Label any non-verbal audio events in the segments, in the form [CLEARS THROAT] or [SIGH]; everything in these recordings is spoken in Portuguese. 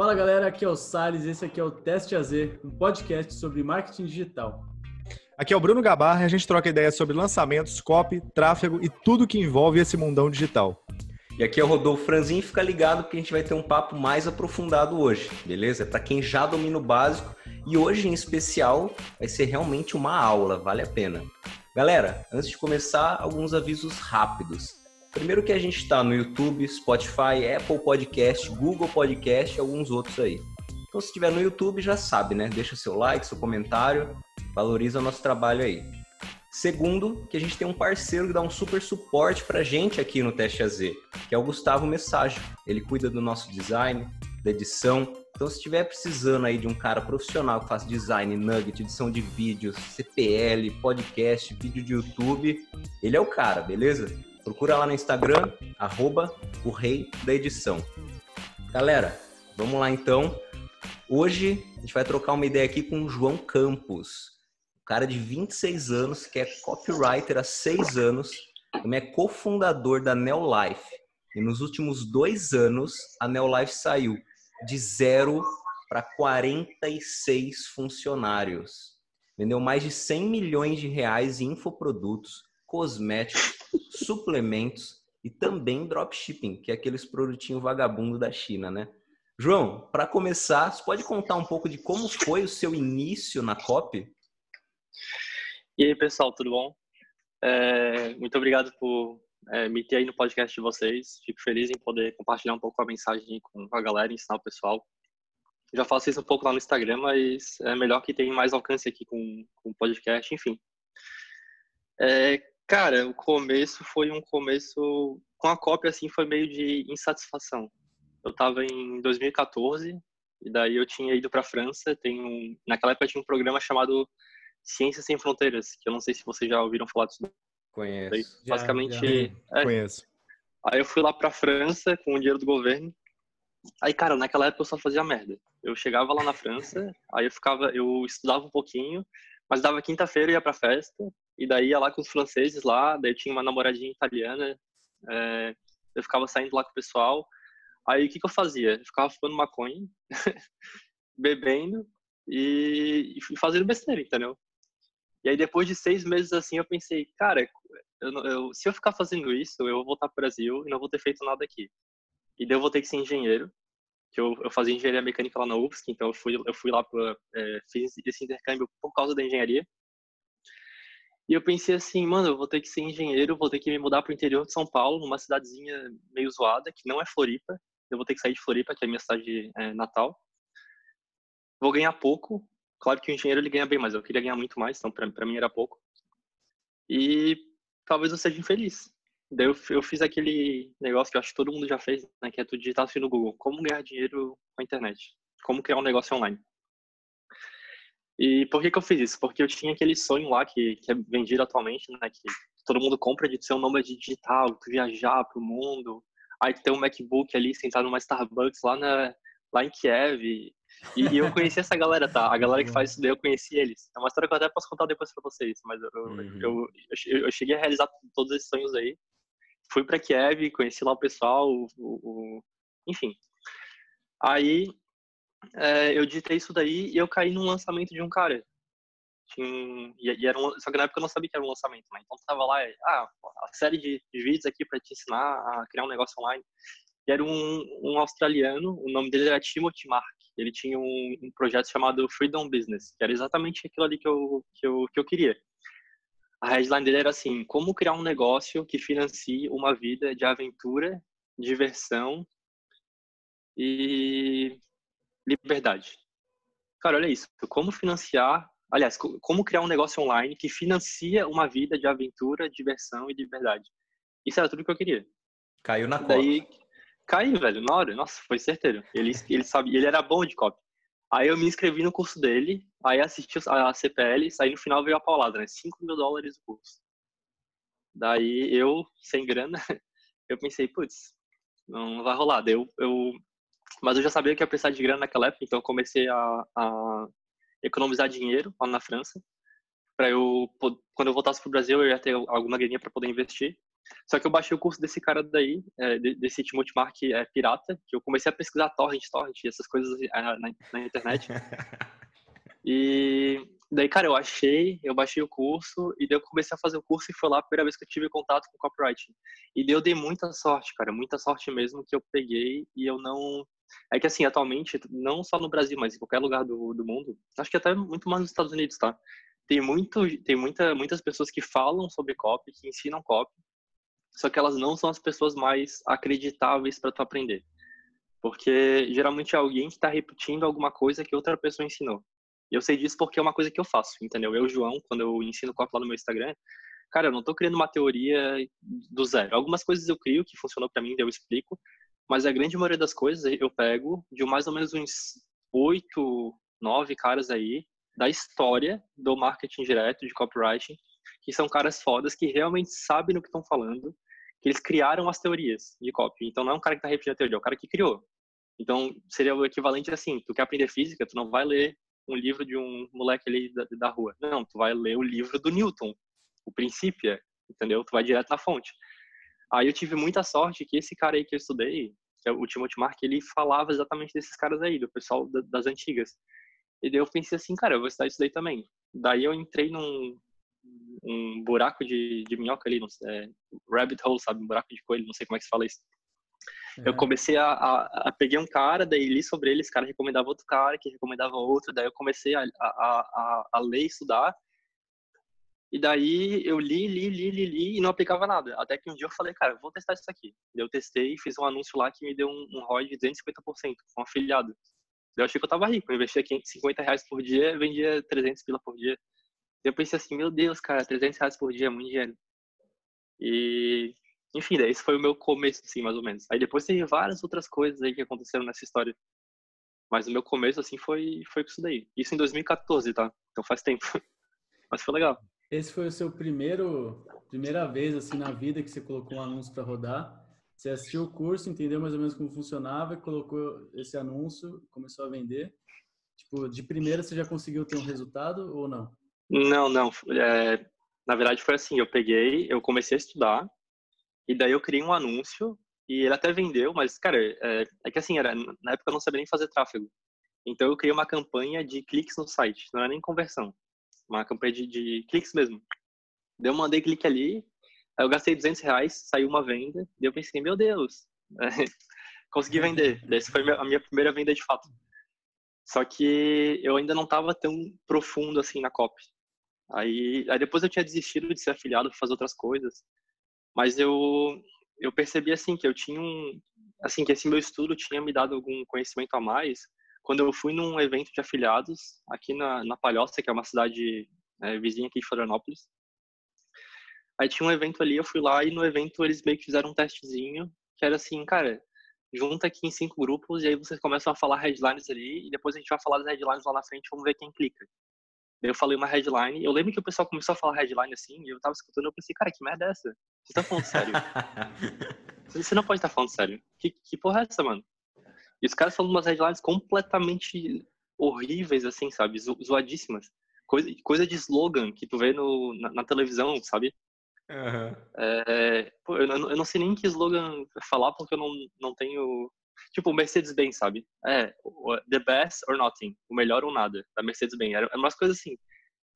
Fala galera, aqui é o Sales, esse aqui é o Teste AZ, um podcast sobre marketing digital. Aqui é o Bruno Gabar e a gente troca ideias sobre lançamentos, copy, tráfego e tudo que envolve esse mundão digital. E aqui é o Rodolfo Franzin, fica ligado porque a gente vai ter um papo mais aprofundado hoje, beleza? Para quem já domina o básico e hoje em especial vai ser realmente uma aula, vale a pena. Galera, antes de começar, alguns avisos rápidos. Primeiro que a gente está no YouTube, Spotify, Apple Podcast, Google Podcast e alguns outros aí. Então se estiver no YouTube já sabe, né? Deixa seu like, seu comentário, valoriza o nosso trabalho aí. Segundo, que a gente tem um parceiro que dá um super suporte pra gente aqui no Teste AZ, que é o Gustavo Messagem. Ele cuida do nosso design, da edição. Então, se estiver precisando aí de um cara profissional que faz design, nugget, edição de vídeos, CPL, podcast, vídeo de YouTube, ele é o cara, beleza? Procura lá no Instagram, arroba o rei da edição. Galera, vamos lá então. Hoje a gente vai trocar uma ideia aqui com o João Campos cara de 26 anos, que é copywriter há 6 anos, também é cofundador da Neolife. E nos últimos dois anos, a Neolife saiu de zero para 46 funcionários. Vendeu mais de 100 milhões de reais em infoprodutos, cosméticos, suplementos e também dropshipping, que é aqueles produtinhos vagabundo da China, né? João, para começar, você pode contar um pouco de como foi o seu início na COP? E aí, pessoal, tudo bom? É, muito obrigado por é, me ter aí no podcast de vocês. Fico feliz em poder compartilhar um pouco a mensagem com a galera, ensinar o pessoal. Já faço isso um pouco lá no Instagram, mas é melhor que tenha mais alcance aqui com, o podcast, enfim. É, cara, o começo foi um começo com a cópia assim foi meio de insatisfação. Eu estava em 2014 e daí eu tinha ido para a França. Tem um, naquela época tinha um programa chamado Ciências Sem Fronteiras, que eu não sei se vocês já ouviram falar disso. Conheço. Basicamente, já, É, Conheço. Aí eu fui lá pra França com o dinheiro do governo. Aí, cara, naquela época eu só fazia merda. Eu chegava lá na França, aí eu ficava, eu estudava um pouquinho, mas dava quinta-feira ia pra festa, e daí ia lá com os franceses lá, daí tinha uma namoradinha italiana, é, eu ficava saindo lá com o pessoal. Aí o que, que eu fazia? Eu ficava fumando maconha, [LAUGHS] bebendo e, e fazendo besteira, entendeu? E aí, depois de seis meses assim, eu pensei, cara, eu, eu, se eu ficar fazendo isso, eu vou voltar para o Brasil e não vou ter feito nada aqui. E daí eu vou ter que ser engenheiro, que eu, eu fazia engenharia mecânica lá na UFSC, então eu fui, eu fui lá, para é, fiz esse intercâmbio por causa da engenharia. E eu pensei assim, mano, eu vou ter que ser engenheiro, vou ter que me mudar para o interior de São Paulo, numa cidadezinha meio zoada, que não é Floripa. Eu vou ter que sair de Floripa, que é a minha cidade é, natal. Vou ganhar pouco, Claro que o engenheiro ele ganha bem, mas eu queria ganhar muito mais, então para mim era pouco. E talvez eu seja infeliz. Daí eu, eu fiz aquele negócio que eu acho que todo mundo já fez, né, que é tu digitar assim no Google, como ganhar dinheiro com a internet, como criar um negócio online. E por que que eu fiz isso? Porque eu tinha aquele sonho lá que, que é vendido atualmente, né, que todo mundo compra de ser um nômade digital, tu viajar pro mundo, aí tu tem um MacBook ali sentado numa Starbucks lá na lá em Kiev e, e, eu [LAUGHS] conheci essa galera, tá? A galera que faz isso daí, eu conheci eles. É uma história que eu até posso contar depois pra vocês, mas eu, uhum. eu, eu, eu, cheguei a realizar todos esses sonhos aí. Fui pra Kiev, conheci lá o pessoal, o, o, enfim. Aí é, eu digitei isso daí e eu caí num lançamento de um cara. Tinha, e, era um, só que na época eu não sabia que era um lançamento, né? Então tava lá, ah, a série de, de vídeos aqui para te ensinar a criar um negócio online. E era um, um australiano, o nome dele era Timothy Mark ele tinha um, um, projeto chamado Freedom Business, que era exatamente aquilo ali que eu, que eu, que eu queria. A headline dele era assim: como criar um negócio que financie uma vida de aventura, diversão e liberdade. Cara, olha isso. Como financiar, aliás, como criar um negócio online que financia uma vida de aventura, diversão e liberdade. Isso era tudo que eu queria. Caiu na Daí. Caí, velho, na hora. Nossa, foi certeiro. Ele, ele sabia, ele era bom de copy. Aí eu me inscrevi no curso dele, aí assisti a CPL, aí no final veio a paulada, né? 5 mil dólares o curso. Daí eu, sem grana, [LAUGHS] eu pensei, putz, não vai rolar. Eu, eu, mas eu já sabia que ia precisar de grana naquela época, então eu comecei a, a economizar dinheiro lá na França, para eu, quando eu voltasse pro Brasil, eu ia ter alguma graninha para poder investir. Só que eu baixei o curso desse cara daí, é, desse Timothy Mark é, pirata, que eu comecei a pesquisar torrent, torrent, essas coisas é, na, na internet. [LAUGHS] e daí, cara, eu achei, eu baixei o curso, e daí eu comecei a fazer o curso, e foi lá a primeira vez que eu tive contato com copywriting. E daí eu dei muita sorte, cara, muita sorte mesmo, que eu peguei e eu não... É que, assim, atualmente, não só no Brasil, mas em qualquer lugar do, do mundo, acho que até muito mais nos Estados Unidos, tá? Tem, muito, tem muita, muitas pessoas que falam sobre copy, que ensinam copy, só que elas não são as pessoas mais acreditáveis para tu aprender. Porque geralmente é alguém que está repetindo alguma coisa que outra pessoa ensinou. E eu sei disso porque é uma coisa que eu faço, entendeu? Eu, João, quando eu ensino copy lá no meu Instagram, cara, eu não estou criando uma teoria do zero. Algumas coisas eu crio que funcionou para mim, eu explico, mas a grande maioria das coisas eu pego de mais ou menos uns oito, nove caras aí da história do marketing direto, de copywriting, que são caras fodas que realmente sabem no que estão falando, que eles criaram as teorias de copy. Então não é um cara que está repetindo a teoria, é o cara que criou. Então seria o equivalente assim, tu quer aprender física, tu não vai ler um livro de um moleque ali da, da rua. Não, tu vai ler o livro do Newton, o princípio, entendeu? Tu vai direto na fonte. Aí eu tive muita sorte que esse cara aí que eu estudei, que é o Timothy Mark, ele falava exatamente desses caras aí, do pessoal das antigas. E daí eu pensei assim, cara, eu vou estudar isso daí também. Daí eu entrei num, um buraco de, de minhoca ali, não sei, é, rabbit hole, sabe? Um buraco de coelho, não sei como é que se fala isso. É. Eu comecei a, a, a, peguei um cara, daí li sobre ele, esse cara recomendava outro cara, que recomendava outro, daí eu comecei a, a, a, a ler, estudar, e daí eu li, li, li, li, li e não aplicava nada. Até que um dia eu falei, cara, vou testar isso aqui. Eu testei e fiz um anúncio lá que me deu um, um ROI de 250%, com um afiliado. Eu achei que eu tava rico, eu investia 50 reais por dia, vendia 300 pila por dia. Eu pensei assim, meu Deus, cara, 300 reais por dia é muito dinheiro. E, enfim, daí esse foi o meu começo, assim, mais ou menos. Aí depois teve várias outras coisas aí que aconteceram nessa história. Mas o meu começo, assim, foi, foi com isso daí. Isso em 2014, tá? Então faz tempo. [LAUGHS] Mas foi legal. Esse foi o seu primeiro, primeira vez, assim, na vida que você colocou um anúncio para rodar. Você assistiu o curso, entendeu mais ou menos como funcionava, colocou esse anúncio, começou a vender. Tipo, de primeira você já conseguiu ter um resultado ou não? Não, não. É, na verdade foi assim, eu peguei, eu comecei a estudar e daí eu criei um anúncio e ele até vendeu, mas cara, é, é que assim, era, na época eu não sabia nem fazer tráfego. Então eu criei uma campanha de cliques no site, não era nem conversão, uma campanha de, de cliques mesmo. Daí eu mandei clique ali, eu gastei 200 reais, saiu uma venda, daí eu pensei, meu Deus, é, [LAUGHS] consegui vender. Essa foi a minha primeira venda de fato. Só que eu ainda não estava tão profundo assim na copy. Aí, aí depois eu tinha desistido de ser afiliado para fazer outras coisas. Mas eu eu percebi assim que eu tinha um assim que esse meu estudo tinha me dado algum conhecimento a mais quando eu fui num evento de afiliados aqui na, na Palhoça, que é uma cidade é, vizinha aqui de Florianópolis. Aí tinha um evento ali, eu fui lá e no evento eles meio que fizeram um testezinho que era assim, cara, junta aqui em cinco grupos e aí vocês começam a falar headlines ali e depois a gente vai falar das headlines lá na frente, vamos ver quem clica. Daí eu falei uma headline. Eu lembro que o pessoal começou a falar headline assim, e eu tava escutando, eu pensei, cara, que merda é essa? Você tá falando sério? [LAUGHS] Você não pode estar tá falando sério. Que, que porra é essa, mano? E os caras falando umas headlines completamente horríveis, assim, sabe? Zo zoadíssimas. Coisa, coisa de slogan que tu vê no, na, na televisão, sabe? Uhum. É, pô, eu, eu, não sei nem que slogan falar porque eu não, não tenho Tipo, Mercedes-Benz, sabe? É, the best or nothing. O melhor ou nada, da Mercedes-Benz. Era umas coisas assim.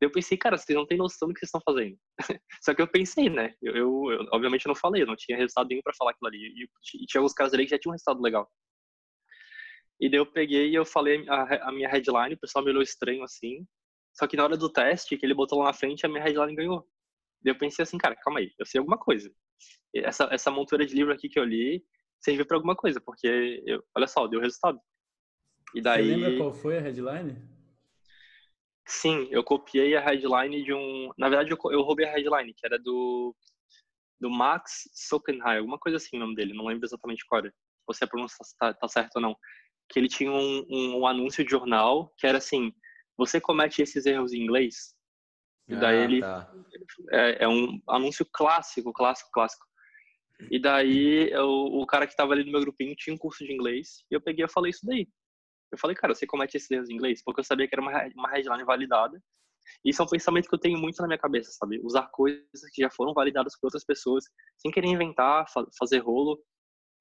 Eu pensei, cara, vocês não têm noção do que vocês estão fazendo. [LAUGHS] Só que eu pensei, né? Eu, eu, eu obviamente não falei, eu não tinha resultado nenhum para falar aquilo ali. E, e, tinha alguns caras ali que já tinham um resultado legal. E daí eu peguei e eu falei a, a, minha headline, o pessoal me olhou estranho assim. Só que na hora do teste, que ele botou lá na frente, a minha headline ganhou. Daí eu pensei assim, cara, calma aí, eu sei alguma coisa. Essa, essa montura de livro aqui que eu li, servir para alguma coisa, porque, eu, olha só, deu resultado. E daí... Você lembra qual foi a headline? Sim, eu copiei a headline de um... Na verdade, eu, eu roubei a headline, que era do, do Max Sockenheim, alguma coisa assim o nome dele, não lembro exatamente qual era. Se a pronúncia tá, tá certa ou não. Que ele tinha um, um, um, anúncio de jornal que era assim, você comete esses erros em inglês? E daí ah, ele... Tá. É, é um anúncio clássico, clássico, clássico. E daí, eu, o cara que tava ali no meu grupinho tinha um curso de inglês, e eu peguei e falei isso daí. Eu falei, cara, você comete esses erros em inglês? Porque eu sabia que era uma, uma headline validada, Isso é um pensamento que eu tenho muito na minha cabeça, sabe? Usar coisas que já foram validadas por outras pessoas, sem querer inventar, fa fazer rolo,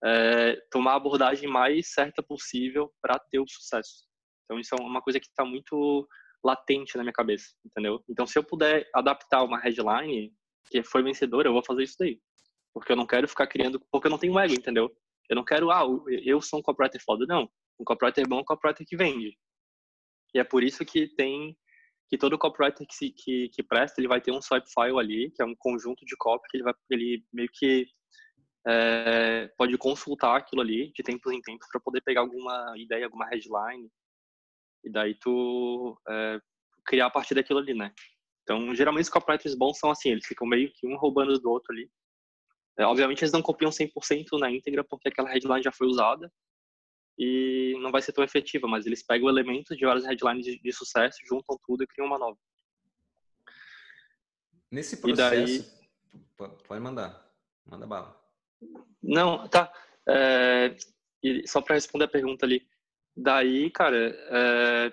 é, tomar a abordagem mais certa possível para ter o sucesso. Então, isso é uma coisa que está muito latente na minha cabeça, entendeu? Então, se eu puder adaptar uma headline que foi vencedora, eu vou fazer isso daí. Porque eu não quero ficar criando, porque eu não tenho ego, entendeu? Eu não quero, ah, eu sou um copywriter foda. Não. Um copywriter bom é um copywriter que vende. E é por isso que tem que todo copywriter que, se, que, que presta, ele vai ter um swipe file ali, que é um conjunto de copy que ele vai ele meio que é, pode consultar aquilo ali de tempos em tempos para poder pegar alguma ideia, alguma headline e daí tu é, criar a partir daquilo ali, né? Então, geralmente os copywriters bons são assim, eles ficam meio que um roubando do outro ali. É, obviamente eles não copiam 100% na íntegra porque aquela headline já foi usada e não vai ser tão efetiva, mas eles pegam elementos de várias headlines de, de sucesso, juntam tudo e criam uma nova. Nesse processo, daí... pode mandar, manda bala. Não, tá. É, só para responder a pergunta ali, daí, cara, é,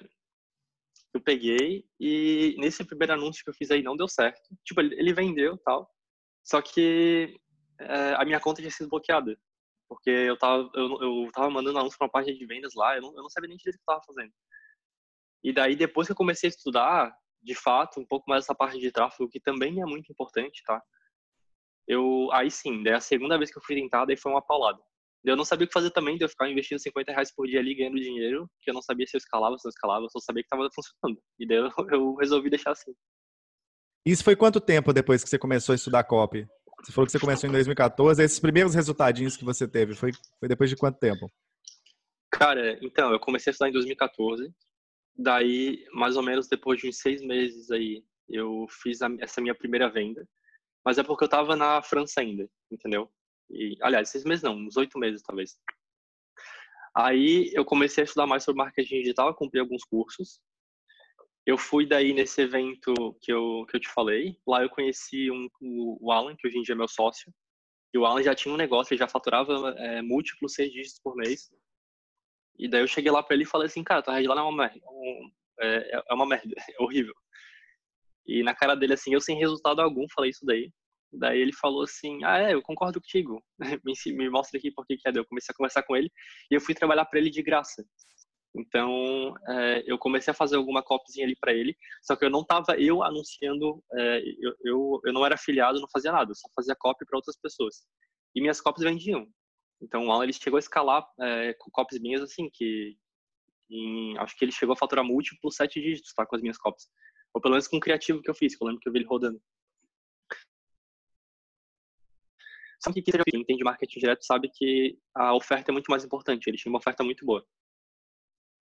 eu peguei e nesse primeiro anúncio que eu fiz aí não deu certo. Tipo, ele, ele vendeu tal, só que é, a minha conta tinha sido bloqueada. Porque eu tava, eu, eu tava mandando anúncio pra uma página de vendas lá, eu não, eu não sabia nem direito o que eu tava fazendo. E daí, depois que eu comecei a estudar, de fato, um pouco mais essa parte de tráfego, que também é muito importante, tá? Eu, aí sim, daí a segunda vez que eu fui tentar, daí foi uma paulada. Eu não sabia o que fazer também, de eu ficar investindo 50 reais por dia ali, ganhando dinheiro, que eu não sabia se eu escalava, se eu escalava, eu só sabia que tava funcionando. E daí eu, [LAUGHS] eu resolvi deixar assim. Isso foi quanto tempo depois que você começou a estudar copy? Você falou que você começou em 2014. Esses primeiros resultadinhos que você teve, foi, foi depois de quanto tempo? Cara, então, eu comecei a estudar em 2014. Daí, mais ou menos depois de uns seis meses aí, eu fiz a, essa minha primeira venda. Mas é porque eu tava na França ainda, entendeu? E, aliás, seis meses não, uns oito meses talvez. Aí eu comecei a estudar mais sobre marketing digital, comprei alguns cursos. Eu fui daí nesse evento que eu, que eu te falei. Lá eu conheci um, o Alan, que hoje em dia é meu sócio. E o Alan já tinha um negócio, ele já faturava é, múltiplos seis dígitos por mês. E daí eu cheguei lá para ele e falei assim, cara, tua headline é uma merda. Um, é, é uma merda, [LAUGHS] é horrível. E na cara dele, assim, eu sem resultado algum falei isso daí. Daí ele falou assim, ah, é, eu concordo contigo. [LAUGHS] me, me mostra aqui por que é. Eu comecei a conversar com ele e eu fui trabalhar para ele de graça. Então, é, eu comecei a fazer alguma copyzinha ali para ele, só que eu não tava eu anunciando, é, eu, eu, eu, não era afiliado, não fazia nada, eu só fazia copy para outras pessoas. E minhas copies vendiam. Então, o Alan, ele chegou a escalar é, copies minhas, assim, que em, acho que ele chegou a faturar múltiplos sete dígitos, tá, com as minhas copies. Ou pelo menos com o criativo que eu fiz, que eu lembro que eu vi ele rodando. Só que quem entende marketing direto sabe que a oferta é muito mais importante. Ele tinha uma oferta muito boa.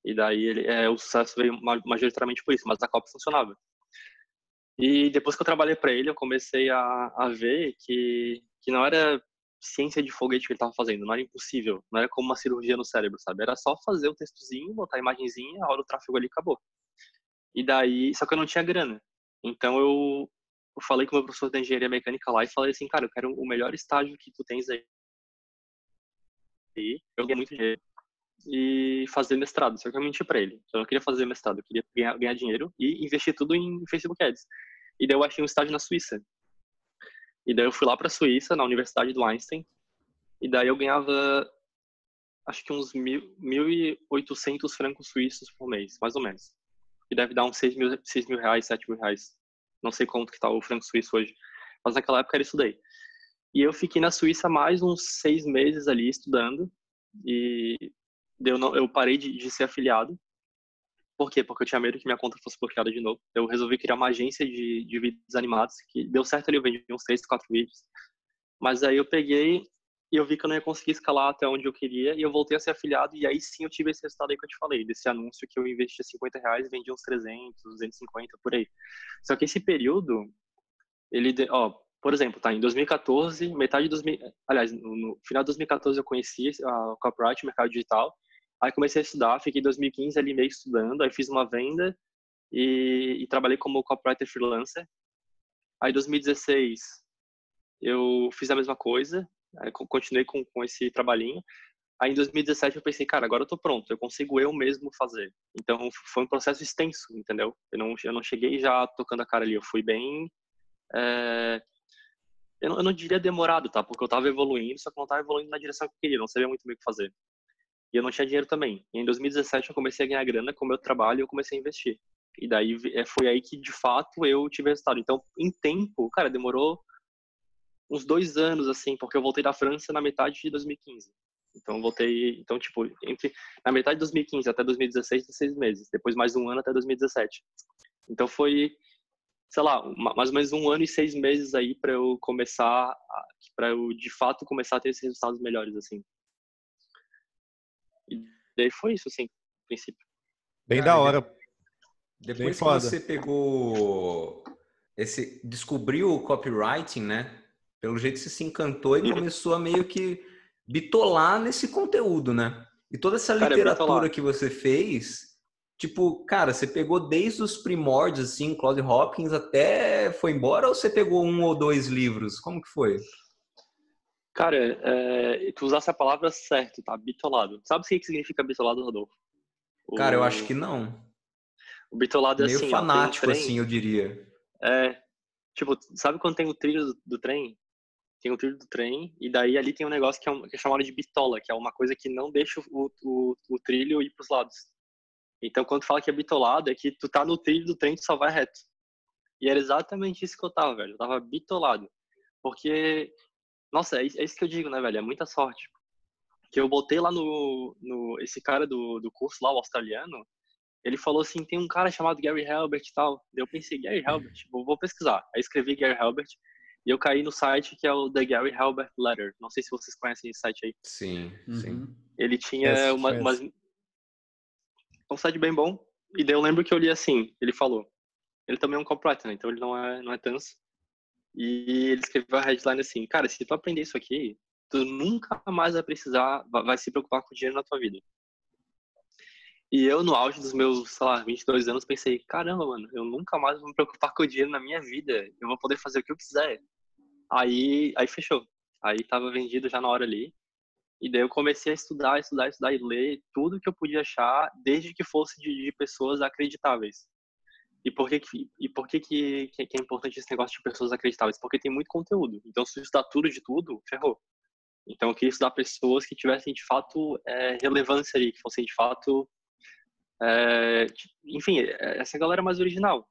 E daí ele, é, o sucesso veio majoritariamente por isso, mas a Copa funcionava. E depois que eu trabalhei para ele, eu comecei a, a ver que, que não era ciência de foguete que ele estava fazendo, não era impossível, não era como uma cirurgia no cérebro, sabe? Era só fazer o textozinho, botar a imagenzinha, hora do tráfego ali acabou. E daí, só que eu não tinha grana. Então eu, eu falei com o meu professor de engenharia mecânica lá e falei assim, cara, eu quero o melhor estágio que tu tens aí. Eu ganhei muito dinheiro e fazer mestrado. Só que eu menti para ele. Eu não queria fazer mestrado, eu queria ganhar, ganhar dinheiro e investir tudo em Facebook Ads. E daí eu achei um estágio na Suíça. E daí eu fui lá para a Suíça, na Universidade do Einstein. E daí eu ganhava, acho que uns 1.800 francos suíços por mês, mais ou menos. E deve dar uns 6 mil, 6 mil reais, 7 mil reais. Não sei quanto que tá o franco suíço hoje. Mas naquela época era isso daí. E eu fiquei na Suíça mais uns seis meses ali estudando. E eu, não, eu parei de, de ser afiliado. Por quê? Porque eu tinha medo que minha conta fosse bloqueada de novo. Eu resolvi criar uma agência de, de vídeos animados, que deu certo ali, eu vendi uns três, quatro vídeos. Mas aí eu peguei e eu vi que eu não ia conseguir escalar até onde eu queria, e eu voltei a ser afiliado, e aí sim eu tive esse resultado aí que eu te falei, desse anúncio que eu investia 50 reais e vendia uns 300, 250, por aí. Só que esse período, ele, ó, por exemplo, tá, em 2014, metade de 2000, aliás, no, no final de 2014 eu conheci a copyright, mercado digital, Aí comecei a estudar, fiquei em 2015 ali meio estudando, aí fiz uma venda e, e trabalhei como copywriter freelancer. Aí em 2016 eu fiz a mesma coisa, continuei com, com esse trabalhinho. Aí em 2017 eu pensei, cara, agora eu tô pronto, eu consigo eu mesmo fazer. Então foi um processo extenso, entendeu? Eu não, eu não cheguei já tocando a cara ali, eu fui bem. É... Eu, não, eu, não, diria demorado, tá? Porque eu tava evoluindo, só que não tava evoluindo na direção que eu queria, não sabia muito bem o que fazer. E eu não tinha dinheiro também. E em 2017 eu comecei a ganhar grana com o meu trabalho e eu comecei a investir. E daí é, foi aí que de fato eu tive resultado. Então, em tempo, cara, demorou uns dois anos, assim, porque eu voltei da França na metade de 2015. Então, voltei, então, tipo, entre, na metade de 2015 até 2016, seis meses. Depois mais um ano até 2017. Então, foi, sei lá, mais ou menos um ano e seis meses aí para eu começar, para eu, de fato, começar a ter esses resultados melhores, assim. E daí foi isso, assim, no princípio. Bem da hora. Depois Bem que foda. você pegou esse descobriu o copywriting, né? Pelo jeito você se encantou e começou a meio que bitolar nesse conteúdo, né? E toda essa literatura que você fez, tipo, cara, você pegou desde os primórdios, assim, Claude Hopkins, até foi embora ou você pegou um ou dois livros? Como que foi? Cara, é, tu usasse a palavra certo, tá? Bitolado. Sabe o que significa bitolado, Rodolfo? Cara, eu acho que não. O bitolado é Meio assim. fanático, um assim, eu diria. É. Tipo, sabe quando tem o trilho do, do, trem? Tem o trilho do trem, e daí ali tem um negócio que é, um, que é chamado de bitola, que é uma coisa que não deixa o, o, o trilho ir pros lados. Então, quando fala que é bitolado, é que tu tá no trilho do trem, tu só vai reto. E era exatamente isso que eu tava, velho. Eu tava bitolado. Porque, nossa, é, é isso que eu digo, né, velho? É muita sorte. Que eu botei lá no, no esse cara do, do curso lá, o australiano, ele falou assim, tem um cara chamado Gary Halbert e tal. eu pensei, Gary Halbert, [LAUGHS] vou, vou pesquisar. Aí escrevi Gary Halbert e eu caí no site que é o The Gary Halbert Letter. Não sei se vocês conhecem esse site aí. Sim, uhum. sim. Ele tinha yes, uma, yes. umas... um site bem bom. E daí eu lembro que eu li assim, ele falou. Ele também é um copywriter, né? Então ele não é, não é tanso. E ele escreveu a headline assim, cara, se tu aprender isso aqui, tu nunca mais vai precisar, vai se preocupar com dinheiro na tua vida. E eu, no auge dos meus, sei lá, 22 anos, pensei, caramba, mano, eu nunca mais vou me preocupar com dinheiro na minha vida. Eu vou poder fazer o que eu quiser. Aí, aí fechou. Aí tava vendido já na hora ali. E daí eu comecei a estudar, estudar, estudar e ler tudo que eu podia achar, desde que fosse de, de pessoas acreditáveis. E por que, que, e por que, que, que é importante esse negócio de pessoas acreditáveis? Porque tem muito conteúdo. Então, se estudar tudo de tudo, ferrou. Então, eu queria estudar pessoas que tivessem, de fato, é, relevância ali, que fossem, de fato, é, enfim, é, essa galera é mais original.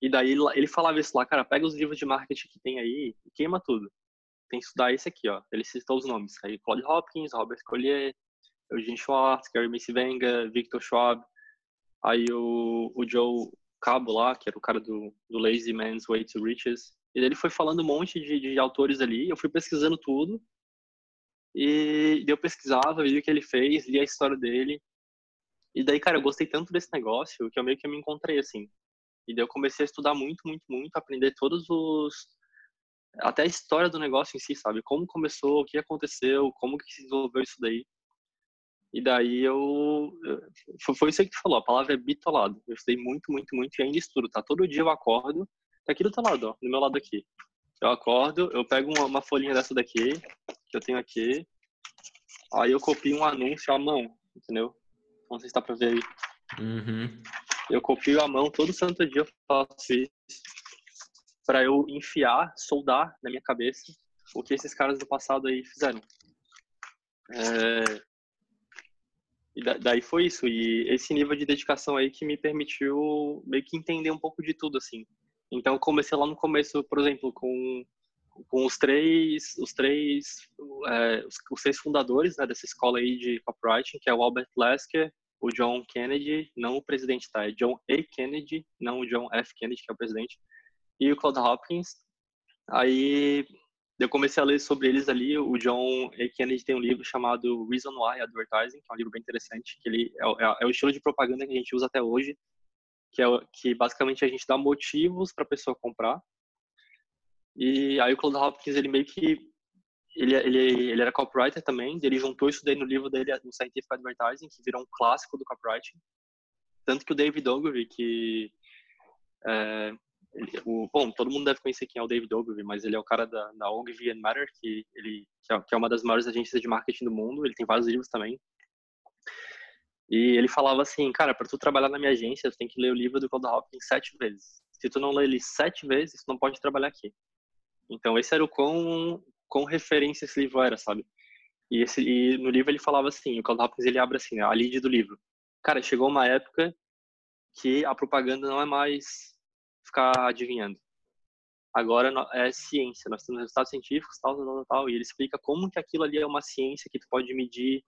E daí ele falava isso lá, cara, pega os livros de marketing que tem aí e queima tudo. Tem que estudar esse aqui, ó. Ele citou os nomes. Aí Claude Hopkins, Robert Collier, Eugene Schwartz, Gary Venga, Victor Schwab. Aí o, o Joe Cabo lá, que era o cara do, do Lazy Man's Way to Riches. E ele foi falando um monte de, de autores ali. Eu fui pesquisando tudo. E eu pesquisava, vi o que ele fez, li a história dele. E daí, cara, eu gostei tanto desse negócio que eu meio que me encontrei assim. E daí eu comecei a estudar muito, muito, muito, aprender todos os até a história do negócio em si, sabe? Como começou, o que aconteceu, como que se desenvolveu isso daí. E daí eu. Foi isso que tu falou, a palavra é bitolado. Eu estudei muito, muito, muito e ainda estudo, tá? Todo dia eu acordo, tá aqui do teu lado, ó, do meu lado aqui. Eu acordo, eu pego uma, uma folhinha dessa daqui, que eu tenho aqui, aí eu copio um anúncio à mão, entendeu? Não sei se dá pra ver aí. Uhum. Eu copio a mão todo santo dia, eu faço isso para eu enfiar, soldar na minha cabeça o que esses caras do passado aí fizeram. É... E daí foi isso. E esse nível de dedicação aí que me permitiu meio que entender um pouco de tudo, assim. Então, comecei lá no começo, por exemplo, com, com os três, os três, é, os, os, fundadores né, dessa escola aí de copywriting, que é o Albert Lesker, o John Kennedy, não o presidente, tá? É John A. Kennedy, não o John F. Kennedy, que é o presidente, e o Claude Hopkins. Aí eu comecei a ler sobre eles ali. O John A. Kennedy tem um livro chamado Reason Why Advertising, que é um livro bem interessante, que ele é, é, é o estilo de propaganda que a gente usa até hoje, que é que basicamente a gente dá motivos para a pessoa comprar. E aí o Claude Hopkins ele meio que ele, ele, ele era copywriter também, ele juntou isso daí no livro dele, no Scientific Advertising, que virou um clássico do copywriting. Tanto que o David Ogilvy, que é, ele, o, bom, todo mundo deve conhecer quem é o David Ogilvy, mas ele é o cara da, da Ogilvy and Matter, que, ele, é, que, é, uma das maiores agências de marketing do mundo. Ele tem vários livros também. E ele falava assim, cara, para tu trabalhar na minha agência, tu tem que ler o livro do Claude Hopkins sete vezes. Se tu não ler ele sete vezes, tu não pode trabalhar aqui. Então, esse era o quão, quão referência esse livro era, sabe? E, esse, e no livro ele falava assim, o Claude Hopkins ele abre assim, a lead do livro. Cara, chegou uma época que a propaganda não é mais ficar adivinhando. Agora é ciência, nós temos resultados científicos, tal, tal, tal, e ele explica como que aquilo ali é uma ciência que tu pode medir.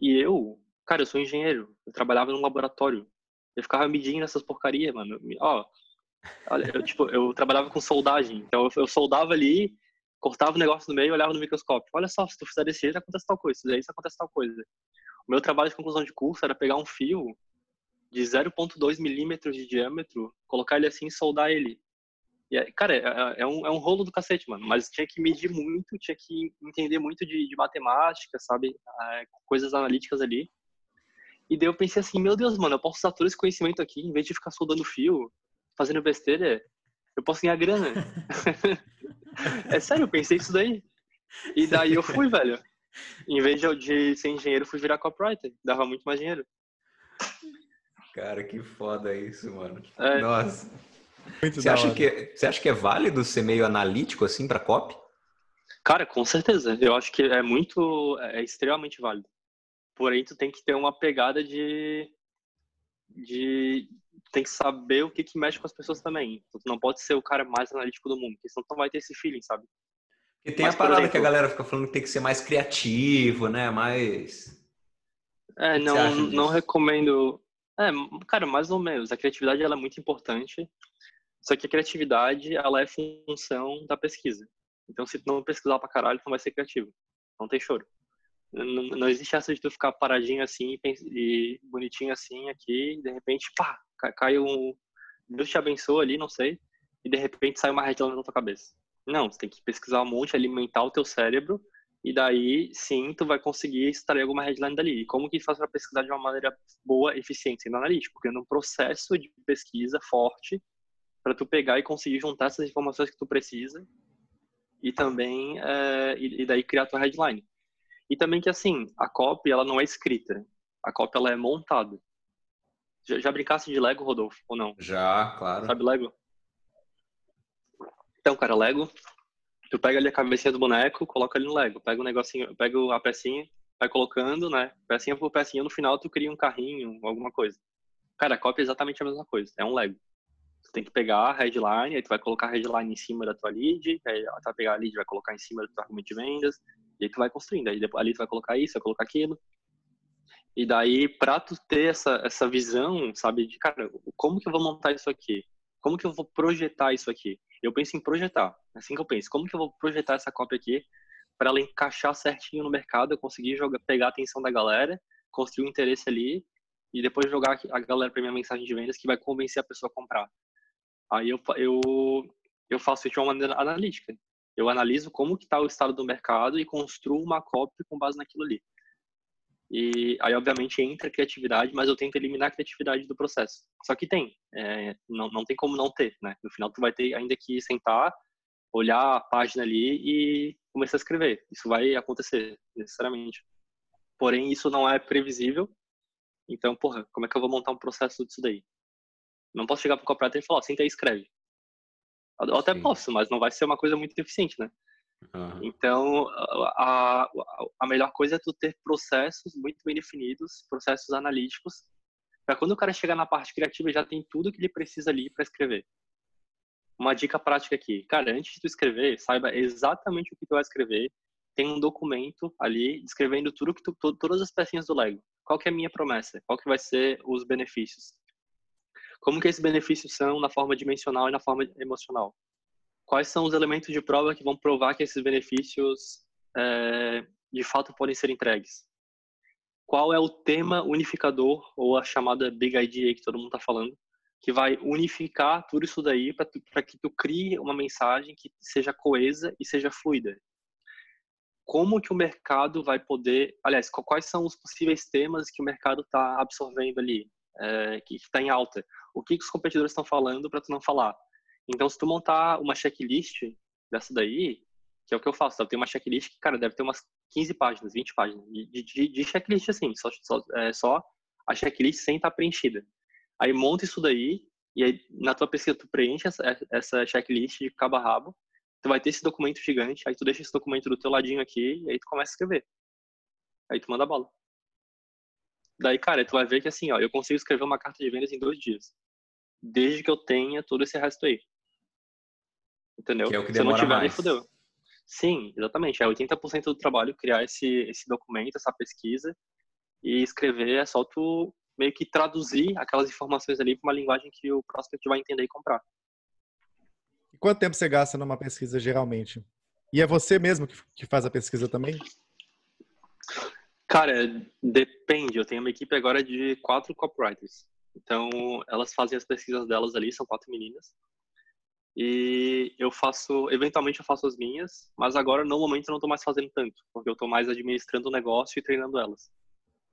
E eu, Cara, eu sou engenheiro. Eu trabalhava num laboratório. Eu ficava medindo essas porcarias, mano. Ó, olha, eu, tipo, eu trabalhava com soldagem. Então, eu, soldava ali, cortava o negócio no meio olhava no microscópio. Olha só, se tu fizer desse jeito, acontece tal coisa. Se fizer isso, acontece tal coisa. O meu trabalho de conclusão de curso era pegar um fio de 0.2 milímetros de diâmetro, colocar ele assim e soldar ele. E, cara, é, é, um, é um rolo do cacete, mano. Mas tinha que medir muito, tinha que entender muito de, de matemática, sabe? É, coisas analíticas ali. E daí eu pensei assim, meu Deus, mano, eu posso usar todo esse conhecimento aqui, em vez de ficar soldando fio, fazendo besteira, eu posso ganhar grana. [LAUGHS] é sério, eu pensei isso daí. E daí eu fui, velho. Em vez de, de ser engenheiro, fui virar copywriter. Dava muito mais dinheiro. Cara, que foda isso, mano. É. Nossa. Muito você, acha que, você acha que é válido ser meio analítico assim para copy? Cara, com certeza. Eu acho que é muito, é extremamente válido. Porém, tu tem que ter uma pegada de. de tem que saber o que, que mexe com as pessoas também. Tu não pode ser o cara mais analítico do mundo, porque senão tu não vai ter esse feeling, sabe? E tem Mas, a parada exemplo, que a galera fica falando que tem que ser mais criativo, né? Mais. É, não, não recomendo. É, cara, mais ou menos. A criatividade ela é muito importante. Só que a criatividade, ela é função da pesquisa. Então, se tu não pesquisar pra caralho, tu não vai ser criativo. Não tem choro. Não, não existe essa de tu ficar paradinho assim e bonitinho assim aqui, e de repente, pá, cai um. Deus te abençoa ali, não sei, e de repente sai uma headline na tua cabeça. Não, você tem que pesquisar um monte, alimentar o teu cérebro, e daí sim tu vai conseguir extrair alguma headline dali. E como que faz para pesquisar de uma maneira boa, eficiente, sendo analítico? Criando um processo de pesquisa forte para tu pegar e conseguir juntar essas informações que tu precisa e também é, e, e daí criar tua headline. E também que, assim, a copy, ela não é escrita. A copy, ela é montada. Já, já brincasse de Lego, Rodolfo, ou não? Já, claro. Sabe Lego? Então, cara, Lego, tu pega ali a cabecinha do boneco, coloca ali no Lego. Pega o um negocinho, pega a pecinha, vai colocando, né? Pecinha por pecinha, no final tu cria um carrinho, alguma coisa. Cara, a cópia é exatamente a mesma coisa, é um Lego. Tu tem que pegar a headline, aí tu vai colocar a headline em cima da tua lead, aí tu vai pegar a lead vai colocar em cima do teu argumento de vendas, e aí tu vai construindo. Aí ali tu vai colocar isso, vai colocar aquilo. E daí, pra tu ter essa, essa visão, sabe, de, cara, como que eu vou montar isso aqui? Como que eu vou projetar isso aqui? Eu penso em projetar. Assim que eu penso. Como que eu vou projetar essa cópia aqui para ela encaixar certinho no mercado, eu conseguir jogar, pegar a atenção da galera, construir um interesse ali e depois jogar a galera para minha mensagem de vendas que vai convencer a pessoa a comprar. Aí eu, eu, eu faço isso de uma maneira analítica. Eu analiso como que está o estado do mercado e construo uma cópia com base naquilo ali. E aí, obviamente, entra a criatividade, mas eu tento eliminar a criatividade do processo. Só que tem, é, não, não tem como não ter, né? No final, tu vai ter ainda que sentar, olhar a página ali e começar a escrever. Isso vai acontecer, necessariamente. Porém, isso não é previsível. Então, porra, como é que eu vou montar um processo disso daí? Não posso chegar para o copywriter e falar, senta aí e escreve. Eu até Sim. posso, mas não vai ser uma coisa muito eficiente, né? Uhum. Então, a, a, melhor coisa é tu ter processos muito bem definidos, processos analíticos, para quando o cara chegar na parte criativa, já tem tudo que ele precisa ali para escrever. Uma dica prática aqui, cara, antes de tu escrever, saiba exatamente o que tu vai escrever. Tem um documento ali descrevendo tudo que tu, todas as pecinhas do Lego. Qual que é a minha promessa? Qual que vai ser os benefícios? Como que esses benefícios são na forma dimensional e na forma emocional? Quais são os elementos de prova que vão provar que esses benefícios é, de fato podem ser entregues? Qual é o tema unificador ou a chamada Big Idea que todo mundo está falando, que vai unificar tudo isso daí para que tu crie uma mensagem que seja coesa e seja fluida? Como que o mercado vai poder, aliás, quais são os possíveis temas que o mercado está absorvendo ali, é, que está em alta? o que, que os competidores estão falando para tu não falar. Então, se tu montar uma checklist dessa daí, que é o que eu faço, eu tenho uma checklist que, cara, deve ter umas 15 páginas, 20 páginas de, de, de checklist, assim, só, só, é, só a checklist sem estar preenchida. Aí monta isso daí, e aí na tua pesquisa tu preenche essa, essa checklist de cabo a rabo, tu vai ter esse documento gigante, aí tu deixa esse documento do teu ladinho aqui, e aí tu começa a escrever. Aí tu manda a bola. Daí, cara, tu vai ver que assim, ó, eu consigo escrever uma carta de vendas em dois dias. Desde que eu tenha todo esse resto aí. Entendeu? Que é o que Se eu não tiver, mais. fudeu. Sim, exatamente. É 80% do trabalho criar esse, esse documento, essa pesquisa, e escrever é só tu meio que traduzir aquelas informações ali para uma linguagem que o prospect vai entender e comprar. E quanto tempo você gasta numa pesquisa geralmente? E é você mesmo que, que faz a pesquisa também? Cara, depende. Eu tenho uma equipe agora de quatro copywriters. Então, elas fazem as pesquisas delas ali, são quatro meninas. E eu faço, eventualmente eu faço as minhas, mas agora no momento eu não estou mais fazendo tanto, porque eu estou mais administrando o negócio e treinando elas.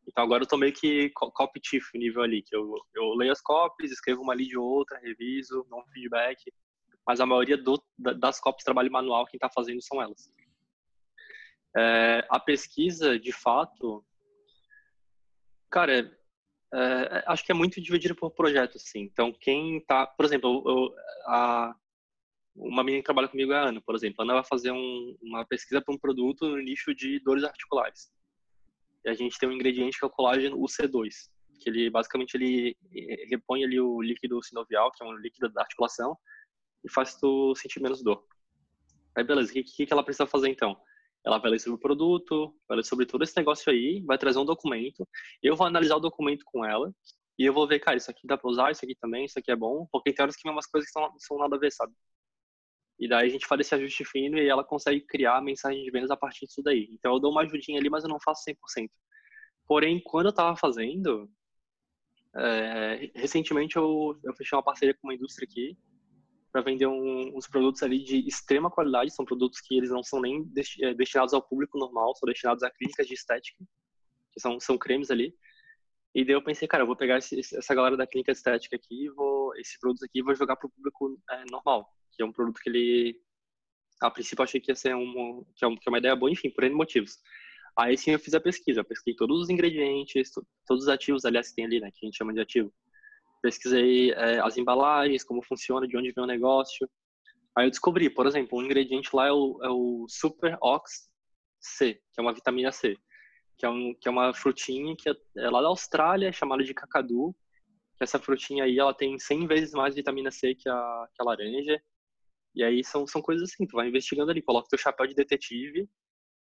Então agora eu tô meio que copy chief nível ali, que eu, eu leio as copies, escrevo uma lead ou outra, reviso, dou um feedback, mas a maioria do, das copies de trabalho manual quem está fazendo são elas. É, a pesquisa, de fato, cara, é, é, acho que é muito dividida por projeto, assim. Então, quem tá, por exemplo, eu, a, uma menina que trabalha comigo é a Ana, por exemplo. A Ana vai fazer um, uma pesquisa para um produto no nicho de dores articulares. E a gente tem um ingrediente que é o colágeno UC2, que ele basicamente ele repõe ali o líquido sinovial, que é um líquido da articulação, e faz tu sentir menos dor. Aí beleza, o que, que ela precisa fazer então? Ela vai ler sobre o produto, vai ler sobre todo esse negócio aí, vai trazer um documento, eu vou analisar o documento com ela, e eu vou ver, cara, isso aqui dá pra usar, isso aqui também, isso aqui é bom, porque tem horas que vem umas coisas que são, são nada a ver, sabe? E daí a gente faz esse ajuste fino e ela consegue criar a mensagem de vendas a partir disso daí. Então eu dou uma ajudinha ali, mas eu não faço 100%. Porém, quando eu estava fazendo, é, recentemente eu, eu fechei uma parceria com uma indústria aqui para vender um, uns produtos ali de extrema qualidade. São produtos que eles não são nem é, destinados ao público normal, são destinados a clínicas de estética, que são, são cremes ali. E daí eu pensei, cara, eu vou pegar esse, essa galera da clínica estética aqui, vou, esses produtos aqui, vou jogar para o público é, normal que é um produto que ele, a princípio, achei que ia ser um, que é, que é uma ideia boa, enfim, por N motivos. Aí sim eu fiz a pesquisa, pesquisei todos os ingredientes, todos os ativos, aliás, que tem ali, né, que a gente chama de ativo. Pesquisei é, as embalagens, como funciona, de onde vem o negócio. Aí eu descobri, por exemplo, um ingrediente lá é o, é o Super Ox C, que é uma vitamina C, que é, um, que é uma frutinha que é, é lá da Austrália, chamada de cacadu, essa frutinha aí, ela tem 100 vezes mais vitamina C que a, que a laranja, e aí são, são coisas assim, tu vai investigando ali, coloca teu chapéu de detetive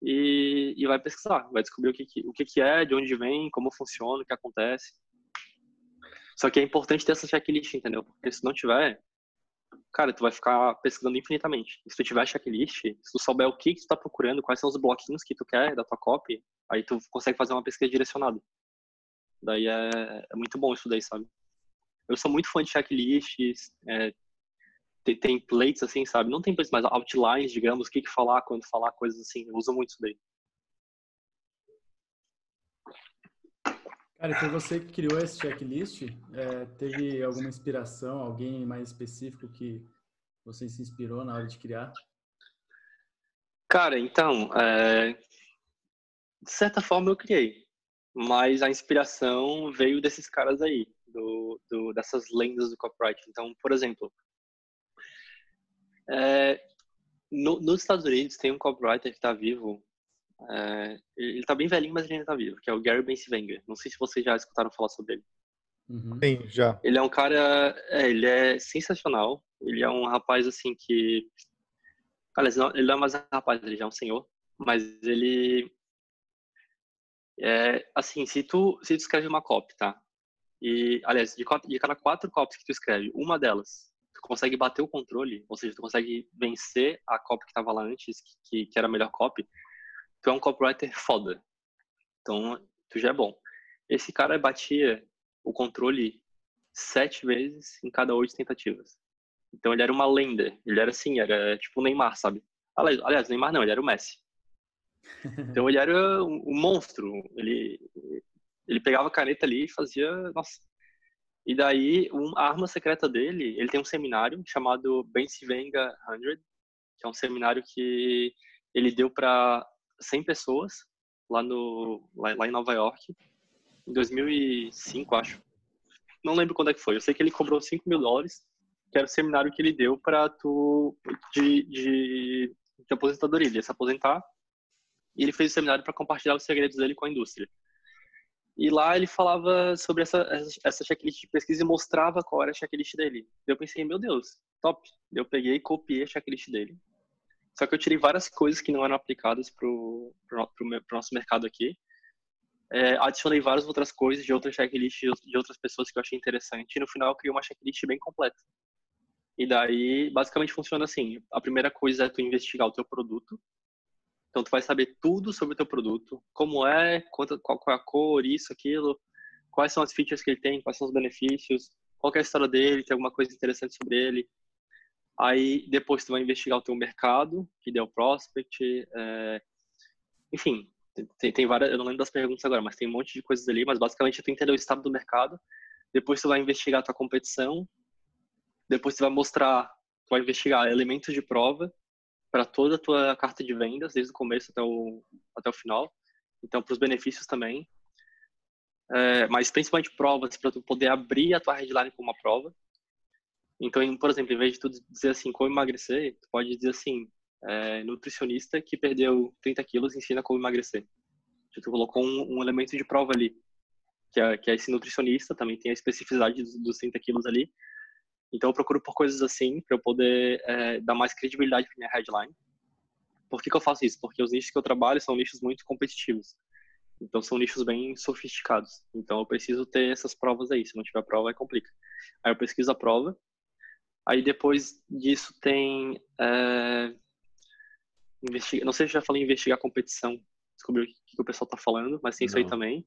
e, e vai pesquisar, vai descobrir o que, que, o que, que é, de onde vem, como funciona, o que acontece. Só que é importante ter essa checklist, entendeu? Porque se não tiver, cara, tu vai ficar pesquisando infinitamente. Se tu tiver checklist, se tu souber o que, que tu tá procurando, quais são os bloquinhos que tu quer da tua copy, aí tu consegue fazer uma pesquisa direcionada. Daí é, é muito bom isso daí, sabe? Eu sou muito fã de checklists, é, templates, assim, sabe? Não templates, mas outlines, digamos, o que, que falar, quando falar, coisas assim. Eu uso muito isso daí. Cara, foi você que criou esse checklist? É, teve alguma inspiração, alguém mais específico que você se inspirou na hora de criar? Cara, então, é... de certa forma eu criei, mas a inspiração veio desses caras aí, do, do, dessas lendas do copyright. Então, por exemplo, é, no, nos Estados Unidos tem um copywriter que está vivo. É, ele está bem velhinho, mas ele ainda está vivo, que é o Gary Bencivenger. Não sei se vocês já escutaram falar sobre ele. Uhum. Sim, já. Ele é um cara, é, ele é sensacional. Ele é um rapaz assim que, aliás, não, ele não é mais um rapaz, ele já é um senhor, mas ele é assim, se tu se tu escreve uma copy, tá? E aliás, de, de cada quatro copies que tu escreve, uma delas consegue bater o controle, ou seja, tu consegue vencer a copy que estava lá antes, que, que era a melhor copy, tu é um copywriter foda. Então, tu já é bom. Esse cara batia o controle sete vezes em cada oito tentativas. Então, ele era uma lenda. Ele era assim, era tipo o Neymar, sabe? Aliás, o Neymar não, ele era o Messi. [LAUGHS] Então, ele era um, um monstro. Ele, ele pegava a caneta ali e fazia, nossa, E daí, um, a arma secreta dele, ele tem um seminário chamado Bensivenga 100, que é um seminário que ele deu para 100 pessoas lá, no, lá, lá, em Nova York, em 2005, acho. Não lembro quando é que foi. Eu sei que ele cobrou 5 mil dólares, que era o seminário que ele deu para tu de, de, de aposentadoria. Ele ia se aposentar e ele fez o seminário para compartilhar os segredos dele com a indústria. E lá ele falava sobre essa, essa checklist de pesquisa e mostrava qual era a checklist dele. Eu pensei, meu Deus, top. Eu peguei e copiei a checklist dele. Só que eu tirei várias coisas que não eram aplicadas para o nosso mercado aqui. É, adicionei várias outras coisas de outras checklists de outras pessoas que eu achei interessante. E no final eu criei uma checklist bem completa. E daí, basicamente funciona assim. A primeira coisa é tu investigar o teu produto. Então, tu vai saber tudo sobre o teu produto, como é, quanto, qual, qual é a cor, isso, aquilo, quais são as features que ele tem, quais são os benefícios, qual é a história dele, tem alguma coisa interessante sobre ele. Aí, depois tu vai investigar o teu mercado, que deu prospect, é... enfim, tem, tem várias, eu não lembro das perguntas agora, mas tem um monte de coisas ali, mas basicamente tu entender o estado do mercado, depois tu vai investigar a tua competição, depois tu vai mostrar, tu vai investigar elementos de prova, para toda a tua carta de vendas, desde o começo até o, até o final. Então, para os benefícios também. É, mas principalmente provas, para tu poder abrir a tua headline com uma prova. Então, por exemplo, em vez de tu dizer assim, como emagrecer, tu pode dizer assim, é, nutricionista que perdeu 30 quilos ensina como emagrecer. Tu colocou um, um, elemento de prova ali, que é, que é esse nutricionista, também tem a especificidade dos, dos 30 quilos ali, então eu procuro por coisas assim para eu poder é, dar mais credibilidade para minha headline. Por que, que eu faço isso? Porque os nichos que eu trabalho são nichos muito competitivos. Então são nichos bem sofisticados. Então eu preciso ter essas provas aí. Se não tiver prova, aí complica. Aí eu pesquiso a prova. Aí depois disso tem. É, investiga... Não sei se eu já falei investigar competição. Descobrir o que, que o pessoal está falando, mas tem não. isso aí também.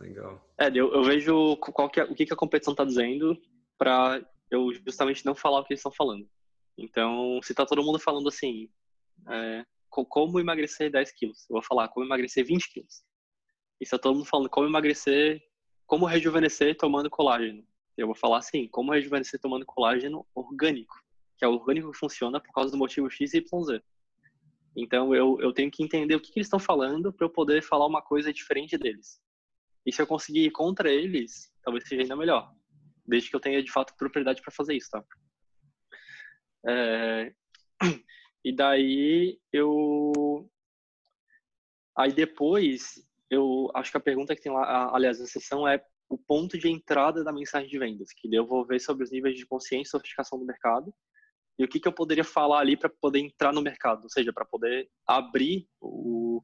Legal. É, eu, eu vejo qual que é, o que, que a competição está dizendo para eu justamente não falar o que eles estão falando. Então, se tá todo mundo falando assim, é, como emagrecer 10 quilos, eu vou falar como emagrecer 20 quilos. E se tá todo mundo falando como emagrecer, como rejuvenescer tomando colágeno, eu vou falar assim, como rejuvenescer tomando colágeno orgânico, que é o orgânico que funciona por causa do motivo X, Y, Z. Então, eu, eu tenho que entender o que, que eles estão falando para eu poder falar uma coisa diferente deles. E se eu conseguir ir contra eles, talvez seja ainda melhor desde que eu tenha de fato propriedade para fazer isso, tá? É... E daí eu, aí depois eu acho que a pergunta que tem lá, aliás, a sessão é o ponto de entrada da mensagem de vendas, que eu vou ver sobre os níveis de consciência e sofisticação do mercado e o que, que eu poderia falar ali para poder entrar no mercado, ou seja, para poder abrir o,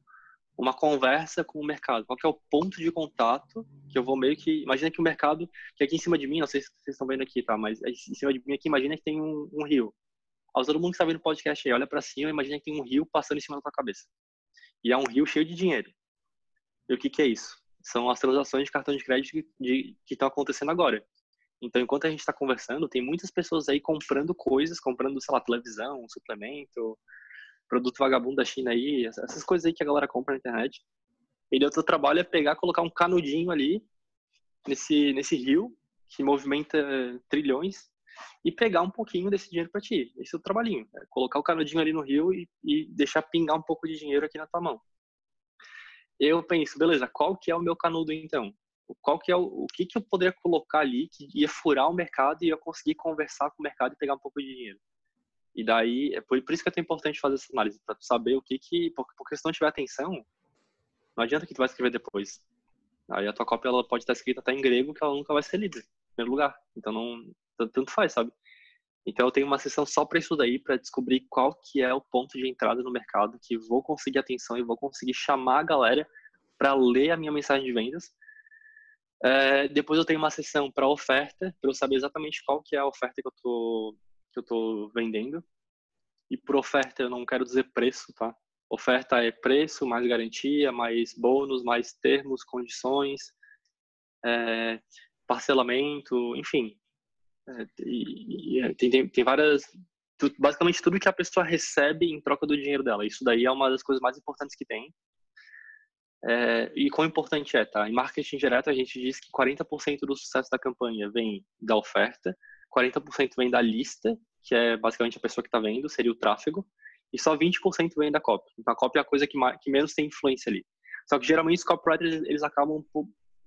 uma conversa com o mercado. Qual é o ponto de contato que eu vou meio que... Imagina que o mercado, que aqui em cima de mim, não sei se vocês estão vendo aqui, tá? Mas em cima de mim aqui, imagina que tem um, um rio. Ao todo mundo que está vendo o podcast aí, olha para cima, imagina que tem um rio passando em cima da tua cabeça. E é um rio cheio de dinheiro. E o que, que é isso? São as transações de cartão de crédito que estão acontecendo agora. Então, enquanto a gente está conversando, tem muitas pessoas aí comprando coisas, comprando, sei lá, televisão, suplemento, produto vagabundo da China aí, essas coisas aí que a galera compra na internet. E o teu trabalho é pegar, colocar um canudinho ali nesse, nesse rio que movimenta trilhões e pegar um pouquinho desse dinheiro para ti. Esse é o trabalhinho. É colocar o canudinho ali no rio e, e deixar pingar um pouco de dinheiro aqui na tua mão. Eu penso, beleza, qual que é o meu canudo então? Qual que é o, o que que eu poderia colocar ali que ia furar o mercado e ia conseguir conversar com o mercado e pegar um pouco de dinheiro? E daí, é por, por isso que é tão importante fazer essa análise, para saber o que que, porque, se não tiver atenção, não adianta que tu vai escrever depois. Aí a tua cópia ela pode estar escrita até em grego que ela nunca vai ser lida, em primeiro lugar. Então não, tanto faz, sabe? Então eu tenho uma sessão só para isso daí, para descobrir qual que é o ponto de entrada no mercado que vou conseguir atenção e vou conseguir chamar a galera para ler a minha mensagem de vendas. É, depois eu tenho uma sessão para oferta, para eu saber exatamente qual que é a oferta que eu tô que eu estou vendendo. E por oferta eu não quero dizer preço, tá? Oferta é preço, mais garantia, mais bônus, mais termos, condições, é, parcelamento, enfim. É, e, e, é, tem, tem, tem várias. Basicamente tudo que a pessoa recebe em troca do dinheiro dela. Isso daí é uma das coisas mais importantes que tem. É, e quão importante é, tá? Em marketing direto, a gente diz que 40% do sucesso da campanha vem da oferta, 40% vem da lista, que é basicamente a pessoa que está vendo, seria o tráfego, e só 20% vem da copy. Então, a copy é a coisa que, que menos tem influência ali. Só que, geralmente, os copywriters, eles acabam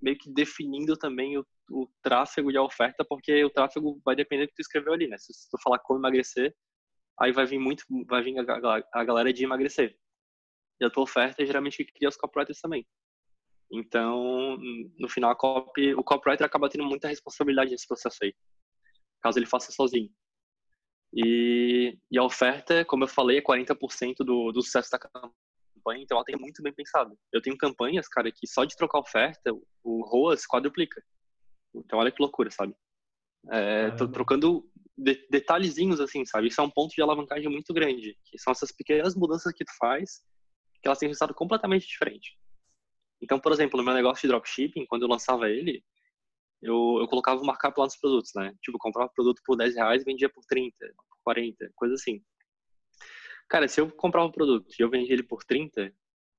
meio que definindo também o, o tráfego e a oferta, porque o tráfego vai depender do que tu escreveu ali, né? Se tu falar como emagrecer, aí vai vir muito, vai vir a, a galera de emagrecer. E a tua oferta é geralmente que cria os copywriters também. Então, no final, copy, o copywriter acaba tendo muita responsabilidade nesse processo aí, caso ele faça sozinho. E, e a oferta, como eu falei, é 40% do, do sucesso da campanha, então ela tem muito bem pensado. Eu tenho campanhas, cara, que só de trocar oferta, o ROAS quadruplica. Então, olha que loucura, sabe? É, tô trocando de, detalhezinhos assim, sabe? Isso é um ponto de alavancagem muito grande, que são essas pequenas mudanças que tu faz, que elas têm um resultado completamente diferente. Então, por exemplo, no meu negócio de dropshipping, quando eu lançava ele, eu, eu colocava o markup lá nos produtos, né? Tipo, comprava produto por 10 reais vendia por 30, por 40, coisa assim. Cara, se eu comprava o produto e eu vendia ele por 30,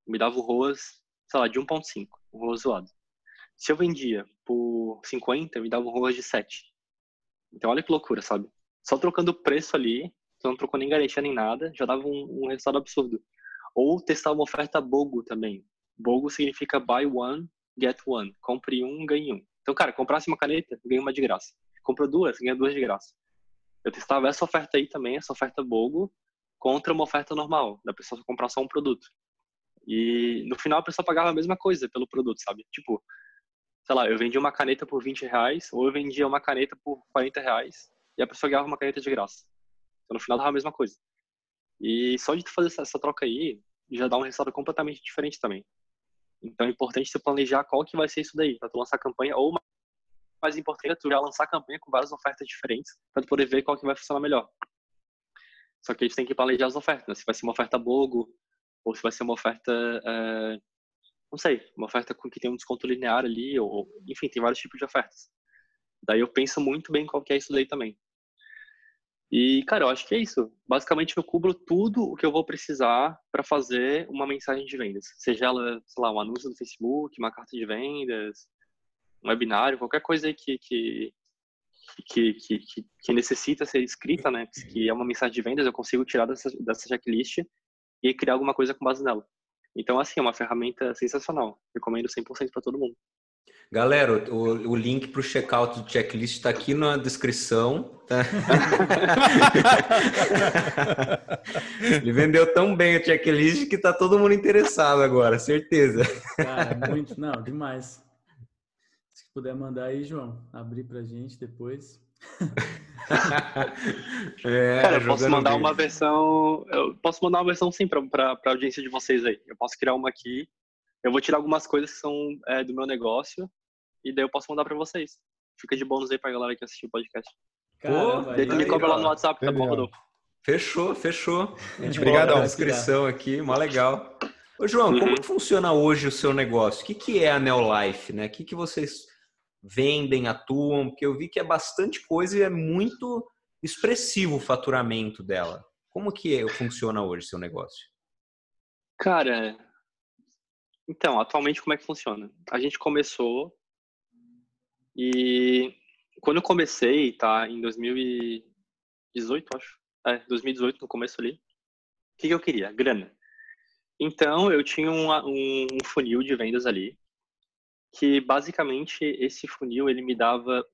me dava o ROAS, sei lá, de 1.5, o ROAS zoado. Se eu vendia por 50, me dava um ROAS de 7. Então, olha que loucura, sabe? Só trocando o preço ali, não trocou nem garantia nem nada, já dava um, um resultado absurdo. Ou testar uma oferta BOGO também. BOGO significa buy one, get one. Compre um, ganhe um. Então, cara, comprasse uma caneta, ganha uma de graça. Comprou duas, ganha duas de graça. Eu testava essa oferta aí também, essa oferta BOGO, contra uma oferta normal, da pessoa comprar só um produto. E no final a pessoa pagava a mesma coisa pelo produto, sabe? Tipo, sei lá, eu vendia uma caneta por 20 reais, ou eu vendia uma caneta por 40 reais, e a pessoa ganhava uma caneta de graça. Então no final dava a mesma coisa. E só de tu fazer essa, essa troca aí, já dá um resultado completamente diferente também. Então é importante você planejar qual que vai ser isso daí, para tu lançar a campanha, ou mais importante é tu já lançar a campanha com várias ofertas diferentes, para poder ver qual que vai funcionar melhor. Só que a gente tem que planejar as ofertas, né? se vai ser uma oferta BOGO, ou se vai ser uma oferta é, não sei, uma oferta que tem um desconto linear ali, ou, enfim, tem vários tipos de ofertas. Daí eu penso muito bem qual que é isso daí também. E, cara, eu acho que é isso. Basicamente, eu cubro tudo o que eu vou precisar para fazer uma mensagem de vendas. Seja ela, sei lá, um anúncio no Facebook, uma carta de vendas, um webinário, qualquer coisa que, que, que, que, que necessita ser escrita, né? Que é uma mensagem de vendas, eu consigo tirar dessa, dessa checklist e criar alguma coisa com base nela. Então, assim, é uma ferramenta sensacional. Recomendo 100% para todo mundo. Galera, o, o link para o checkout do checklist está aqui na descrição. Tá? [LAUGHS] Ele vendeu tão bem o checklist que está todo mundo interessado agora, certeza. Cara, muito, não, demais. Se puder mandar aí, João, abrir para gente depois. [LAUGHS] é, Cara, eu posso mandar uma versão. Eu posso mandar uma versão sim para a audiência de vocês aí. Eu posso criar uma aqui. Eu vou tirar algumas coisas que são é, do meu negócio e daí eu posso mandar para vocês. Fica de bônus aí pra galera que assistiu o podcast. Caramba, daí tu me cobra lá no WhatsApp, tá bom, Rodolfo? Fechou, fechou. [LAUGHS] Obrigado a descrição aqui, mó legal. Ô, João, uhum. como funciona hoje o seu negócio? O que, que é a Neolife, né? O que, que vocês vendem, atuam, porque eu vi que é bastante coisa e é muito expressivo o faturamento dela. Como que é, funciona hoje seu negócio? Cara, então, atualmente como é que funciona? A gente começou e quando eu comecei, tá, em 2018, acho. É, 2018, no começo ali. O que, que eu queria? Grana. Então, eu tinha um, um, um funil de vendas ali que basicamente esse funil ele me dava,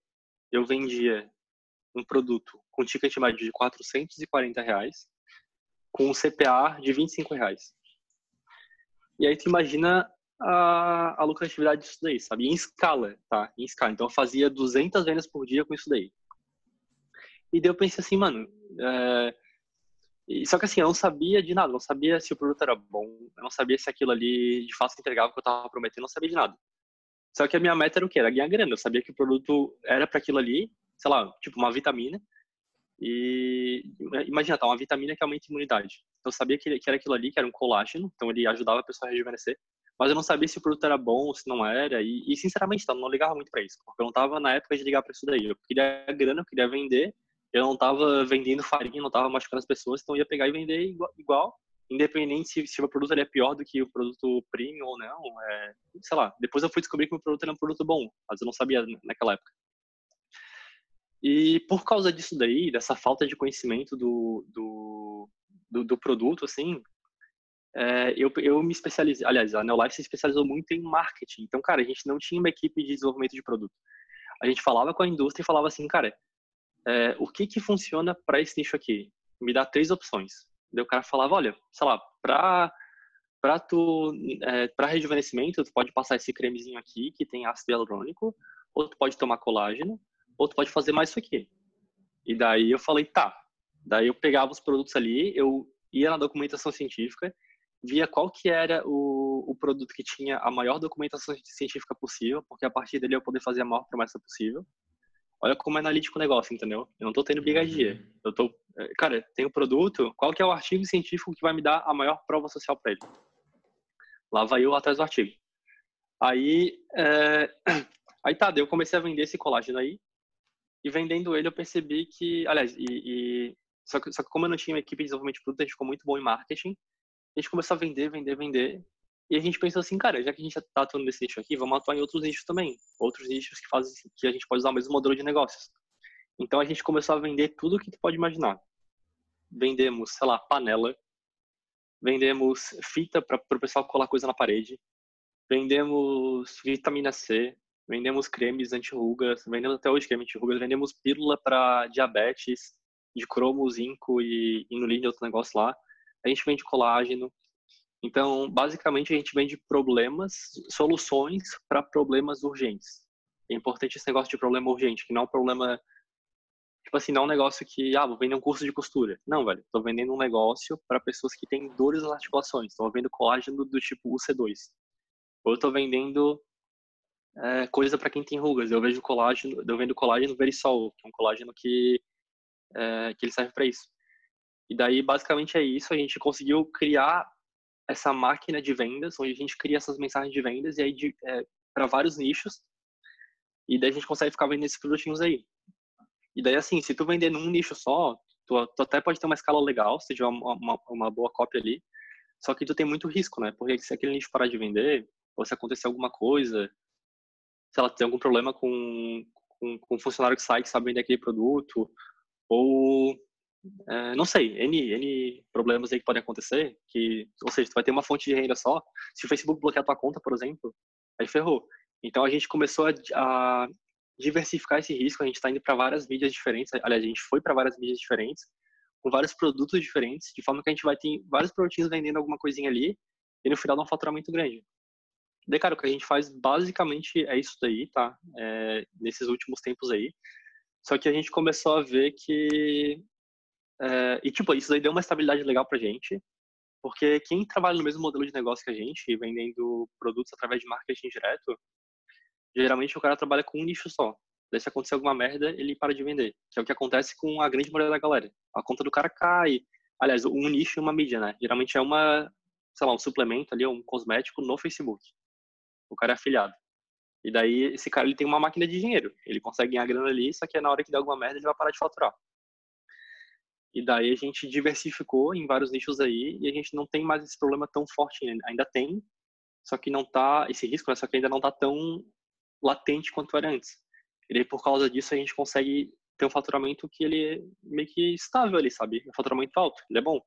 eu vendia um produto com ticket médio de 440 reais, com um CPA de 25 reais. E aí tu imagina a, a lucratividade disso daí, sabe? Em escala, tá? Em escala. Então eu fazia 200 vendas por dia com isso daí. E daí eu pensei assim, mano, é... só que assim, eu não sabia de nada, não sabia se o produto era bom, eu não sabia se aquilo ali de fato entregava o que eu tava prometendo, não sabia de nada. Só que a minha meta era o quê? Era ganhar grana. Eu sabia que o produto era para aquilo ali, sei lá, tipo uma vitamina. E imagina, tá, uma vitamina que aumenta a imunidade. Eu sabia que, era aquilo ali, que era um colágeno, então ele ajudava a pessoa a rejuvenescer. Mas eu não sabia se o produto era bom ou se não era. E, e sinceramente, eu não ligava muito para isso. Porque eu não tava na época de ligar para isso daí. Eu queria grana, eu queria vender. Eu não tava vendendo farinha, não tava machucando as pessoas, então eu ia pegar e vender igual, igual independente se, se o produto é pior do que o produto premium ou não, é, sei lá, depois eu fui descobrir que o produto era um produto bom, mas eu não sabia naquela época. E por causa disso daí, dessa falta de conhecimento do, do, do, do produto, assim, é, eu, eu me especializei, aliás, a Neolife se especializou muito em marketing. Então, cara, a gente não tinha uma equipe de desenvolvimento de produto. A gente falava com a indústria e falava assim, cara, é, o que que funciona para esse nicho aqui? Me dá três opções. Daí o cara falava, olha, sei lá, para para tu é, para rejuvenescimento, tu pode passar esse cremezinho aqui que tem ácido hialurônico, ou tu pode tomar colágeno, ou tu pode fazer mais isso aqui. E daí eu falei, tá. Daí eu pegava os produtos ali, eu ia na documentação científica, via qual que era o, o produto que tinha a maior documentação científica possível, porque a partir dele eu poder fazer a maior promessa possível. Olha como é analítico o negócio, entendeu? Eu não tô tendo bigadia. Eu tô, é, cara, tem o produto, qual que é o artigo científico que vai me dar a maior prova social para ele? Lá vai eu atrás do artigo. Aí, é... [CLEARS THROAT] aí tá, eu comecei a vender esse colágeno aí, e vendendo ele eu percebi que, aliás, e, e... Só, que, só que como eu não tinha uma equipe de desenvolvimento de produto, a gente ficou muito bom em marketing, a gente começou a vender, vender, vender, e a gente pensou assim, cara, já que a gente está atuando nesse nicho aqui, vamos atuar em outros nichos também. Outros nichos que fazem que a gente pode usar o mesmo modelo de negócios. Então a gente começou a vender tudo que tu pode imaginar. Vendemos, sei lá, panela. Vendemos fita para o pessoal colar coisa na parede. Vendemos vitamina C. Vendemos cremes anti-rugas. Vendemos até hoje creme anti-rugas. Vendemos pílula para diabetes, de cromo, zinco e inulina e outro negócio lá. A gente vende colágeno. Então, basicamente, a gente vende problemas, soluções para problemas urgentes. É importante esse negócio de problema urgente, que não é um problema. Tipo assim, não é um negócio que, ah, vou vender um curso de costura. Não, velho. Estou vendendo um negócio para pessoas que têm dores nas articulações. Estou vendendo colágeno do tipo UC2. Ou estou vendendo é, coisa para quem tem rugas. Eu vejo colágeno, eu vendo colágeno Verisol, que é um colágeno que, é, que ele serve para isso. E daí, basicamente, é isso. A gente conseguiu criar essa máquina de vendas, onde a gente cria essas mensagens de vendas e aí é, para vários nichos. E daí a gente consegue ficar vendendo esses produtinhos aí. E daí, assim, se tu vender num nicho só, tu, tu até pode ter uma escala legal, se tiver uma, uma, uma, boa cópia ali. Só que tu tem muito risco, né? Porque se aquele nicho parar de vender, ou se acontecer alguma coisa, se ela tem algum problema com, com, com um funcionário que sai que sabe vender aquele produto, ou é, não sei, N, N problemas aí que podem acontecer, que, ou seja, tu vai ter uma fonte de renda só. Se o Facebook bloquear tua conta, por exemplo, aí ferrou. Então a gente começou a, a diversificar esse risco, a gente está indo para várias mídias diferentes, aliás, a gente foi para várias mídias diferentes, com vários produtos diferentes, de forma que a gente vai ter vários produtinhos vendendo alguma coisinha ali, e no final dá um faturamento grande. Daí, cara, o que a gente faz basicamente é isso daí, tá? É, nesses últimos tempos aí. Só que a gente começou a ver que é, e, tipo, isso aí deu uma estabilidade legal pra gente, porque quem trabalha no mesmo modelo de negócio que a gente, vendendo produtos através de marketing direto, geralmente o cara trabalha com um nicho só. Daí se acontecer alguma merda, ele para de vender. Que é o que acontece com a grande maioria da galera. A conta do cara cai. Aliás, um nicho e uma mídia, né? Geralmente é uma, sei lá, um suplemento ali, um cosmético no Facebook. O cara é afiliado. E daí esse cara ele tem uma máquina de dinheiro. Ele consegue ganhar grana ali, só que na hora que der alguma merda ele vai parar de faturar. E daí a gente diversificou em vários nichos aí e a gente não tem mais esse problema tão forte. Ainda tem, só que não tá, esse risco, né, só que ainda não tá tão latente quanto era antes. E daí por causa disso a gente consegue ter um faturamento que ele é meio que estável ali, sabe? Um faturamento alto, ele é bom.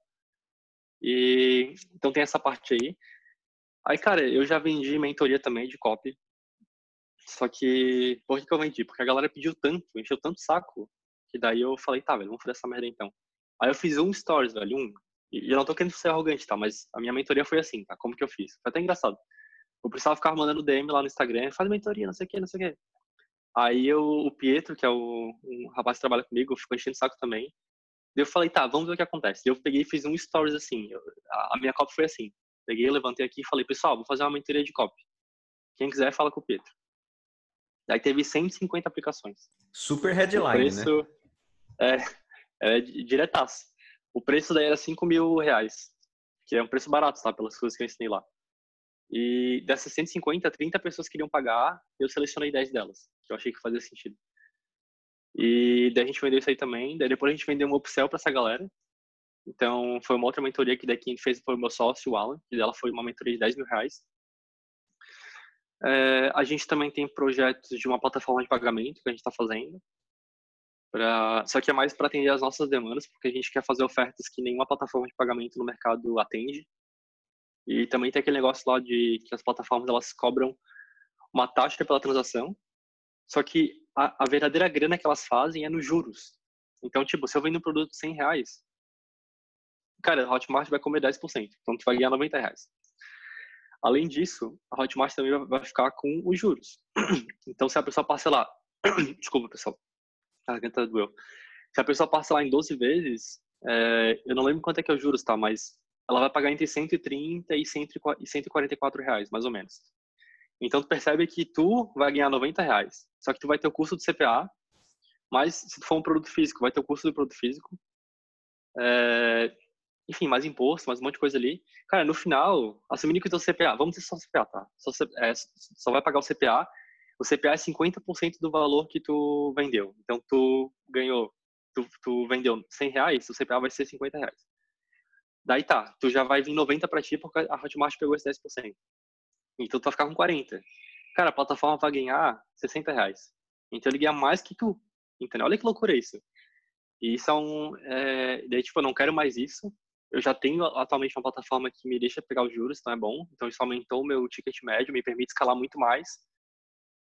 E então tem essa parte aí. Aí, cara, eu já vendi mentoria também de copy. Só que, por que, que eu vendi? Porque a galera pediu tanto, encheu tanto saco, que daí eu falei, tá, velho, vamos fazer essa merda então. Aí eu fiz um stories, velho, um. E eu não tô querendo ser arrogante, tá? Mas a minha mentoria foi assim, tá? Como que eu fiz? Foi até engraçado. O pessoal ficava mandando DM lá no Instagram, faz mentoria, não sei o que, não sei o que. Aí eu, o Pietro, que é o um rapaz que trabalha comigo, ficou enchendo o saco também. Daí eu falei, tá, vamos ver o que acontece. Daí eu peguei e fiz um stories assim. Eu, a, a, minha copy foi assim. Peguei, levantei aqui e falei, pessoal, vou fazer uma mentoria de copy. Quem quiser, fala com o Pietro. Aí teve 150 aplicações. Super headline, né? preço, né? É, é diretaço. O preço daí era 5 mil reais, que é um preço barato, tá? Pelas coisas que eu ensinei lá. E dessas 150, 30 pessoas queriam pagar, eu selecionei 10 delas, que eu achei que fazia sentido. E daí a gente vendeu isso aí também, daí depois a gente vendeu um upsell para essa galera. Então, foi uma outra mentoria que daqui fez foi o meu sócio, o Alan, que dela foi uma mentoria de 10 mil reais. É, a gente também tem projetos de uma plataforma de pagamento que a gente está fazendo. Pra, só que é mais para atender as nossas demandas, porque a gente quer fazer ofertas que nenhuma plataforma de pagamento no mercado atende. E também tem aquele negócio lá de que as plataformas elas cobram uma taxa pela transação, só que a, a verdadeira grana que elas fazem é nos juros. Então, tipo, se eu vendo um produto de 100 reais, cara, a Hotmart vai comer 10%, então tu vai ganhar 90 reais. Além disso, a Hotmart também vai ficar com os juros. [CLEARS THROAT] Então, se a pessoa parcelar, [CLEARS THROAT] desculpa, pessoal, garganta doeu. Se a pessoa parcelar em 12 vezes, é, eu não lembro quanto é que é os juros, tá? Mas ela vai pagar entre 130 e 144 reais, mais ou menos. Então, tu percebe que tu vai ganhar 90 reais. Só que tu vai ter o custo do CPA, mas se tu for um produto físico, vai ter o custo do produto físico. É, enfim, mais imposto, mais um monte de coisa ali. Cara, no final, assumindo que o teu CPA, vamos ter só CPA, tá? Só, é, só vai pagar o CPA. O CPA é 50% do valor que tu vendeu. Então, tu ganhou, tu, tu vendeu 100 reais, o CPA vai ser 50 reais. Daí tá, tu já vai vir 90 para ti porque a Hotmart pegou esse 10%. Então tu vai ficar com 40. Cara, a plataforma vai ganhar 60 reais. Então ele ganha mais que tu. Entendeu? Olha que loucura isso. E isso é um. É, daí, tipo, eu não quero mais isso. Eu já tenho atualmente uma plataforma que me deixa pegar os juros, então é bom. Então isso aumentou o meu ticket médio, me permite escalar muito mais.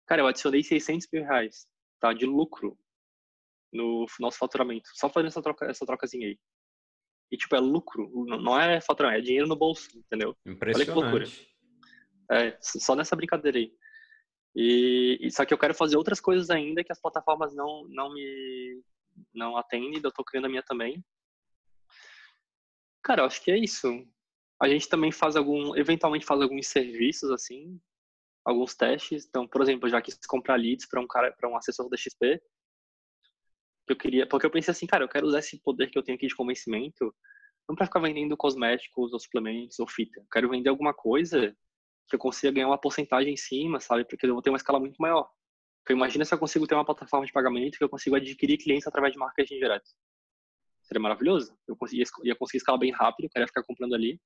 Cara, eu adicionei 600 mil reais tá, de lucro no nosso faturamento, só fazendo essa, troca, essa trocazinha aí. E, tipo, é lucro, não é faturamento, é dinheiro no bolso, entendeu? Impressionante. Olha que loucura. É, só nessa brincadeira aí. E, e, só que eu quero fazer outras coisas ainda que as plataformas não, não me não atendem, eu tô criando a minha também. Cara, eu acho que é isso. A gente também faz algum, eventualmente faz alguns serviços assim, alguns testes. Então, por exemplo, eu já quis comprar leads para um cara, para um assessor da XP. Eu queria, porque eu pensei assim, cara, eu quero usar esse poder que eu tenho aqui de convencimento não para ficar vendendo cosméticos ou suplementos ou fita. Eu quero vender alguma coisa que eu consiga ganhar uma porcentagem em cima, sabe? Porque eu vou ter uma escala muito maior. Porque imagina se eu consigo ter uma plataforma de pagamento que eu consigo adquirir clientes através de marketing direto. Seria maravilhoso. Eu ia conseguir escalar bem rápido, eu queria ficar comprando ali.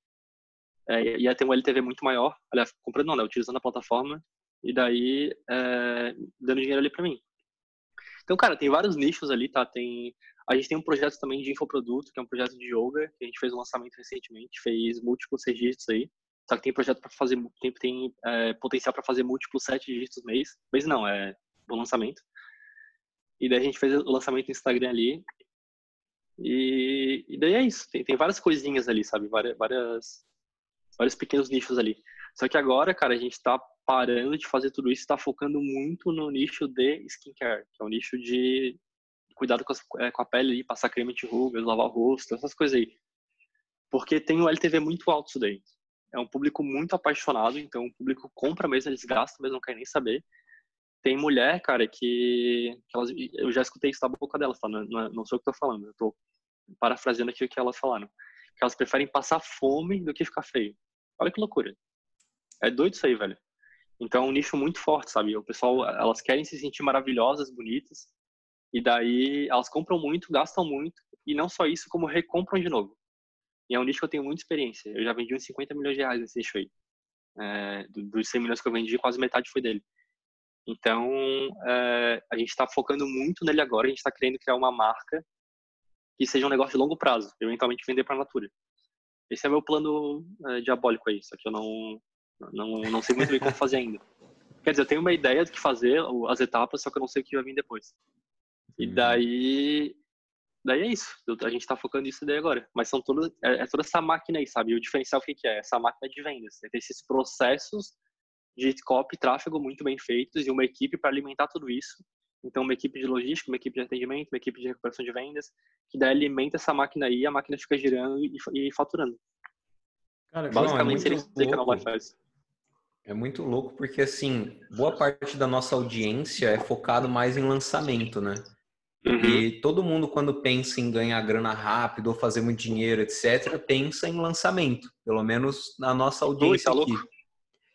É, ia ter um LTV muito maior. Aliás, comprando não, né? Utilizando a plataforma. E daí, é, dando dinheiro ali para mim. Então, cara, tem vários nichos ali, tá? Tem, a gente tem um projeto também de infoproduto, que é um projeto de yoga, que a gente fez um lançamento recentemente, fez múltiplos registros aí. Só que tem projeto para fazer, tem, tem é, potencial para fazer múltiplos sete dígitos mês. Mês não, é o lançamento. E daí a gente fez o lançamento no Instagram ali. E, e daí é isso. Tem, tem várias coisinhas ali, sabe? Várias, várias, vários pequenos nichos ali. Só que agora, cara, a gente está parando de fazer tudo isso, está focando muito no nicho de skincare, que é o nicho de cuidado com, as, é, com a pele, ali, passar creme de rugas, lavar o rosto, essas coisas aí. Porque tem um LTV muito alto isso daí é um público muito apaixonado, então o público compra mesmo, eles gastam mesmo, não querem nem saber. Tem mulher, cara, que, que elas, eu já escutei isso da boca delas, tá? Não, não, não sou o que tô falando, eu tô parafraseando aqui o que elas falaram. Que elas preferem passar fome do que ficar feio. Olha que loucura. É doido isso aí, velho. Então é um nicho muito forte, sabe? O pessoal, elas querem se sentir maravilhosas, bonitas, e daí elas compram muito, gastam muito, e não só isso, como recompram de novo. E é um nicho que eu tenho muita experiência. Eu já vendi uns 50 milhões de reais nesse nicho aí. É, dos 100 milhões que eu vendi, quase metade foi dele. Então, é, a gente está focando muito nele agora. A gente está querendo criar uma marca que seja um negócio de longo prazo, eventualmente vender para a Natura. Esse é meu plano é, diabólico aí, só que eu não, não, não sei muito bem como fazer ainda. [LAUGHS] Quer dizer, eu tenho uma ideia do que fazer, as etapas, só que eu não sei o que vai vir depois. E uhum. daí Daí é isso. A gente tá focando nisso daí agora. Mas são todas, é, é, toda essa máquina aí, sabe? E o diferencial o que, que é? Essa máquina de vendas. É ter esses processos de copy, tráfego muito bem feitos e uma equipe para alimentar tudo isso. Então, uma equipe de logística, uma equipe de atendimento, uma equipe de recuperação de vendas, que daí alimenta essa máquina aí, a máquina fica girando e, e faturando. Cara, Basicamente, não, é muito que a Nova faz. É muito louco porque, assim, boa parte da nossa audiência é focado mais em lançamento, né? Uhum. E todo mundo, quando pensa em ganhar grana rápido ou fazer muito dinheiro, etc., pensa em lançamento. Pelo menos na nossa audiência Ui, tá aqui.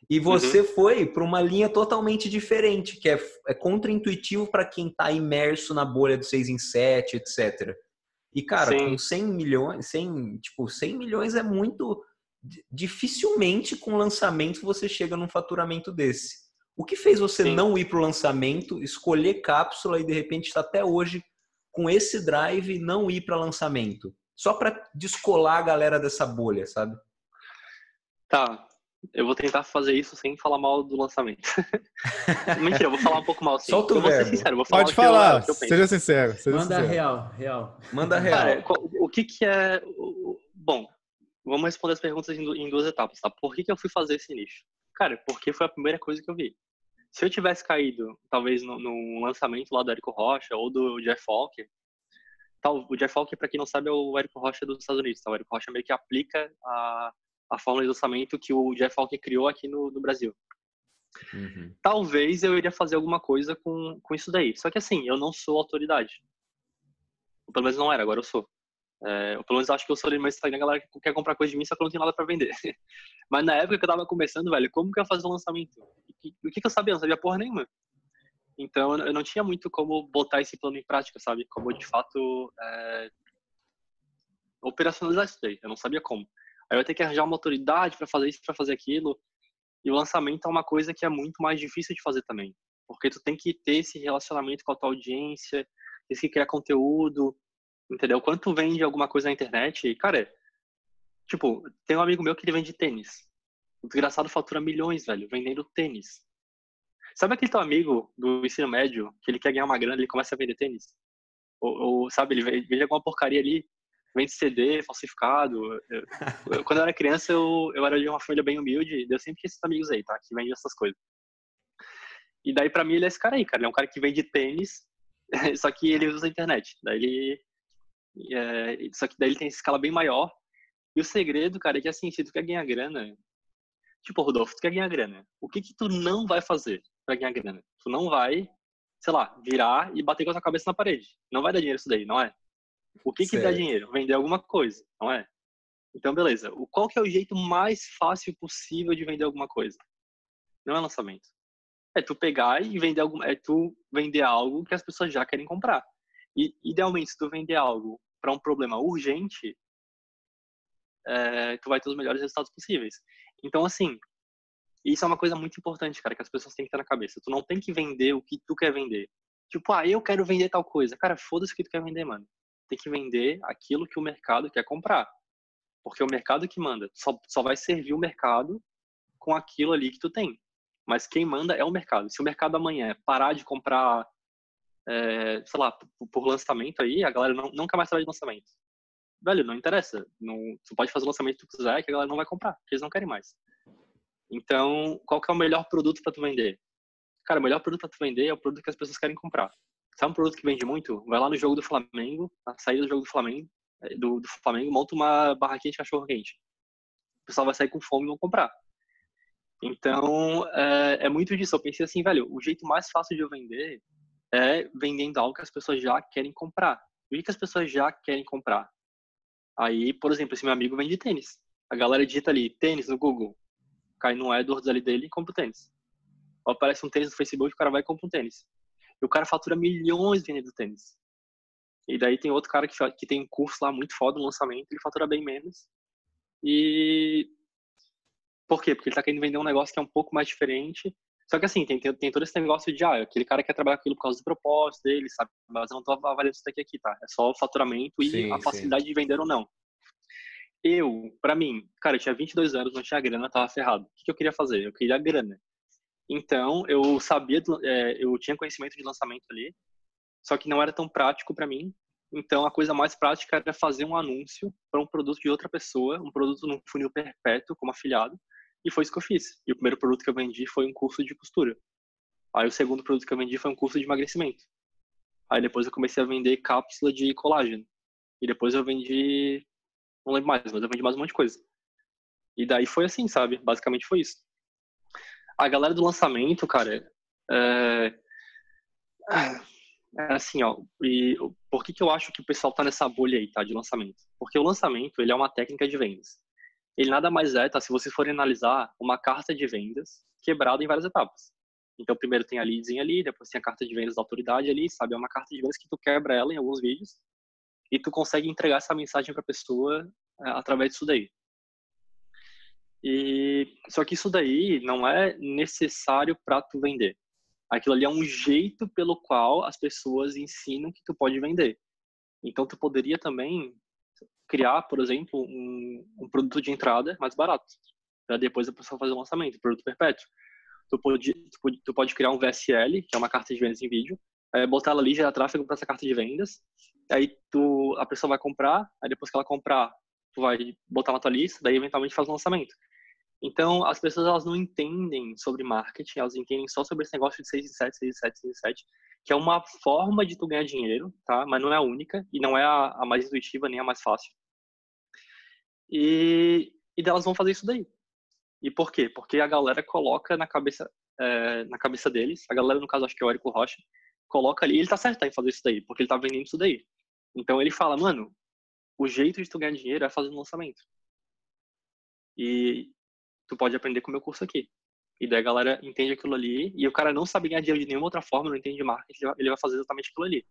E você uhum. foi para uma linha totalmente diferente, que é, é contra-intuitivo para quem está imerso na bolha do 6 em 7, etc. E, cara, Sim. com 100 milhões, 100, tipo, 100 milhões é muito. Dificilmente com lançamento você chega num faturamento desse. O que fez você Sim. não ir para o lançamento, escolher cápsula e de repente está até hoje com esse drive e não ir para lançamento? Só para descolar a galera dessa bolha, sabe? Tá, eu vou tentar fazer isso sem falar mal do lançamento. [LAUGHS] Mentira, eu vou falar um pouco mal sim. Solta o eu vou ser sincero, eu vou falar Pode o que eu- falar, o que eu penso. seja sincero. Seja Manda sincero. real, real. Manda real. Cara, o que que é... Bom, vamos responder as perguntas em du- em duas etapas, tá? Por que que eu fui fazer esse nicho? Cara, porque foi a primeira coisa que eu vi. Se eu tivesse caído, talvez, no, no lançamento lá do Érico Rocha ou do Jeff Walker, tal, o Jeff Walker, para quem não sabe, é o Érico Rocha dos Estados Unidos, tá? O Érico Rocha meio que aplica a, a fórmula de lançamento que o Jeff Walker criou aqui no, no Brasil. Uhum. Talvez eu iria fazer alguma coisa com, com isso daí. Só que assim, eu não sou autoridade. Ou pelo menos não era, agora eu sou. É, ou pelo menos acho que eu sou ali no meu Instagram, a galera que quer comprar coisa de mim, só que eu não tenho nada pra vender. [LAUGHS] Mas na época que eu tava começando, velho, como que eu ia fazer o lançamento? O que, o que que eu sabia? Eu não sabia porra nenhuma. Então eu não tinha muito como botar esse plano em prática, sabe? Como de fato é, operacionalizar isso daí. Eu não sabia como. Aí ia ter que arranjar uma autoridade pra fazer isso, pra fazer aquilo. E o lançamento é uma coisa que é muito mais difícil de fazer também. Porque tu tem que ter esse relacionamento com a tua audiência, tem que criar conteúdo, entendeu? Quando tu vende alguma coisa na internet, cara, tipo, tem um amigo meu que ele vende tênis. O desgraçado fatura milhões, velho, vendendo tênis. Sabe aquele teu amigo do ensino médio, que ele quer ganhar uma grana, ele começa a vender tênis? Ou, ou, sabe, ele vende alguma porcaria ali, vende CD falsificado. [LAUGHS] Eu- quando eu era criança, eu, eu era de uma família bem humilde, eu sempre tinha esses amigos aí, tá? Que vendem essas coisas. E daí, pra mim, ele é esse cara aí, cara. Ele é um cara que vende tênis, [LAUGHS] só que ele usa a internet. Daí ele. é, só que daí ele tem essa escala bem maior. E o segredo, cara, é que assim, se tu quer ganhar grana. Tipo, Rodolfo, tu quer ganhar grana. O que que tu não vai fazer pra ganhar grana? Tu não vai, sei lá, virar e bater com a tua cabeça na parede. Não vai dar dinheiro isso daí, não é? O que que dá dinheiro? Vender alguma coisa, não é? Então, beleza. O, qual que é o jeito mais fácil possível de vender alguma coisa? Não é lançamento. É tu pegar e vender algum, é tu vender algo que as pessoas já querem comprar. E idealmente, se tu vender algo para um problema urgente, é, tu vai ter os melhores resultados possíveis. Então, assim, isso é uma coisa muito importante, cara, que as pessoas têm que ter na cabeça. Tu não tem que vender o que tu quer vender. Tipo, ah, eu quero vender tal coisa. Cara, foda-se o que tu quer vender, mano. Tem que vender aquilo que o mercado quer comprar. Porque é o mercado que manda. Só, só vai servir o mercado com aquilo ali que tu tem. Mas quem manda é o mercado. Se o mercado amanhã parar de comprar, é, sei lá, por, por lançamento aí, a galera não, nunca mais de lançamento. Velho, não interessa. Não, tu pode fazer o lançamento que tu quiser, que a galera não vai comprar, porque eles não querem mais. Então, qual que é o melhor produto para tu vender? Cara, o melhor produto para tu vender é o produto que as pessoas querem comprar. Sabe um produto que vende muito? Vai lá no jogo do Flamengo, na saída do jogo do Flamengo, eh, do, do Flamengo, monta uma barraquinha de cachorro quente. O pessoal vai sair com fome e vão comprar. Então, é, é muito disso. Eu pensei assim, velho, o jeito mais fácil de eu vender é vendendo algo que as pessoas já querem comprar. O que as pessoas já querem comprar? Aí, por exemplo, esse meu amigo vende tênis. A galera digita ali, tênis no Google. Cai no AdWords ali dele e compra o tênis. Ou aparece um tênis no Facebook, o cara vai e compra um tênis. E o cara fatura milhões vendendo tênis. E daí tem outro cara que, que tem um curso lá muito foda no lançamento, ele fatura bem menos. E. Por quê? Porque ele tá querendo vender um negócio que é um pouco mais diferente. Só que assim, tem, tem, tem todo esse negócio de, ah, aquele cara quer trabalhar aquilo por causa do propósito dele, sabe? Mas eu não tô avaliando isso daqui, aqui, tá? É só o faturamento e Sim, a sim. facilidade de vender ou não. Eu, pra mim, cara, eu tinha 22 anos, não tinha grana, tava ferrado. O que, que eu queria fazer? Eu queria grana. Então, eu sabia, é, eu tinha conhecimento de lançamento ali, só que não era tão prático pra mim. Então, a coisa mais prática era fazer um anúncio para um produto de outra pessoa, um produto num funil perpétuo, como afiliado, e foi isso que eu fiz. E o primeiro produto que eu vendi foi um curso de costura. Aí o segundo produto que eu vendi foi um curso de emagrecimento. Aí depois eu comecei a vender cápsula de colágeno. E depois eu vendi, não lembro mais, mas eu vendi mais um monte de coisa. E daí foi assim, sabe? Basicamente foi isso. A galera do lançamento, cara, é, é assim, ó, e por que que eu acho que o pessoal tá nessa bolha aí, tá, de lançamento? Porque o lançamento, ele é uma técnica de vendas. Ele nada mais é, tá, se vocês forem analisar, uma carta de vendas quebrada em várias etapas. Então, primeiro tem a leadzinha ali, depois tem a carta de vendas da autoridade ali, sabe? É uma carta de vendas que tu quebra ela em alguns vídeos. e tu consegue entregar essa mensagem para a pessoa é, através disso daí. E só que isso daí não é necessário para tu vender. Aquilo ali é um jeito pelo qual as pessoas ensinam que tu pode vender. Então tu poderia também criar, por exemplo, um, um produto de entrada mais barato, para depois a pessoa fazer o lançamento, produto perpétuo. Tu pode, tu pode, tu pode criar um VSL, que é uma carta de vendas em vídeo, é, botar ela ali, gerar tráfego para essa carta de vendas. Aí tu, a pessoa vai comprar, aí depois que ela comprar, tu vai botar na tua lista, daí eventualmente faz o lançamento. Então, as pessoas elas não entendem sobre marketing, elas entendem só sobre esse negócio de 6 em 7, 6 em 7, 6 em 7, que é uma forma de tu ganhar dinheiro, tá? Mas não é a única e não é a, a mais intuitiva nem a mais fácil. E, e delas vão fazer isso daí. E por quê? Porque a galera coloca na cabeça, é, na cabeça deles, a galera, no caso, acho que é o Érico Rocha, coloca ali, ele tá certo em fazer isso daí, porque ele tá vendendo isso daí. Então ele fala, mano, o jeito de tu ganhar dinheiro é fazendo lançamento. E tu pode aprender com o meu curso aqui. E daí a galera entende aquilo ali, e o cara não sabe ganhar dinheiro de nenhuma outra forma, não entende marketing, ele vai fazer exatamente aquilo ali.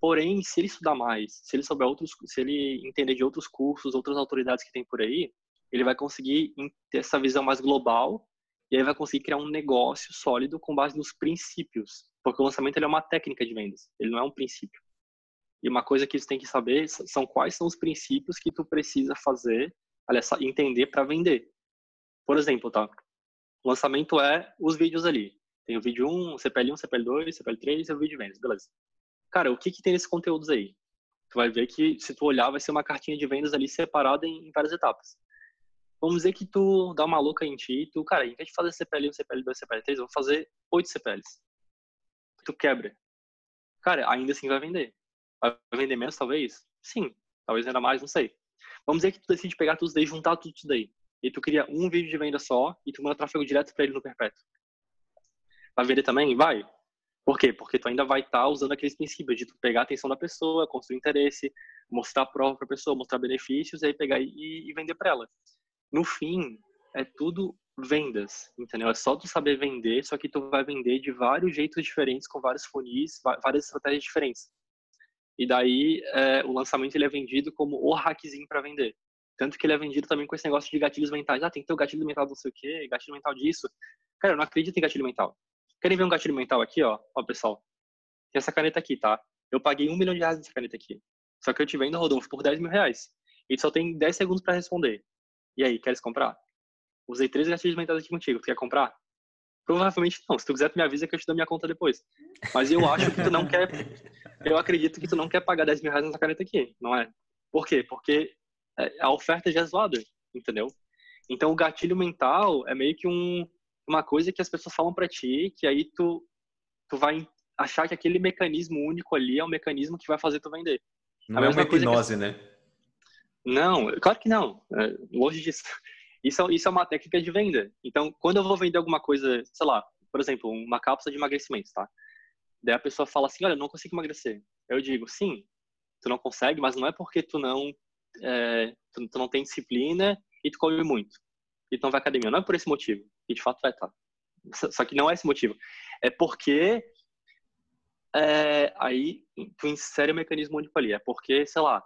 Porém, se ele estudar mais, se ele souber outros, se ele entender de outros cursos, outras autoridades que tem por aí, ele vai conseguir ter essa visão mais global e aí vai conseguir criar um negócio sólido com base nos princípios, porque o lançamento é uma técnica de vendas, ele não é um princípio. E uma coisa que você tem que saber são quais são os princípios que tu precisa fazer, aliás, entender para vender. Por exemplo, tá? O lançamento é os vídeos ali. Tem o vídeo 1, CPL1, CPL2, CPL3 e o vídeo de vendas, beleza. Cara, o que que tem nesses conteúdos aí? Tu vai ver que se tu olhar vai ser uma cartinha de vendas ali separada em, várias etapas. Vamos dizer que tu dá uma louca em ti, tu, cara, em vez de fazer CPL1, CPL2, CPL3, eu vou fazer 8 CPLs. Tu quebra. Cara, ainda assim vai vender. Vai vender menos, talvez? Sim. Talvez ainda mais, não sei. Vamos dizer que tu decide pegar tudo isso daí, juntar tudo isso daí e tu cria um vídeo de venda só e tu manda tráfego direto para ele no perpétuo. Vai vender também? Vai. Por quê? Porque tu ainda vai estar tá usando aqueles princípios de tu pegar a atenção da pessoa, construir interesse, mostrar prova para a pessoa, mostrar benefícios, e aí pegar e, e vender para ela. No fim, é tudo vendas, entendeu? É só tu saber vender, só que tu vai vender de vários jeitos diferentes, com vários funis, várias estratégias diferentes. E daí, é, o lançamento ele é vendido como o hackzinho para vender. Tanto que ele é vendido também com esse negócio de gatilhos mentais. Ah, tem que ter o gatilho mental não sei o quê, gatilho mental disso. Cara, eu não acredito em gatilho mental. Querem ver um gatilho mental aqui, ó? Ó, pessoal. Tem essa caneta aqui, tá? Eu paguei um milhão de reais nessa caneta aqui. Só que eu te vendo, Rodolfo, por 10 mil reais. E só tem 10 segundos para responder. E aí, queres comprar? Usei três gatilhos mentais aqui contigo. Tu quer comprar? Provavelmente não. Se tu quiser, tu me avisa que eu te dou minha conta depois. Mas eu acho que tu não quer. Eu acredito que tu não quer pagar 10 mil reais nessa caneta aqui, não é? Por quê? Porque a oferta já é zoada, entendeu? Então o gatilho mental é meio que um, uma coisa que as pessoas falam para ti, que aí tu, tu vai achar que aquele mecanismo único ali é o mecanismo que vai fazer tu vender. Não é uma hipnose, que... né? Não, claro que não. É, longe disso. Isso, é, isso é uma técnica de venda. Então, quando eu vou vender alguma coisa, sei lá, por exemplo, uma cápsula de emagrecimento, tá? Daí a pessoa fala assim, olha, eu não consigo emagrecer. Eu digo, sim, tu não consegue, mas não é porque tu não é, tu, tu, não tem disciplina e tu come muito. E tu não vai à academia. Não é por esse motivo. E de fato vai estar. Só que não é esse motivo. É porque é, aí tu insere o mecanismo único ali. É porque, sei lá,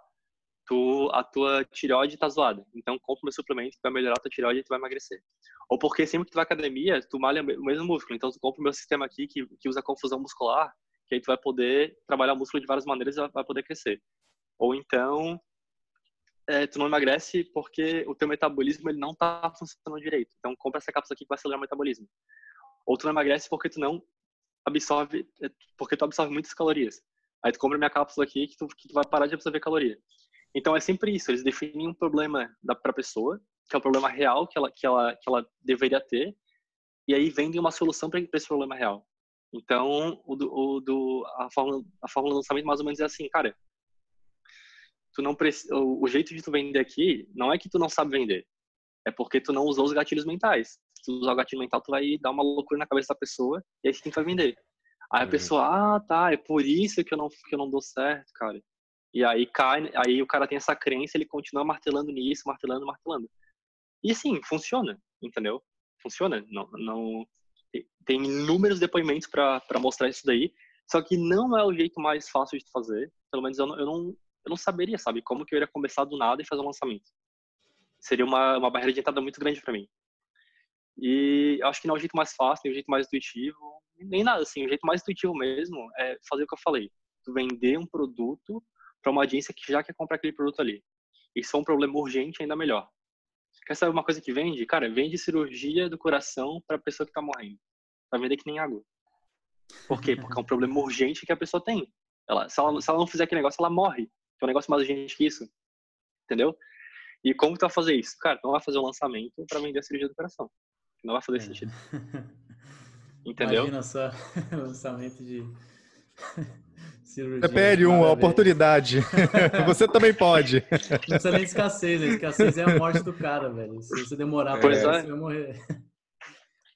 tu, a tua tireoide tá zoada. Então compra meu suplemento que vai melhorar a tua tireoide e tu vai emagrecer. Ou porque sempre que tu vai à academia, tu malha o mesmo músculo. Então tu compra o meu sistema aqui que, que usa confusão muscular, que aí tu vai poder trabalhar o músculo de várias maneiras e vai poder crescer. Ou então é, tu não emagrece porque o teu metabolismo ele não tá funcionando direito. Então compra essa cápsula aqui que vai acelerar o metabolismo. Ou tu não emagrece porque tu não absorve, é, porque tu absorve muitas calorias. Aí tu compra minha cápsula aqui que tu, que tu vai parar de absorver caloria. Então é sempre isso, eles definem um problema para a pessoa, que é o problema real que ela, que ela, que ela deveria ter, e aí vendem uma solução para esse problema real. Então, o do, o do, a, fórmula, a fórmula do lançamento mais ou menos é assim, cara, tu não o, o jeito de tu vender aqui não é que tu não sabe vender, é porque tu não usou os gatilhos mentais. Se tu usar o gatilho mental, tu vai dar uma loucura na cabeça da pessoa e aí tu vai vender. Aí a uhum. pessoa, ah, tá, é por isso que eu não que eu não dou certo, cara. E aí cai, aí o cara tem essa crença, ele continua martelando nisso, martelando, martelando. E assim, funciona, entendeu? Funciona. Não, não tem inúmeros depoimentos para mostrar isso daí. Só que não é o jeito mais fácil de fazer. Pelo menos eu não, eu não eu não saberia, sabe, como que eu iria começar do nada e fazer um lançamento. Seria uma, uma barreira de entrada muito grande para mim. E eu acho que não é o jeito mais fácil, nem o jeito mais intuitivo, nem nada assim. O jeito mais intuitivo mesmo é fazer o que eu falei. Tu vender um produto para uma audiência que já quer comprar aquele produto ali. E se for um problema urgente, ainda melhor. Quer saber uma coisa que vende? Cara, vende cirurgia do coração para pessoa que tá morrendo. Vai vender que nem água. Por quê? Porque é um [LAUGHS] problema urgente que a pessoa tem. Ela, se, ela, se ela não fizer aquele negócio, ela morre. É um negócio mais urgente que isso. Entendeu? E como tu vai fazer isso? Cara, tu não vai fazer um lançamento para vender a cirurgia do coração. Não vai fazer é. sentido. [LAUGHS] Entendeu? Imagina só [LAUGHS] lançamento de [LAUGHS] cirurgia. Você pede uma oportunidade. você também pode. Não precisa nem de escassez. A escassez é a morte do cara, velho. Se você demorar para é. você vai morrer.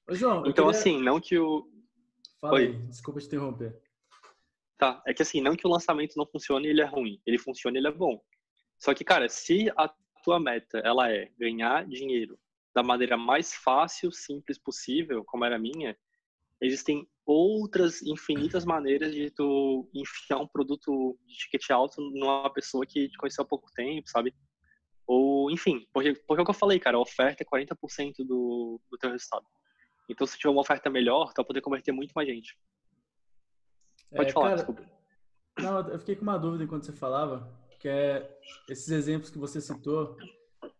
Ô, João, então, queria... assim, não que o. Fala Oi. aí, desculpa te interromper. Tá, é que assim, não que o lançamento não funcione ele é ruim. Ele funciona ele é bom. Só que, cara, se a tua meta ela é ganhar dinheiro da maneira mais fácil, simples possível, como era a minha, existem outras infinitas maneiras de tu enfiar um produto de ticket alto numa pessoa que te conheceu há pouco tempo, sabe? Ou, enfim, porque, porque é o que eu falei, cara, a oferta é 40% do, do teu resultado. Então, se tiver uma oferta melhor, tu vai poder converter muito mais gente. Pode é, falar, cara, desculpa. Não, eu fiquei com uma dúvida enquanto você falava, que é esses exemplos que você citou,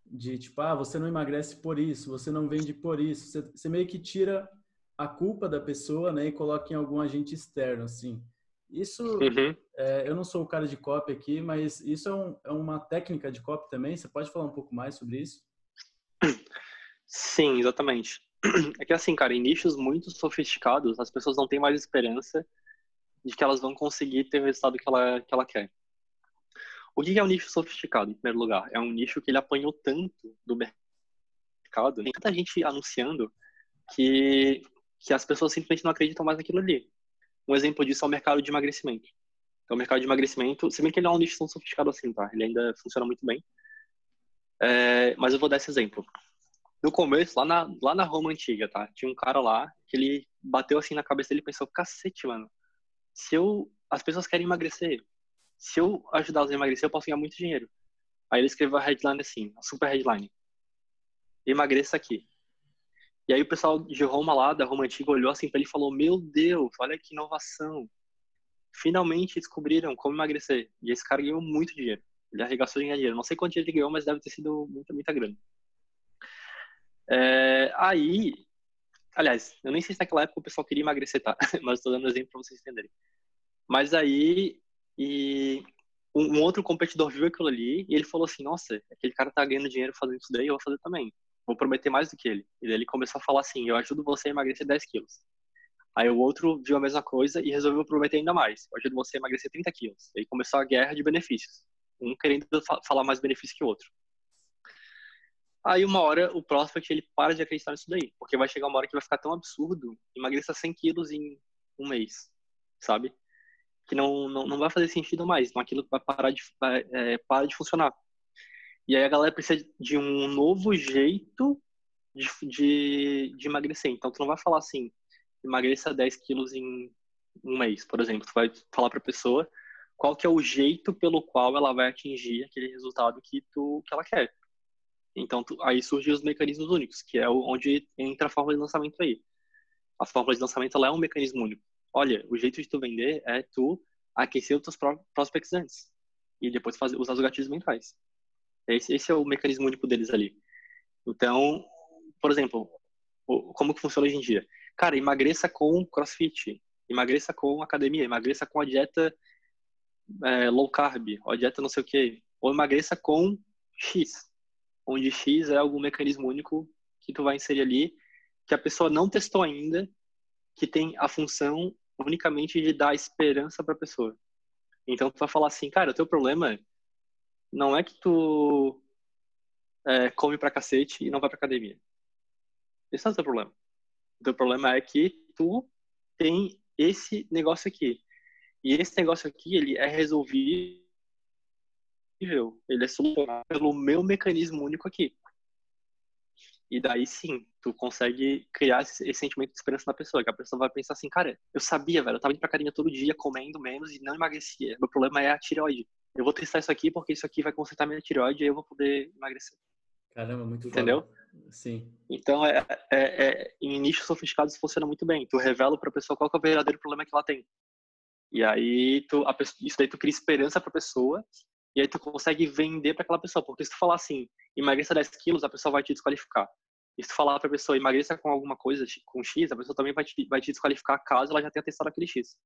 de tipo, ah, você não emagrece por isso, você não vende por isso. Você, você meio que tira a culpa da pessoa, né, e coloca em algum agente externo, assim. Isso, uhum. é, eu não sou o cara de copy aqui, mas isso é, um, é, uma técnica de copy também. Você pode falar um pouco mais sobre isso? Sim, exatamente. [CLEARS THROAT] É que assim, cara, em nichos muito sofisticados, as pessoas não têm mais esperança de que elas vão conseguir ter o resultado que ela, que ela quer. O que é um nicho sofisticado, em primeiro lugar? É um nicho que ele apanhou tanto do mercado, tem tanta gente anunciando que, que as pessoas simplesmente não acreditam mais naquilo ali. Um exemplo disso é o mercado de emagrecimento. Então, o mercado de emagrecimento, se bem que ele não é um nicho tão sofisticado assim, tá? Ele ainda funciona muito bem. É, mas eu vou dar esse exemplo. No começo, lá na, lá na Roma Antiga, tá? Tinha um cara lá que ele bateu assim na cabeça e pensou, cacete, mano, se eu... As pessoas querem emagrecer, se eu ajudá-los a emagrecer, eu posso ganhar muito dinheiro. Aí ele escreveu a headline assim, a super headline. Emagreça aqui. E aí o pessoal de Roma lá, da Roma Antiga, olhou assim para ele e falou, meu Deus, olha que inovação. Finalmente descobriram como emagrecer. E esse cara ganhou muito dinheiro. Ele arregaçou dinheiro. Não sei quanto ele ganhou, mas deve ter sido muita, muita grana. É, aí, aliás, eu nem sei se naquela época o pessoal queria emagrecer, tá? [LAUGHS] Mas estou dando exemplo para vocês entenderem. Mas aí e um, um, outro competidor viu aquilo ali e ele falou assim: Nossa, aquele cara tá ganhando dinheiro fazendo isso daí, eu vou fazer também. Vou prometer mais do que ele. E daí ele começou a falar assim: Eu ajudo você a emagrecer 10 quilos. Aí o outro viu a mesma coisa e resolveu prometer ainda mais: Eu ajudo você a emagrecer 30 quilos. E aí começou a guerra de benefícios. Um querendo falar mais benefício que o outro. Aí uma hora o prospect ele para de acreditar nisso daí, porque vai chegar uma hora que vai ficar tão absurdo, emagreça 100 quilos em um mês, sabe? que não, não, não vai fazer sentido mais, então aquilo vai parar de, vai, é, para de funcionar. E aí a galera precisa de um novo jeito de, de, de emagrecer. Então tu não vai falar assim, emagreça 10 quilos em um mês, por exemplo. Tu vai falar para a pessoa qual que é o jeito pelo qual ela vai atingir aquele resultado que, tu, que ela quer. Então aí surgem os mecanismos únicos, que é onde entra a forma de lançamento aí. A forma de lançamento ela é um mecanismo único olha, o jeito de tu vender é tu aquecer os teus prospects antes e depois fazer, usar os gatilhos mentais. Esse, esse é o mecanismo único deles ali. Então, por exemplo, como que funciona hoje em dia? Cara, emagreça com crossfit, emagreça com academia, emagreça com a dieta é, low carb, ou a dieta não sei o que, ou emagreça com X, onde X é algum mecanismo único que tu vai inserir ali, que a pessoa não testou ainda, que tem a função unicamente de dar esperança para a pessoa. Então tu vai falar assim, cara, o teu problema não é que tu é, come pra cacete e não vai pra academia. Esse não é o teu problema. O teu problema é que tu tem esse negócio aqui. E esse negócio aqui, ele é resolvível, ele é solucionado pelo meu mecanismo único aqui. E daí sim, tu consegue criar esse, esse, sentimento de esperança na pessoa, que a pessoa vai pensar assim, cara, eu sabia, velho, eu tava indo pra academia todo dia, comendo menos e não emagrecia. Meu problema é a tireoide. eu vou testar isso aqui porque isso aqui vai consertar minha tireoide e eu vou poder emagrecer. Caramba, muito Entendeu? foda. Sim. Então, é, é, é, em nichos sofisticados funciona muito bem. Tu revela para a pessoa qual é o verdadeiro problema que ela tem. E aí, tu, isso daí tu cria esperança para a pessoa e aí tu consegue vender para aquela pessoa. Porque se tu falar assim, emagreça 10 quilos, a pessoa vai te desqualificar. E se tu falar para a pessoa, emagreça com alguma coisa, com X, a pessoa também vai te, vai te desqualificar caso ela já tenha testado aquele X.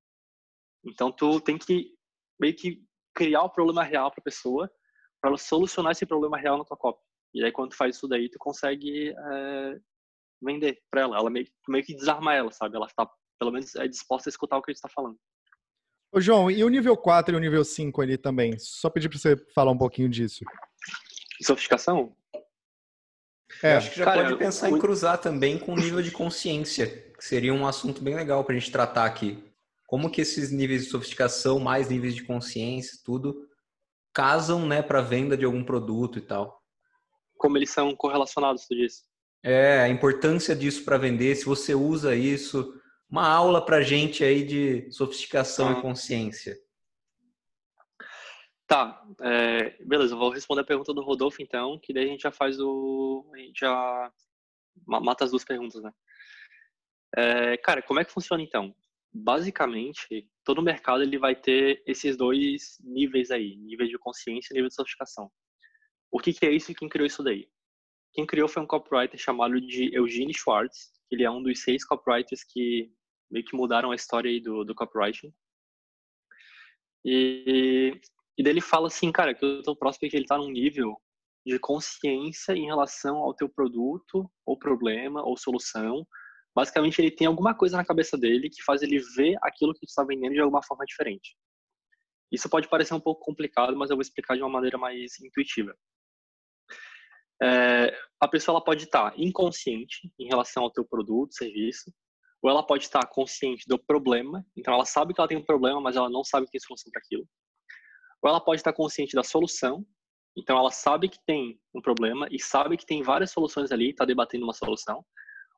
Então, tu tem que meio que criar o problema real para a pessoa, para ela solucionar esse problema real na tua cópia. E aí, quando tu faz isso daí, tu consegue é, vender para ela. Ela meio, meio que desarma ela, sabe? Ela está, pelo menos, é disposta a escutar o que a gente está falando. Ô, João, e o nível 4 e o nível 5 ali também? Só pedir para você falar um pouquinho disso. Sofisticação? É. Eu acho que já Cara, pode pensar eu... em cruzar também com o nível de consciência, que seria um assunto bem legal para a gente tratar aqui. Como que esses níveis de sofisticação, mais níveis de consciência, tudo, casam né, para venda de algum produto e tal. Como eles são correlacionados, tu disse? É, a importância disso para vender, se você usa isso, uma aula para gente aí de sofisticação e consciência. Tá, é, beleza, eu vou responder a pergunta do Rodolfo então, que daí a gente já faz o. A gente já mata as duas perguntas, né? É, cara, como é que funciona então? Basicamente, todo mercado ele vai ter esses dois níveis aí, nível de consciência e nível de sofisticação. O que, que é isso e quem criou isso daí? Quem criou foi um copywriter chamado de Eugene Schwartz, ele é um dos seis copywriters que meio que mudaram a história aí do, do copywriting. E e daí ele fala assim, cara, que o teu prospect ele tá num nível de consciência em relação ao teu produto, ou problema, ou solução. Basicamente, ele tem alguma coisa na cabeça dele que faz ele ver aquilo que tu está vendendo de alguma forma diferente. Isso pode parecer um pouco complicado, mas eu vou explicar de uma maneira mais intuitiva. É, a pessoa ela pode estar tá inconsciente em relação ao teu produto, serviço, ou ela pode estar consciente do problema, então ela sabe que ela tem um problema, mas ela não sabe que tem solução para aquilo ou ela pode estar consciente da solução, então ela sabe que tem um problema e sabe que tem várias soluções ali, está debatendo uma solução,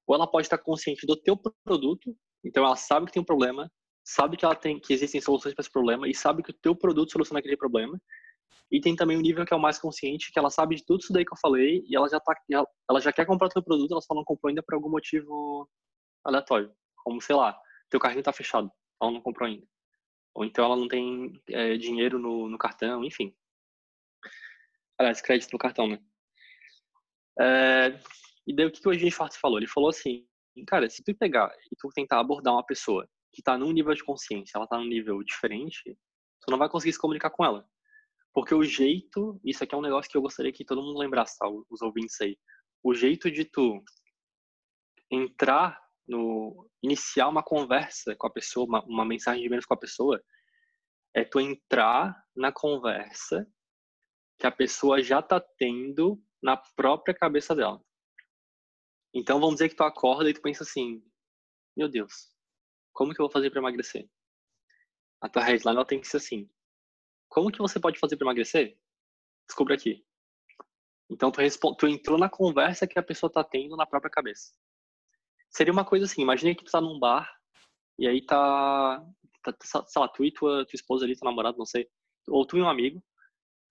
ou ela pode estar consciente do teu produto, então ela sabe que tem um problema, sabe que ela tem que existem soluções para esse problema e sabe que o teu produto soluciona aquele problema. E tem também o nível que é o mais consciente, que ela sabe de tudo isso daí que eu falei e ela já tá ela já quer comprar teu produto, ela só não comprou ainda por algum motivo aleatório, como sei lá, teu carrinho está fechado, ela não comprou ainda ou então ela não tem é, dinheiro no, no, cartão, enfim. Aliás, crédito no cartão, né? É, e daí o que, que o Eugene Schwartz falou? Ele falou assim, cara, se tu pegar e tu tentar abordar uma pessoa que está num nível de consciência, ela está num nível diferente, tu não vai conseguir se comunicar com ela. Porque o jeito, isso aqui é um negócio que eu gostaria que todo mundo lembrasse, tá? Os ouvintes aí. O jeito de tu entrar no iniciar uma conversa com a pessoa, uma, uma mensagem de menos com a pessoa, é tu entrar na conversa que a pessoa já tá tendo na própria cabeça dela. Então vamos dizer que tu acorda e tu pensa assim: meu Deus, como que eu vou fazer para emagrecer? A tua headline ela tem que ser assim: como que você pode fazer para emagrecer? Descubra aqui. Então tu, tu entrou na conversa que a pessoa tá tendo na própria cabeça. Seria uma coisa assim, imagine que tu tá num bar e aí tá, tá sei lá, tu e tua, tua esposa ali, teu namorado, não sei, ou tu e um amigo,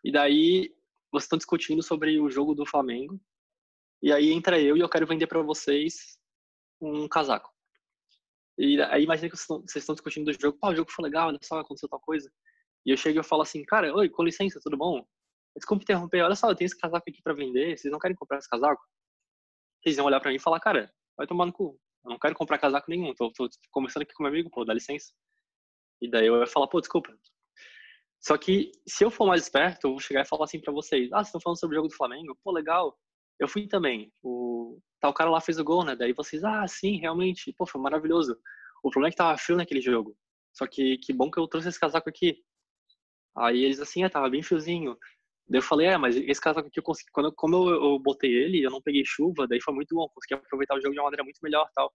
e daí vocês estão discutindo sobre o jogo do Flamengo, e aí entra eu e eu quero vender para vocês um casaco. E aí imagina que vocês estão discutindo do jogo, pô, o jogo foi legal, olha só, aconteceu tal coisa. E eu chego e eu falo assim, cara, oi, com licença, tudo bom? Desculpe interromper, olha só, eu tenho esse casaco aqui para vender, vocês não querem comprar esse casaco? Vocês vão olhar para mim e falar, cara, vai tomar no cu. Eu não quero comprar casaco nenhum. Tô, tô conversando aqui com meu amigo, pô, dá licença. E daí eu ia falar, pô, desculpa. Só que se eu for mais esperto, eu vou chegar e falar assim para vocês: ah, vocês estão falando sobre o jogo do Flamengo? Pô, legal. Eu fui também. O tal cara lá fez o gol, né? Daí vocês, ah, sim, realmente. Pô, foi maravilhoso. O problema é que tava frio naquele jogo. Só que que bom que eu trouxe esse casaco aqui. Aí eles assim, é, tava bem friozinho. Daí eu falei, é, mas esse casaco aqui eu consegui, quando, como eu, eu, botei ele, eu não peguei chuva, daí foi muito bom, consegui aproveitar o jogo de uma maneira muito melhor tal.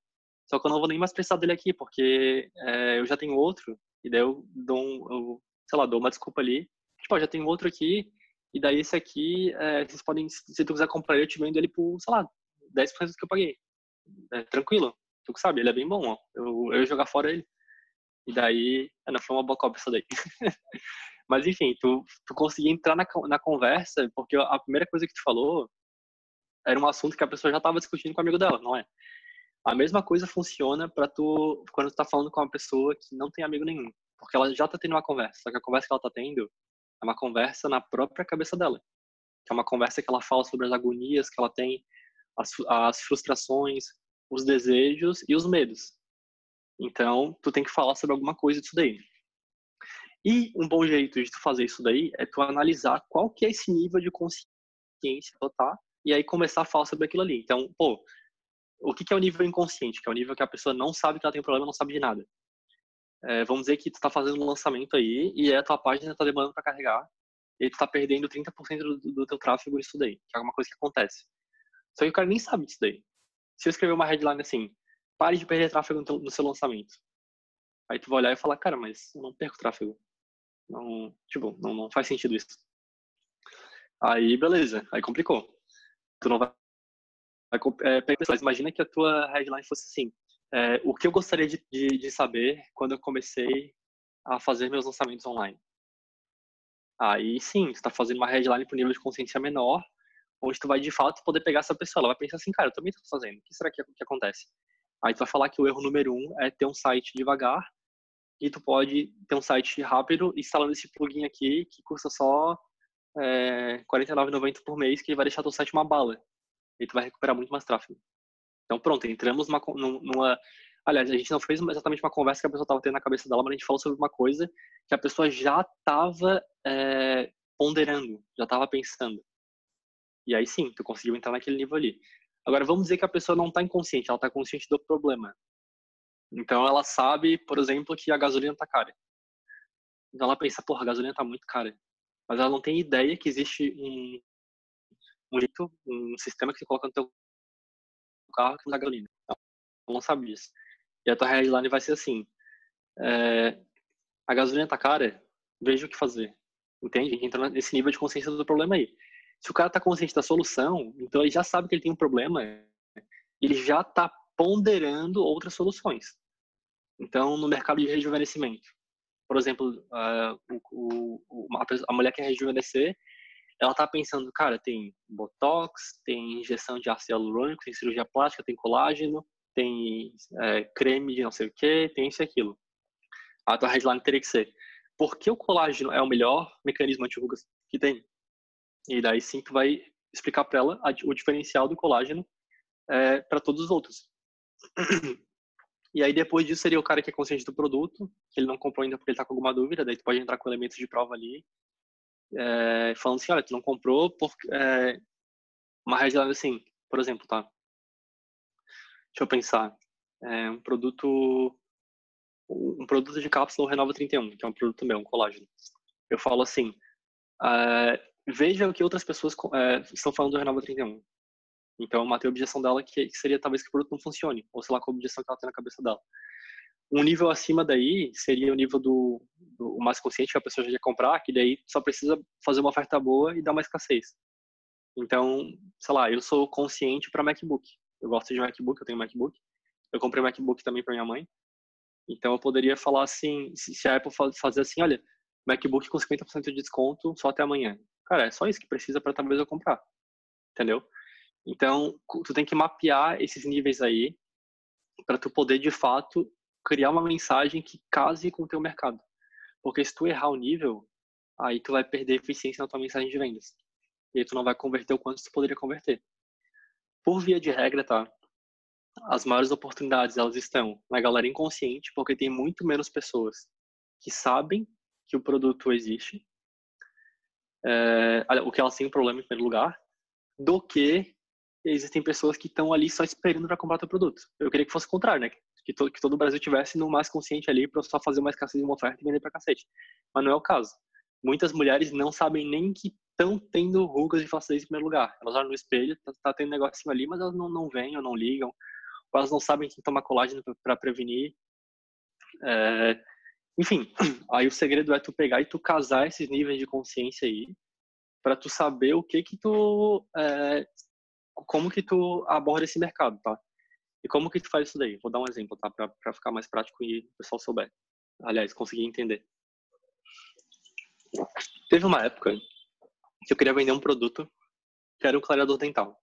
Só que eu não vou nem mais precisar dele aqui, porque é, eu já tenho outro, e daí eu dou um, eu, sei lá, dou uma desculpa ali. Tipo, já tenho outro aqui, e daí esse aqui, é, vocês podem, se tu quiser comprar eu te vendo ele por, sei lá, 10% do que eu paguei. É, tranquilo, tu sabe, ele é bem bom, ó. Eu, eu ia jogar fora ele. E daí, é, não foi uma boa cópia isso daí. [LAUGHS] Mas enfim, tu, tu conseguia entrar na, na conversa, porque a primeira coisa que tu falou era um assunto que a pessoa já estava discutindo com o amigo dela, não é? A mesma coisa funciona para tu quando tu tá falando com uma pessoa que não tem amigo nenhum, porque ela já tá tendo uma conversa, só que a conversa que ela tá tendo é uma conversa na própria cabeça dela. Que é uma conversa que ela fala sobre as agonias que ela tem, as, as frustrações, os desejos e os medos. Então, tu tem que falar sobre alguma coisa disso daí. E um bom jeito de tu fazer isso daí é tu analisar qual que é esse nível de consciência que tá e aí começar a falar sobre aquilo ali. Então, pô, o que, que é o nível inconsciente? Que é o nível que a pessoa não sabe que ela tem um problema, não sabe de nada. É, vamos dizer que tu está fazendo um lançamento aí e a tua página está demorando para carregar e tu está perdendo 30% do, do teu tráfego nisso daí, que é alguma coisa que acontece. Só que o cara nem sabe disso daí. Se eu escrever uma headline assim, pare de perder tráfego no, teu, no seu lançamento. Aí tu vai olhar e falar, cara, mas eu não perco tráfego. Não, tipo, não, não faz sentido isso. Aí, beleza. Aí complicou. Tu não vai é, imagina que a tua headline fosse assim: é, o que eu gostaria de, de, de, saber quando eu comecei a fazer meus lançamentos online. Aí sim, você está fazendo uma headline para um nível de consciência menor, onde tu vai de fato poder pegar essa pessoa. Ela vai pensar assim, cara, eu também estou fazendo. O que será que, que acontece? Aí tu vai falar que o erro número um é ter um site devagar e tu pode ter um site rápido instalando esse plugin aqui que custa só é, R$ 49,90 por mês, que vai deixar teu site uma bala e tu vai recuperar muito mais tráfego. Então, pronto, entramos numa, numa. Aliás, a gente não fez exatamente uma conversa que a pessoa estava tendo na cabeça dela, mas a gente falou sobre uma coisa que a pessoa já estava é, ponderando, já estava pensando. E aí sim, tu conseguiu entrar naquele nível ali. Agora, vamos dizer que a pessoa não está inconsciente, ela está consciente do problema. Então, ela sabe, por exemplo, que a gasolina está cara. Então, ela pensa, porra, a gasolina está muito cara. Mas ela não tem ideia que existe um, um jeito, um sistema que você coloca no teu carro que usa gasolina. Então, não sabe disso. E a tua headline vai ser assim: é, a gasolina tá cara, veja o que fazer. Entende? Entra nesse nível de consciência do problema aí. Se o cara tá consciente da solução, então ele já sabe que ele tem um problema, ele já tá ponderando outras soluções. Então, no mercado de rejuvenescimento, por exemplo, uh, o, o, a mulher quer rejuvenescer, ela tá pensando, cara, tem botox, tem injeção de ácido hialurônico, tem cirurgia plástica, tem colágeno, tem é, creme de não sei o que, tem isso e aquilo. A tua headline teria que ser, por que o colágeno é o melhor mecanismo anti-rugas que tem? E daí sim tu vai explicar para ela o diferencial do colágeno é, para todos os outros. [CLEARS THROAT] E aí depois disso seria o cara que é consciente do produto, que ele não comprou ainda porque ele tá com alguma dúvida, daí tu pode entrar com elementos de prova ali é, falando assim, olha, tu não comprou porque é, uma headline assim, por exemplo, tá? Deixa eu pensar. É um produto um produto de cápsula Renova 31, que é um produto meu, um colágeno. Eu falo assim, é, veja o que outras pessoas é, estão falando do Renova 31. Então, matei a objeção dela que, seria talvez que o produto não funcione, ou sei lá, qual objeção que ela tem na cabeça dela. Um nível acima daí seria o nível do, do mais consciente que a pessoa já quer comprar, que daí só precisa fazer uma oferta boa e dar uma escassez. Então, sei lá, eu sou consciente para MacBook. Eu gosto de MacBook, eu tenho MacBook. Eu comprei MacBook também para minha mãe. Então, eu poderia falar assim, se a Apple fazer assim, olha, MacBook com 50% de desconto só até amanhã. Cara, é só isso que precisa para talvez eu comprar. Entendeu? Então, tu tem que mapear esses níveis aí para tu poder de fato criar uma mensagem que case com o teu mercado. Porque se tu errar o nível, aí tu vai perder eficiência na tua mensagem de vendas. E aí tu não vai converter o quanto tu poderia converter. Por via de regra, tá? As maiores oportunidades, elas estão na galera inconsciente, porque tem muito menos pessoas que sabem que o produto existe, é, o que elas têm problema em primeiro lugar, do que existem pessoas que estão ali só esperando para comprar teu produto. Eu queria que fosse o contrário, né? que, to, que todo o Brasil tivesse no mais consciente ali para só fazer uma escassez de uma oferta e vender para cacete. Mas não é o caso. Muitas mulheres não sabem nem que estão tendo rugas de flacidez em primeiro lugar. Elas olham no espelho, tá, tá tendo um negocinho ali, mas elas não, não veem ou não ligam. Ou elas não sabem que tomar colágeno para prevenir. É, enfim, [CLEARS THROAT] aí o segredo é tu pegar e tu casar esses níveis de consciência aí para tu saber o que que tu é, como que tu aborda esse mercado, tá? E como que tu faz isso daí? Vou dar um exemplo, tá? Para ficar mais prático e o pessoal souber. Aliás, conseguir entender. Teve uma época que eu queria vender um produto que era um clareador dental.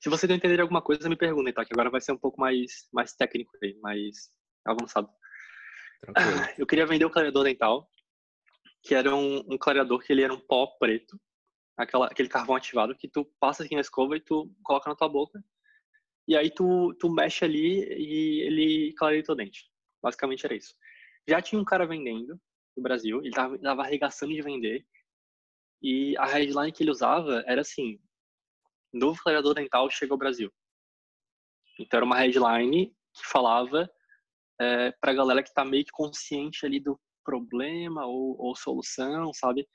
Se você não entender alguma coisa, me pergunte, tá? Que agora vai ser um pouco mais, mais técnico aí, mais avançado. Tranquilo. Eu queria vender o clareador dental, que era um, um clareador que ele era um pó preto, aquela, aquele carvão ativado que tu passa aqui na escova e tu coloca na tua boca. E aí tu, tu mexe ali e ele clareia teu dente. Basicamente era isso. Já tinha um cara vendendo no Brasil, ele tava, tava arregaçando de vender. E a headline que ele usava era assim: Novo clareador dental chega ao Brasil. Então era uma headline que falava é, para a galera que está meio que consciente ali do problema ou, ou solução, sabe?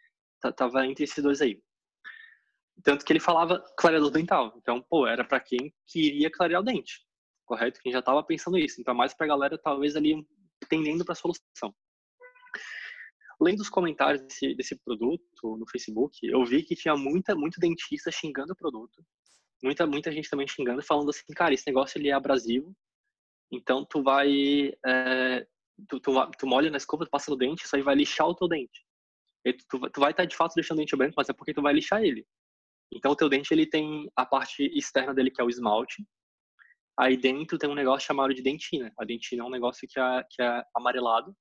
Tava entre esses dois aí. Tanto que ele falava clareador dental. Então, pô, era para quem queria clarear o dente, correto? Quem já estava pensando isso. Então, mais para a galera, talvez ali tendendo para a solução. Lendo os comentários desse, desse produto no Facebook, eu vi que tinha muita, muito dentista xingando o produto. Muita, muita gente também xingando, falando assim, cara, esse negócio ele é abrasivo, então tu vai, é, tu, tu, tu molha na escova, tu passa no dente, isso aí vai lixar o teu dente. Tu, tu vai estar de fato deixando o dente branco, mas é porque tu vai lixar ele. Então, o teu dente ele tem a parte externa dele que é o esmalte. Aí dentro tem um negócio chamado de dentina. A dentina é um negócio que é, que é amarelado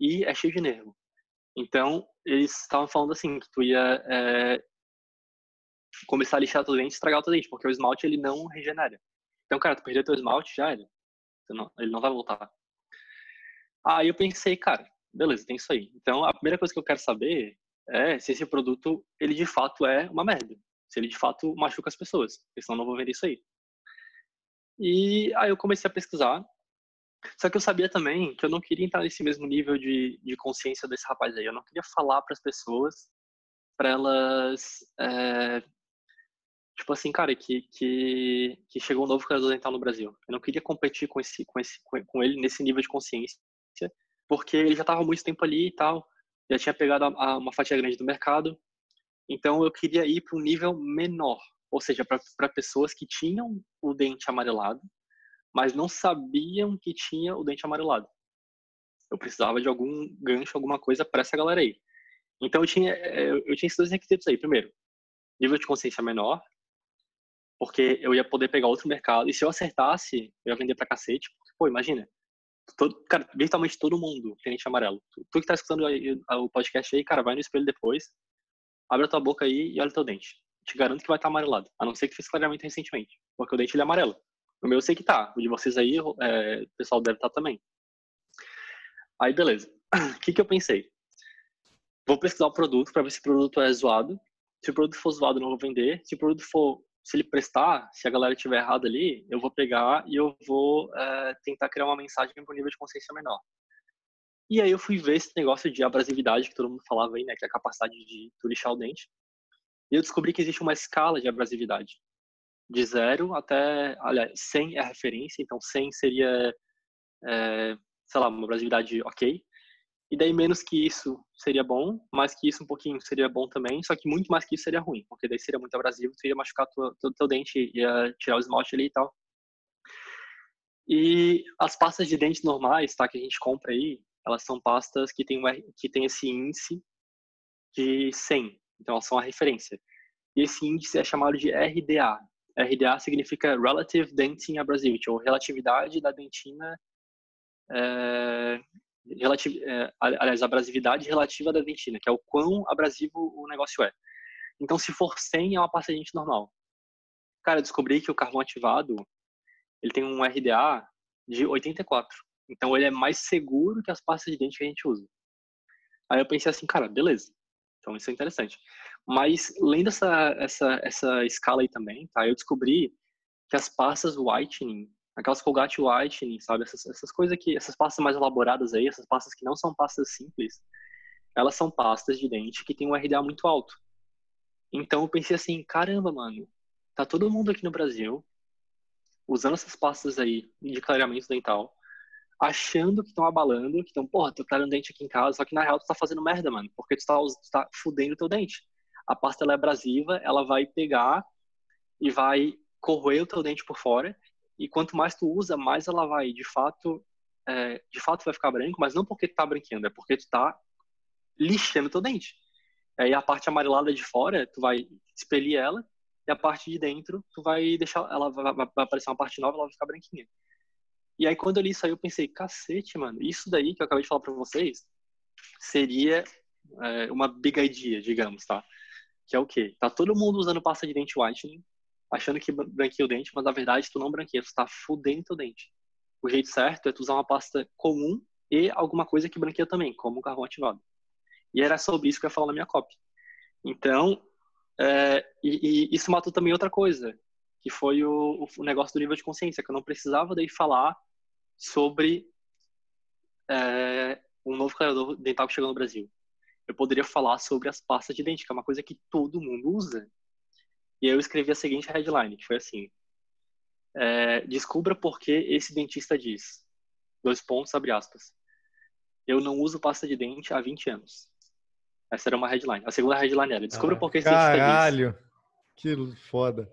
e é cheio de nervo. Então, eles estavam falando assim, que tu ia é, começar a lixar teu dente e estragar o teu dente, porque o esmalte ele não regenera. Então, cara, tu perdeu teu esmalte, já. Não, ele não vai voltar. Aí eu pensei, cara, beleza, tem isso aí. Então, a primeira coisa que eu quero saber é se esse produto, ele de fato é uma merda se ele de fato machuca as pessoas, porque senão não vou vender isso aí. E aí eu comecei a pesquisar, só que eu sabia também que eu não queria entrar nesse mesmo nível de, de consciência desse rapaz aí. Eu não queria falar para as pessoas, para elas, é, tipo assim, cara, que, que, que chegou um novo criador dental no Brasil. Eu não queria competir com esse, com esse, com ele nesse nível de consciência, porque ele já estava muito tempo ali e tal, já tinha pegado a, a, uma fatia grande do mercado. Então eu queria ir para um nível menor, ou seja, para pessoas que tinham o dente amarelado, mas não sabiam que tinha o dente amarelado. Eu precisava de algum gancho, alguma coisa para essa galera aí. Então eu tinha, eh, eu tinha esses dois requisitos aí. Primeiro, nível de consciência menor, porque eu ia poder pegar outro mercado. E se eu acertasse, eu ia vender pra cacete. Porque, pô, imagina. Todo, cara, virtualmente todo mundo tem dente amarelo. Tu, tu que tá escutando o podcast aí, cara, vai no espelho depois abre a tua boca aí e olha teu dente. Te garanto que vai estar amarelado. A não ser que fez clareamento recentemente. Porque o dente ele é amarelo. O meu eu sei que tá. O de vocês aí, é, o pessoal deve estar tá também. Aí, beleza. [CLEARS THROAT] O que, que eu pensei? Vou pesquisar o produto para ver se o produto é zoado. Se o produto for zoado, não vou vender. Se o produto for, se ele prestar, se a galera estiver errada ali, eu vou pegar e eu vou é, tentar criar uma mensagem para um nível de consciência menor. E aí eu fui ver esse negócio de abrasividade que todo mundo falava aí, né? Que é a capacidade de tu lixar o dente. E eu descobri que existe uma escala de abrasividade. De zero até, aliás, 100 é a referência, então 100 seria, é, sei lá, uma abrasividade ok. E daí menos que isso seria bom, mais que isso um pouquinho seria bom também, só que muito mais que isso seria ruim, porque daí seria muito abrasivo, tu ia machucar todo o teu dente, ia tirar o esmalte ali e tal. E as pastas de dente normais, tá, que a gente compra aí, elas são pastas que têm, que têm esse índice de 100. Então, elas são a referência. E esse índice é chamado de RDA. RDA significa Relative Dentin Abrasivity, ou relatividade da dentina, é, é, aliás, abrasividade relativa da dentina, que é o quão abrasivo o negócio é. Então, se for 100, é uma pasta de dente normal. Cara, descobri que o carvão ativado, ele tem um RDA de 84. Então ele é mais seguro que as pastas de dente que a gente usa. Aí eu pensei assim, cara, beleza. Então isso é interessante. Mas lendo essa, essa, essa escala aí também, tá? Eu descobri que as pastas whitening, aquelas Colgate whitening, sabe? Essas, essas coisas que, essas pastas mais elaboradas aí, essas pastas que não são pastas simples, elas são pastas de dente que tem um RDA muito alto. Então eu pensei assim, caramba, mano, tá todo mundo aqui no Brasil usando essas pastas aí de clareamento dental achando que estão abalando, que estão, porra, tô clareando dente aqui em casa, só que na real tu tá fazendo merda, mano, porque tu tá, tu tá fudendo teu dente. A pasta ela é abrasiva, ela vai pegar e vai corroer o teu dente por fora, e quanto mais tu usa, mais ela vai, de fato, é, de fato vai ficar branco, mas não porque tu tá branqueando, é porque tu tá lixando teu dente. Aí a parte amarelada de fora, tu vai expelir ela, e a parte de dentro, tu vai deixar, ela vai, vai aparecer uma parte nova, ela vai ficar branquinha. E aí quando eu li isso aí, eu pensei, cacete, mano, isso daí que eu acabei de falar para vocês, seria é, uma big idea, digamos, tá? Que é o quê? Tá todo mundo usando pasta de dente whitening, achando que branqueia o dente, mas na verdade tu não branqueia, tu tá fudendo teu dente. O jeito certo é tu usar uma pasta comum e alguma coisa que branqueia também, como o carvão ativado. E era sobre isso que eu ia falar na minha copy. Então, é, e, e, isso matou também outra coisa, que foi o, o, negócio do nível de consciência, que eu não precisava daí falar sobre é, um novo clareador dental que chegou no Brasil. Eu poderia falar sobre as pastas de dente, que é uma coisa que todo mundo usa. E aí eu escrevi a seguinte headline, que foi assim: é, Descubra por que esse dentista diz. Dois pontos, abre aspas. Eu não uso pasta de dente há 20 anos. Essa era uma headline. A segunda headline era: Descubra ah, por que esse dentista diz. Caralho! Que foda.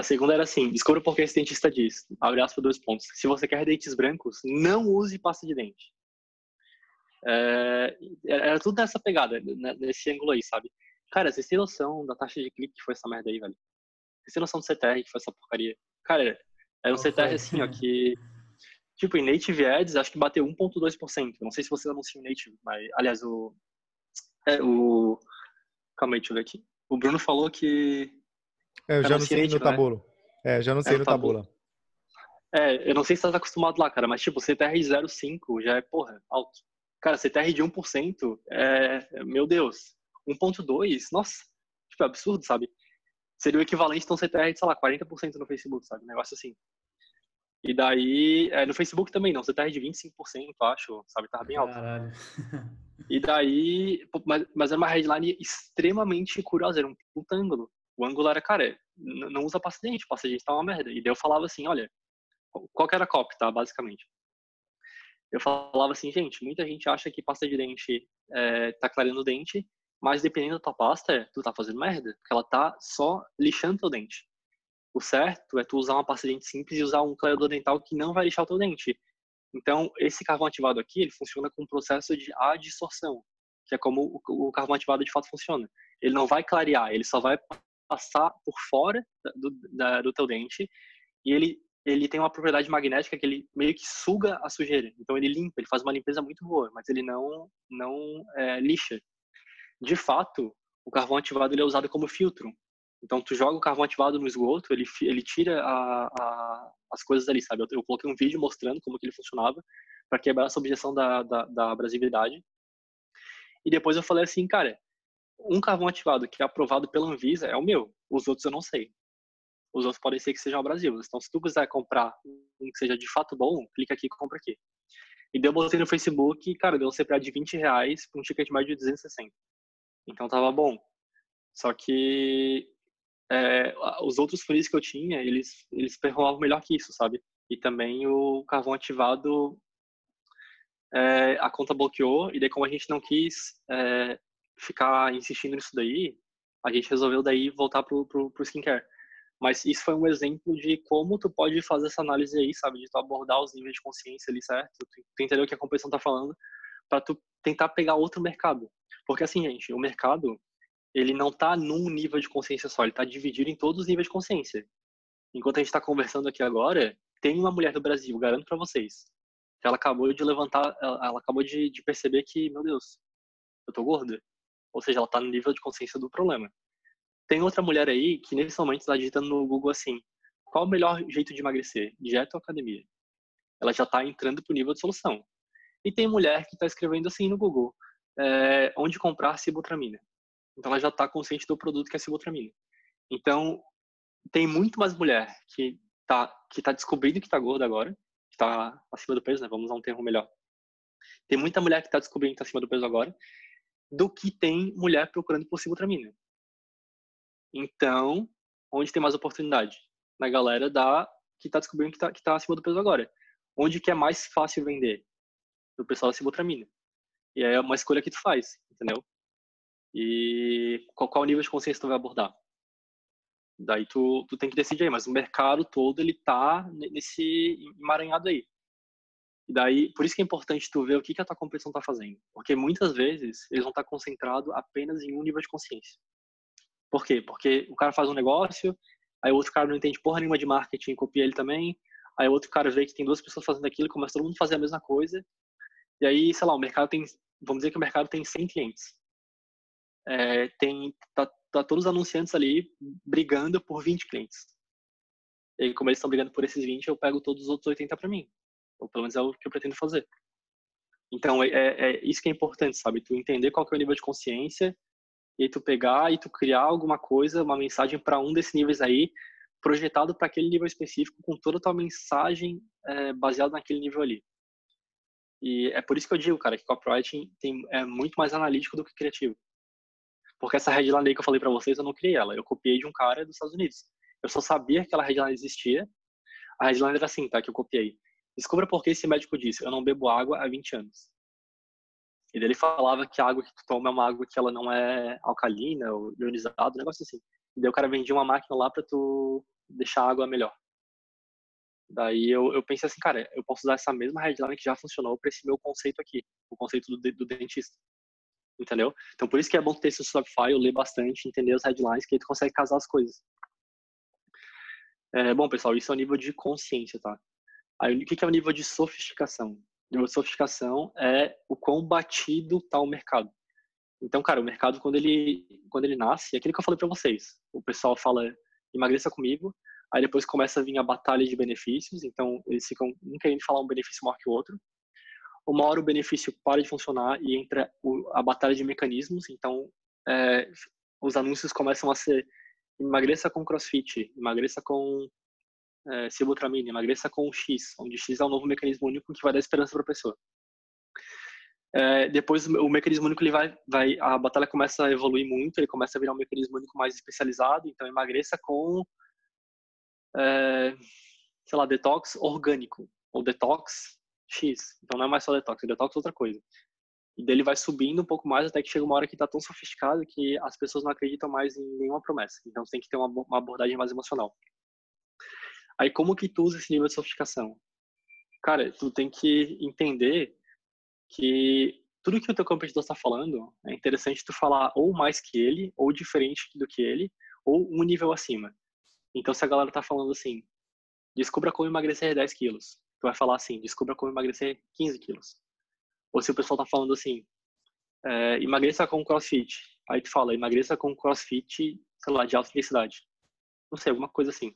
A segunda era assim: Descubra por que esse dentista diz. Abre aspas, dois pontos. Se você quer dentes brancos, não use pasta de dente. É, era tudo nessa pegada, né, nesse ângulo aí, sabe? Cara, vocês têm noção da taxa de clique que foi essa merda aí, velho? Vocês têm noção do CTR que foi essa porcaria? Cara, era um CTR assim, ó, que. Tipo, em Native Ads, acho que bateu 1,2%. Não sei se você anuncia o Native, mas. Aliás, o. É, o. Calma aí, deixa eu ver aqui. O Bruno falou que. É, eu já anunciei no Tabolo. Né? É, já anunciei é, no Tabula. É, eu não sei se você tá acostumado lá, cara, mas tipo, CTR 0,5 já é, porra, alto. Cara, CTR de 1% é, meu Deus, 1.2, nossa, tipo, é absurdo, sabe? Seria o equivalente a um CTR de, sei lá, 40% no Facebook, sabe? Um negócio assim. E daí, é, no Facebook também não, CTR de 25%, acho, sabe? Tava bem alto. Caralho. E daí, mas, mas era uma headline extremamente curiosa, era um puta ângulo. O ângulo era, cara, não usa pasta de dente, pasta de dente tá uma merda. E daí eu falava assim, olha, qual que era a copy, tá? Basicamente eu falava assim, gente, muita gente acha que pasta de dente é, tá clareando o dente, mas dependendo da tua pasta, tu tá fazendo merda, porque ela tá só lixando teu dente. O certo é tu usar uma pasta de dente simples e usar um clareador dental que não vai lixar o teu dente. Então, esse carvão ativado aqui, ele funciona com um processo de adsorção, que é como o carvão ativado de fato funciona. Ele não vai clarear, ele só vai passar por fora do, da, do teu dente e ele ele tem uma propriedade magnética que ele meio que suga a sujeira. Então ele limpa, ele faz uma limpeza muito boa, mas ele não não é, lixa. De fato, o carvão ativado ele é usado como filtro. Então tu joga o carvão ativado no esgoto, ele ele tira a, a, as coisas ali, sabe? Eu, eu, coloquei um vídeo mostrando como que ele funcionava para quebrar essa objeção da, da, da abrasividade. E depois eu falei assim, cara, um carvão ativado que é aprovado pela Anvisa é o meu. Os outros eu não sei os outros podem ser que sejam Brasil. Então, se tu quiser comprar um que seja de fato bom, clica aqui e compra aqui. E deu botei no Facebook, cara, deu um CPA de 20 reais com um ticket médio de 260. Então tava bom. Só que é, os outros funis que eu tinha, eles, eles performavam melhor que isso, sabe? E também o carvão ativado, é, a conta bloqueou, e daí como a gente não quis é, ficar insistindo nisso daí, a gente resolveu daí voltar pro, pro, pro skincare. Mas isso foi um exemplo de como tu pode fazer essa análise aí, sabe? De tu abordar os níveis de consciência ali, certo? Tu, tu entender o que a competição tá falando para tu tentar pegar outro mercado. Porque assim, gente, o mercado, ele não tá num nível de consciência só, ele tá dividido em todos os níveis de consciência. Enquanto a gente está conversando aqui agora, tem uma mulher do Brasil, garanto para vocês, que ela acabou de levantar, ela, ela acabou de, de perceber que, meu Deus, eu tô gorda. Ou seja, ela tá no nível de consciência do problema. Tem outra mulher aí que nesse momento está digitando no Google assim: qual o melhor jeito de emagrecer, dieta ou academia? Ela já está entrando para o nível de solução. E tem mulher que está escrevendo assim no Google: é, onde comprar sibutramina? Então ela já está consciente do produto que é sibutramina. Então tem muito mais mulher que está que tá descobrindo que está gorda agora, que está acima do peso, né? Vamos usar um termo melhor. Tem muita mulher que está descobrindo que está acima do peso agora, do que tem mulher procurando por sibutramina. Então, onde tem mais oportunidade? Na galera da que está descobrindo que está que tá acima do peso agora. Onde que é mais fácil vender? Do pessoal da Sibutramina. E é uma escolha que tu faz, entendeu? E qual, qual nível de consciência tu vai abordar? Daí tu, tu tem que decidir aí, mas o mercado todo ele tá nesse emaranhado aí. E daí, por isso que é importante tu ver o que, que a tua competição está fazendo. Porque muitas vezes eles vão estar tá concentrados apenas em um nível de consciência. Por quê? Porque o cara faz um negócio, aí o outro cara não entende porra nenhuma de marketing, copia ele também, aí o outro cara vê que tem duas pessoas fazendo aquilo, começa todo mundo a fazer a mesma coisa, e aí, sei lá, o mercado tem, vamos dizer que o mercado tem 100 clientes. É, tem, tá, tá todos os anunciantes ali brigando por 20 clientes. E como eles estão brigando por esses 20, eu pego todos os outros 80 para mim. Ou pelo menos é o que eu pretendo fazer. Então, é, é, é, isso que é importante, sabe? Tu entender qual que é o nível de consciência e tu pegar e tu criar alguma coisa, uma mensagem para um desses níveis aí, projetado para aquele nível específico, com toda a tua mensagem é, baseada naquele nível ali. E é por isso que eu digo, cara, que copywriting tem, é muito mais analítico do que criativo. Porque essa headline aí que eu falei para vocês, eu não criei ela. Eu copiei de um cara dos Estados Unidos. Eu só sabia que aquela headline existia. A headline era assim, tá? Que eu copiei. Descubra por que esse médico disse: Eu não bebo água há 20 anos. E ele falava que a água que tu toma é uma água que ela não é alcalina ou ionizada, um negócio assim. E daí o cara vendia uma máquina lá para tu deixar a água melhor. Daí eu, eu pensei assim, cara, eu posso usar essa mesma headline que já funcionou para esse meu conceito aqui, o conceito do, do dentista. Entendeu? Então por isso que é bom ter esse eu ler bastante, entender as headlines, que aí tu consegue casar as coisas. É, bom, pessoal, isso é o nível de consciência, tá? Aí, o que é o nível de sofisticação? O nível de sofisticação é o quão batido está o mercado. Então, cara, o mercado, quando ele, quando ele nasce, é aquilo que eu falei para vocês. O pessoal fala, emagreça comigo, aí depois começa a vir a batalha de benefícios, então eles ficam um querendo falar um benefício maior que o outro. Uma hora o benefício para de funcionar e entra a batalha de mecanismos, então é, os anúncios começam a ser emagreça com crossfit, emagreça com é, sibutramina, emagreça com X, onde X é um novo mecanismo único que vai dar esperança para a pessoa. É, depois o mecanismo único ele vai, vai, a batalha começa a evoluir muito, ele começa a virar um mecanismo único mais especializado, então emagreça com, é, sei lá, detox orgânico, ou detox X, então não é mais só detox, detox é outra coisa. E dele vai subindo um pouco mais até que chega uma hora que está tão sofisticado que as pessoas não acreditam mais em nenhuma promessa. Então você tem que ter uma, uma abordagem mais emocional. Aí como que tu usa esse nível de sofisticação? Cara, tu tem que entender que tudo que o teu competidor está falando é interessante tu falar ou mais que ele, ou diferente do que ele, ou um nível acima. Então se a galera tá falando assim, descubra como emagrecer 10 quilos, tu vai falar assim, descubra como emagrecer 15 quilos. Ou se o pessoal tá falando assim, é, emagreça com crossfit, aí tu fala, emagreça com crossfit, sei lá, de alta intensidade. Não sei, alguma coisa assim.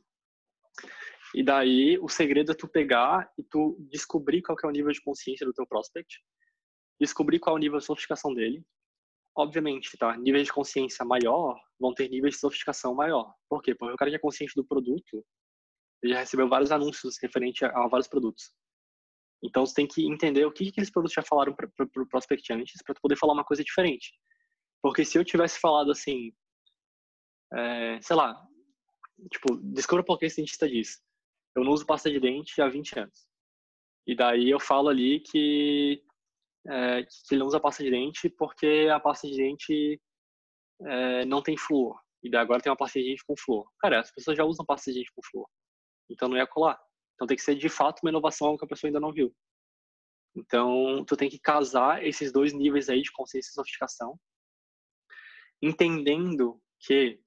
E daí o segredo é tu pegar e tu descobrir qual é o nível de consciência do teu prospect, descobrir qual é o nível de sofisticação dele. Obviamente, tá? Níveis de consciência maior vão ter níveis de sofisticação maior. Por quê? Porque o cara já é consciente do produto, ele já recebeu vários anúncios referente a, a vários produtos. Então você tem que entender o que, que aqueles produtos já falaram para o prospect antes para poder falar uma coisa diferente. Porque se eu tivesse falado assim, é, sei lá, tipo, descubra por que esse dentista diz eu não uso pasta de dente há 20 anos. E daí eu falo ali que, é, que ele não usa pasta de dente porque a pasta de dente é, não tem flúor. E daí agora tem uma pasta de dente com flúor. Cara, as pessoas já usam pasta de dente com flúor. Então não ia colar. Então tem que ser de fato uma inovação que a pessoa ainda não viu. Então tu tem que casar esses dois níveis aí de consciência e sofisticação, entendendo que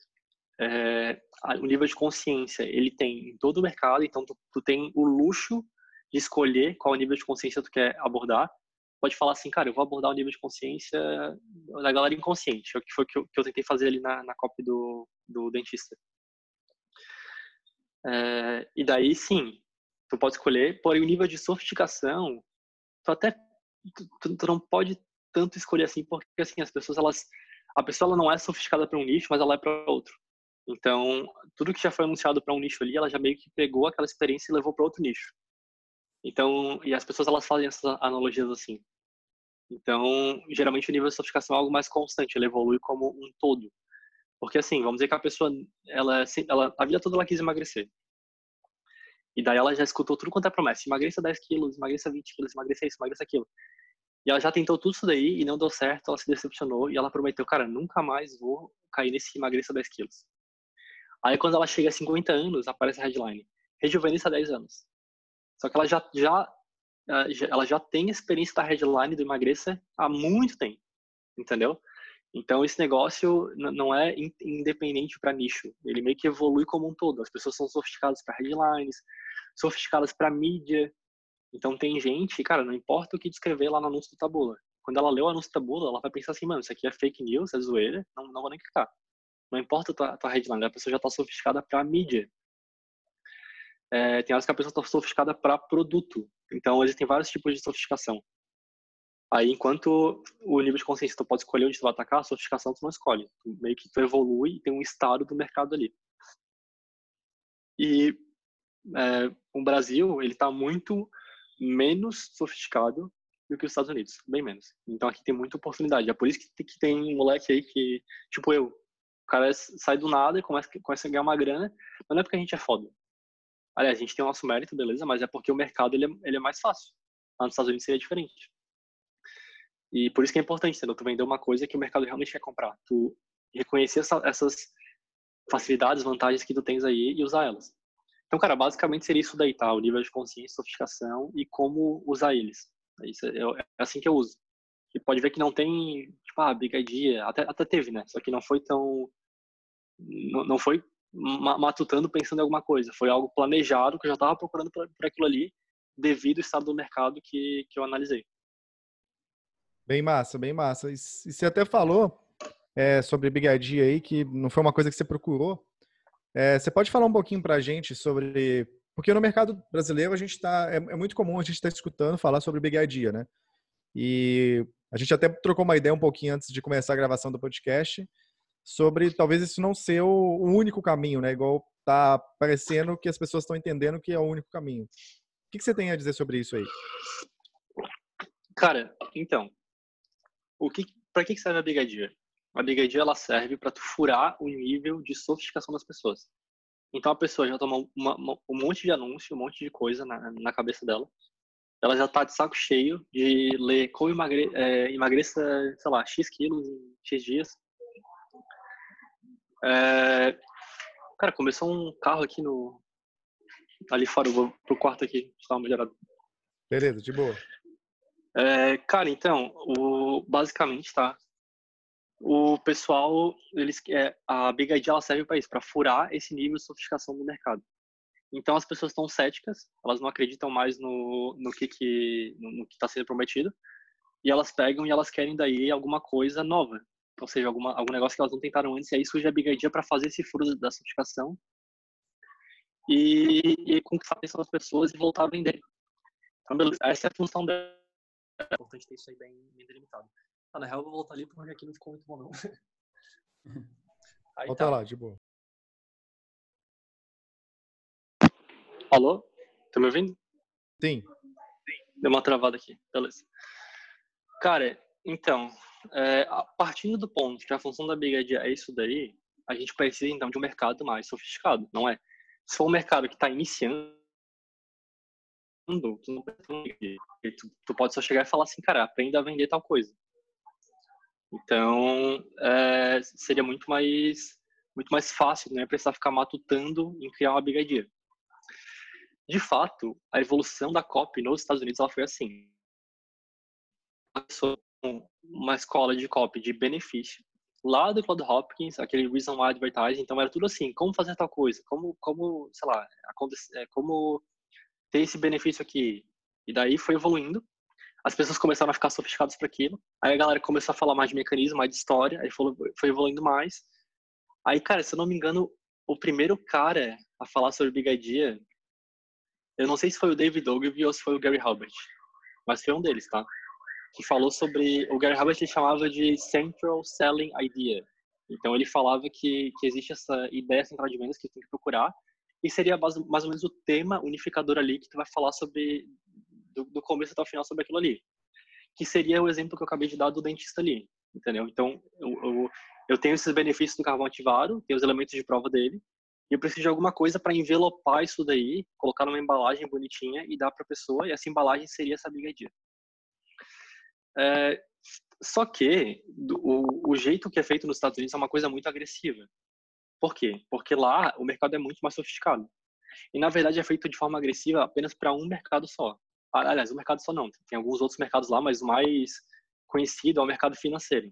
é, o nível de consciência ele tem em todo o mercado, então tu, tu tem o luxo de escolher qual nível de consciência tu quer abordar. Pode falar assim, cara, eu vou abordar o nível de consciência da galera inconsciente, que foi o que eu, que eu tentei fazer ali na, na copy do, do dentista. É, e daí, sim, tu pode escolher, porém o nível de sofisticação, tu até tu, tu não pode tanto escolher assim, porque assim, as pessoas, elas, a pessoa ela não é sofisticada para um nicho, mas ela é para outro. Então, tudo que já foi anunciado para um nicho ali, ela já meio que pegou aquela experiência e levou para outro nicho. Então, e as pessoas elas fazem essas analogias assim. Então, geralmente o nível de sofisticação é algo mais constante, ele evolui como um todo. Porque assim, vamos dizer que a pessoa, ela, ela a vida toda ela quis emagrecer. E daí ela já escutou tudo quanto é promessa. Emagreça 10 quilos, emagreça 20 quilos, emagreça isso, emagreça aquilo. E ela já tentou tudo isso daí e não deu certo, ela se decepcionou e ela prometeu, cara, nunca mais vou cair nesse emagreça 10 quilos. Aí quando ela chega a 50 anos, aparece a headline. Rejuvenesça 10 anos. Só que ela já, já ela já tem experiência da headline do emagreça há muito tempo, entendeu? Então esse negócio não é independente para nicho, ele meio que evolui como um todo. As pessoas são sofisticadas para headlines, sofisticadas para mídia. Então tem gente, cara, não importa o que descrever lá no anúncio do Tabula. Quando ela leu o anúncio do Tabula, ela vai pensar assim, mano, isso aqui é fake news, é zoeira, não, não vou nem clicar. Não importa a tua, tua headline, a pessoa já está sofisticada para mídia. É, tem horas que a pessoa está sofisticada para produto. Então, existem vários tipos de sofisticação. Aí, enquanto o nível de consciência tu pode escolher onde tu vai atacar, a sofisticação tu não escolhe. Tu, meio que tu evolui e tem um estado do mercado ali. E é, o Brasil, ele está muito menos sofisticado do que os Estados Unidos, bem menos. Então aqui tem muita oportunidade. É por isso que, que tem um moleque aí que, tipo eu, o cara sai do nada e começa, começa a ganhar uma grana, mas não é porque a gente é foda. Aliás, a gente tem o nosso mérito, beleza, mas é porque o mercado ele é, ele é mais fácil. Lá nos Estados Unidos seria diferente. E por isso que é importante, entendeu? Tu vender uma coisa que o mercado realmente quer comprar. Tu reconhecer essa, essas facilidades, vantagens que tu tens aí e usar elas. Então, cara, basicamente seria isso daí, tá? O nível de consciência, sofisticação e como usar eles. Isso é, é assim que eu uso. E pode ver que não tem, tipo, ah, big idea. Até, até teve, né? Só que não foi tão... Não, foi matutando pensando em alguma coisa. Foi algo planejado que eu já estava procurando por, aquilo ali devido ao estado do mercado que, que eu analisei. Bem massa, bem massa. E, você até falou é, sobre Big Idea aí, que não foi uma coisa que você procurou. É, você pode falar um pouquinho para a gente sobre... Porque no mercado brasileiro a gente está... É, é, muito comum a gente estar tá escutando falar sobre Big Idea, né? E a gente até trocou uma ideia um pouquinho antes de começar a gravação do podcast sobre talvez isso não ser o, único caminho, né? Igual tá parecendo que as pessoas estão entendendo que é o único caminho. O que, que você tem a dizer sobre isso aí? Cara, então, o que, para que serve a brigadia? A brigadia ela serve para tu furar o nível de sofisticação das pessoas. Então a pessoa já toma uma, uma, um monte de anúncio, um monte de coisa na, na cabeça dela. Ela já tá de saco cheio de ler como emagre, é, emagreça, sei lá, X quilos em X dias. É... Cara, começou um carro aqui no. Ali fora, eu vou pro quarto aqui, dar uma melhorada. Beleza, de boa. É, cara, então, o, basicamente, tá? O pessoal, eles, é, a Big Idea ela serve para isso, para furar esse nível de sofisticação do mercado. Então as pessoas estão céticas, elas não acreditam mais no, no que que no que está sendo prometido e elas pegam e elas querem daí alguma coisa nova, ou seja, alguma, algum negócio que elas não tentaram antes, e aí surge a Big Idea para fazer esse furo da sofisticação e, e conquistar a atenção das pessoas e voltar a vender. Então, beleza, essa é a função dela é importante ter isso aí bem, bem delimitado. Ah, na real, eu vou voltar ali porque aqui não ficou muito bom, não. [LAUGHS] Aí, Volta tá. lá, de boa. Alô? Tá me ouvindo? Sim. Deu uma travada aqui, beleza. Cara, então, é, a partir do ponto que a função da Big é isso daí, a gente precisa então de um mercado mais sofisticado, não é? Se for um mercado que está iniciando, tu, não, tu, tu, pode só chegar e falar assim, cara, aprenda a vender tal coisa. Então, é, seria muito mais muito mais fácil, né, precisar ficar matutando em criar uma big idea. De fato, a evolução da copy nos Estados Unidos ela foi assim. Uma escola de copy de benefício lá do Claude Hopkins, aquele Reason Why Advertising, então era tudo assim, como fazer tal coisa, como, como sei lá, acontecer, como ter esse benefício aqui. E daí foi evoluindo. As pessoas começaram a ficar sofisticadas para aquilo. Aí a galera começou a falar mais de mecanismo, mais de história. Aí foi evoluindo mais. Aí, cara, se eu não me engano, o primeiro cara a falar sobre Big Idea, eu não sei se foi o David Ogilvy ou se foi o Gary Halbert, mas foi um deles, tá? Que falou sobre. O Gary Halbert ele chamava de Central Selling Idea. Então ele falava que, que existe essa ideia central de vendas que tem que procurar e seria mais ou menos o tema unificador ali que tu vai falar sobre do, do começo até o final sobre aquilo ali que seria o exemplo que eu acabei de dar do dentista ali entendeu então eu, eu, eu tenho esses benefícios do carvão ativado tenho os elementos de prova dele e eu preciso de alguma coisa para envelopar isso daí colocar numa embalagem bonitinha e dar para a pessoa e essa embalagem seria essa brigadia é, só que o, o jeito que é feito nos Estados Unidos é uma coisa muito agressiva por quê? Porque lá o mercado é muito mais sofisticado. E na verdade é feito de forma agressiva apenas para um mercado só. aliás, o mercado só não, tem alguns outros mercados lá, mas o mais conhecido é o mercado financeiro.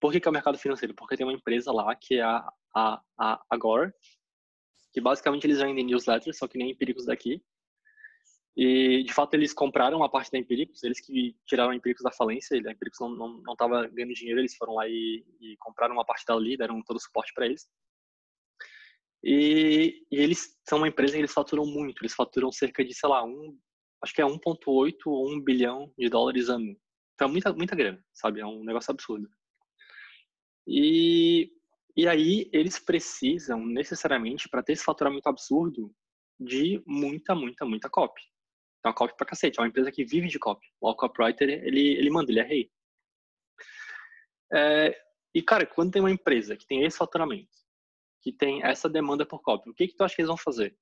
Por que, que é o mercado financeiro? Porque tem uma empresa lá que é a, a, a Agora, que basicamente eles vendem newsletters, só que nem empíricos daqui. E, de fato, eles compraram a parte da Empíricos, eles que tiraram a Empíricos da falência, a Empíricos não estava não, não ganhando dinheiro, eles foram lá e, e compraram uma parte da ali, deram todo o suporte para eles. E, e, eles são uma empresa que eles faturam muito, eles faturam cerca de, sei lá, um, acho que é 1,8 ou 1 bilhão de dólares ano. Então é muita, muita grana, sabe? É um negócio absurdo. E, e aí eles precisam, necessariamente, para ter esse faturamento absurdo, de muita, muita, muita copy. Então, copy pra cacete. É uma empresa que vive de copy. O copywriter, ele, ele manda, ele é rei. É, e, cara, quando tem uma empresa que tem esse faturamento, que tem essa demanda por copy, o que, que tu acha que eles vão fazer?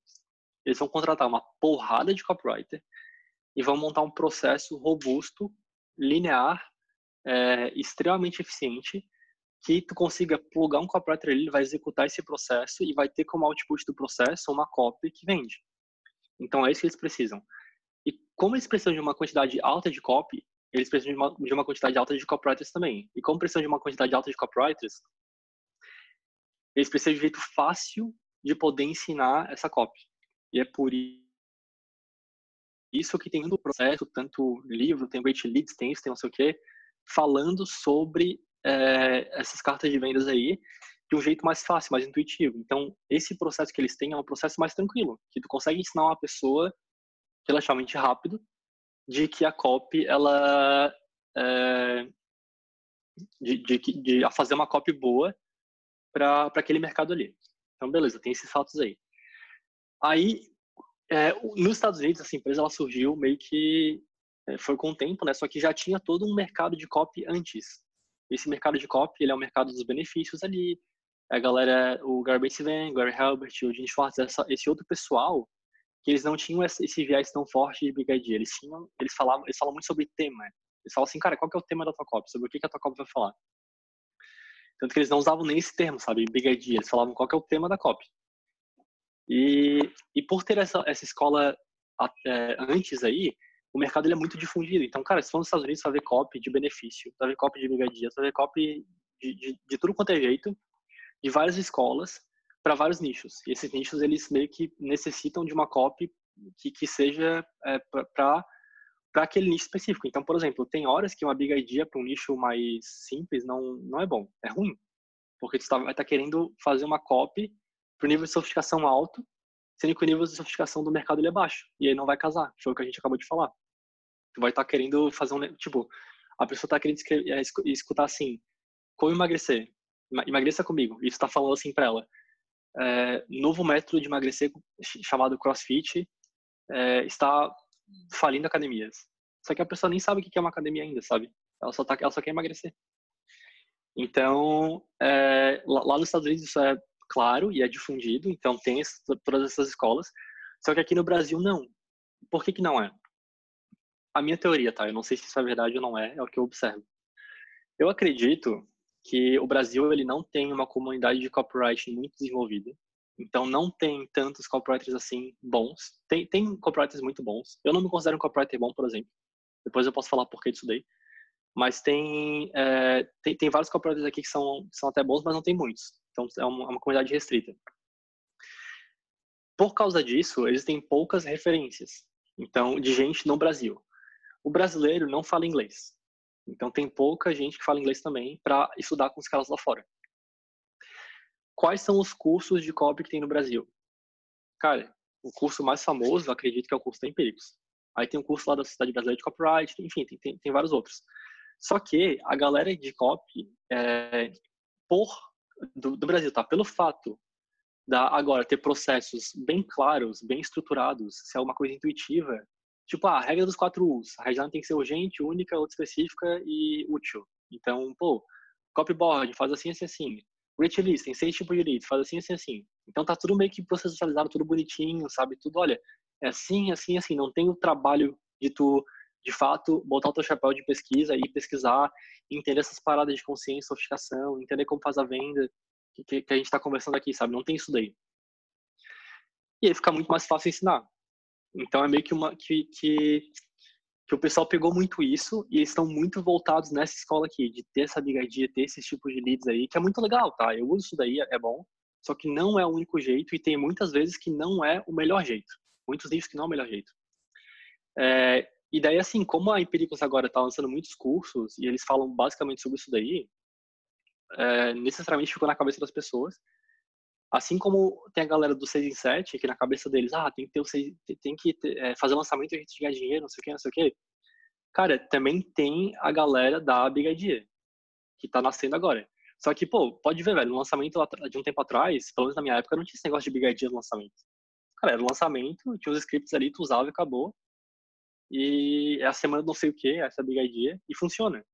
Eles vão contratar uma porrada de copywriter e vão montar um processo robusto, linear, é, extremamente eficiente, que tu consiga plugar um copywriter ali, ele vai executar esse processo e vai ter como output do processo uma copy que vende. Então é isso que eles precisam. Como eles precisam de uma quantidade alta de copy, eles precisam de uma, de uma quantidade alta de copywriters também. E como precisam de uma quantidade alta de copywriters, eles precisam de um jeito fácil de poder ensinar essa copy. E é por isso que tem um processo, tanto livro, tem Great Leads, tem isso, tem não sei o quê, falando sobre é, essas cartas de vendas aí de um jeito mais fácil, mais intuitivo. Então, esse processo que eles têm é um processo mais tranquilo, que tu consegue ensinar uma pessoa relativamente rápido de que a copy, ela é, de, de, de, a fazer uma copy boa para aquele mercado ali. Então, beleza, tem esses fatos aí. Aí, é, nos Estados Unidos, essa empresa ela surgiu meio que é, foi com o tempo, né? Só que já tinha todo um mercado de copy antes. Esse mercado de copy, ele é o mercado dos benefícios ali. A galera, o Gary Sven, Gary Halbert, o Gene Schwartz, essa, esse outro pessoal, que eles não tinham esse viés tão forte de Big Idea. Eles tinham, eles falavam, eles falam muito sobre tema. Eles falam assim, cara, qual que é o tema da tua copy? Sobre o que, que a tua copy vai falar? Tanto que eles não usavam nem esse termo, sabe? Big Idea. Eles falavam qual que é o tema da copy. E, e por ter essa, essa escola é, antes aí, o mercado ele é muito difundido. Então, cara, se for nos Estados Unidos, você vai ver copy de benefício, você vai ver copy de brigadia, você vai ver copy de, de, de tudo quanto é jeito, de várias escolas, para vários nichos. E esses nichos, eles meio que necessitam de uma copy que, que seja é, para aquele nicho específico. Então, por exemplo, tem horas que uma big idea para um nicho mais simples não, não é bom, é ruim. Porque você tá, vai estar tá querendo fazer uma copy para o nível de sofisticação alto, sendo que o nível de sofisticação do mercado ele é baixo. E aí não vai casar, foi o que a gente acabou de falar tu vai estar tá querendo fazer um. Tipo, a pessoa está querendo escrever, é, escutar assim: como emagrecer? Emagreça comigo. E tu está falando assim para ela: é, novo método de emagrecer chamado CrossFit é, está falindo academias. Só que a pessoa nem sabe o que é uma academia ainda, sabe? Ela só, tá, ela só quer emagrecer. Então, é, lá, nos Estados Unidos isso é claro e é difundido, então tem todas essas escolas. Só que aqui no Brasil não. Por que, que não é? a minha teoria, tá? Eu não sei se isso é verdade ou não é, é o que eu observo. Eu acredito que o Brasil ele não tem uma comunidade de copyright muito desenvolvida. Então não tem tantos copywriters assim bons. Tem, tem copywriters muito bons. Eu não me considero um copywriter bom, por exemplo. Depois eu posso falar por que disso daí. Mas tem, é, tem, tem, vários copywriters aqui que são, são até bons, mas não tem muitos. Então é uma, é uma comunidade restrita. Por causa disso, existem poucas referências. Então, de gente no Brasil o brasileiro não fala inglês. Então tem pouca gente que fala inglês também para estudar com os caras lá fora. Quais são os cursos de copy que tem no Brasil? Cara, o curso mais famoso, acredito que é o curso da Empíricos. Aí tem um curso lá da Sociedade Brasileira de Copyright, enfim, tem, tem, tem vários outros. Só que a galera de copy, é, por, do, do Brasil, tá? Pelo fato da agora ter processos bem claros, bem estruturados, se é uma coisa intuitiva, Tipo, ah, a regra dos quatro U's. A regra tem que ser urgente, única, específica e útil. Então, pô, copyboard, faz assim, assim, assim. Rich list, tem seis tipos de leads, faz assim, assim, assim. Então tá tudo meio que processualizado, tudo bonitinho, sabe? Tudo, olha, é assim, assim, assim. Não tem o trabalho de tu, de fato, botar o teu chapéu de pesquisa e pesquisar, entender essas paradas de consciência, sofisticação, entender como faz a venda, que, que a gente tá conversando aqui, sabe? Não tem isso daí. E aí fica muito mais fácil ensinar. Então é meio que uma que, que que o pessoal pegou muito isso e eles estão muito voltados nessa escola aqui, de ter essa idea, ter esses tipos de leads aí, que é muito legal, tá? Eu uso isso daí, é bom, só que não é o único jeito e tem muitas vezes que não é o melhor jeito. Muitos livros que não é o melhor jeito. É, e daí, assim, como a Empíricos agora está lançando muitos cursos e eles falam basicamente sobre isso daí, é, necessariamente ficou na cabeça das pessoas. Assim como tem a galera do 6 em 7, que na cabeça deles, ah, tem que ter o 6, tem que ter, é, fazer lançamento e a gente ganhar dinheiro, não sei o que, não sei o que. Cara, também tem a galera da Big Idea, que tá nascendo agora. Só que, pô, pode ver, velho, no lançamento de um tempo atrás, pelo menos na minha época, não tinha esse negócio de Big Idea no lançamento. Cara, era o lançamento, tinha os scripts ali, tu usava e acabou. E é a semana não sei o que, essa Big Idea, e funciona.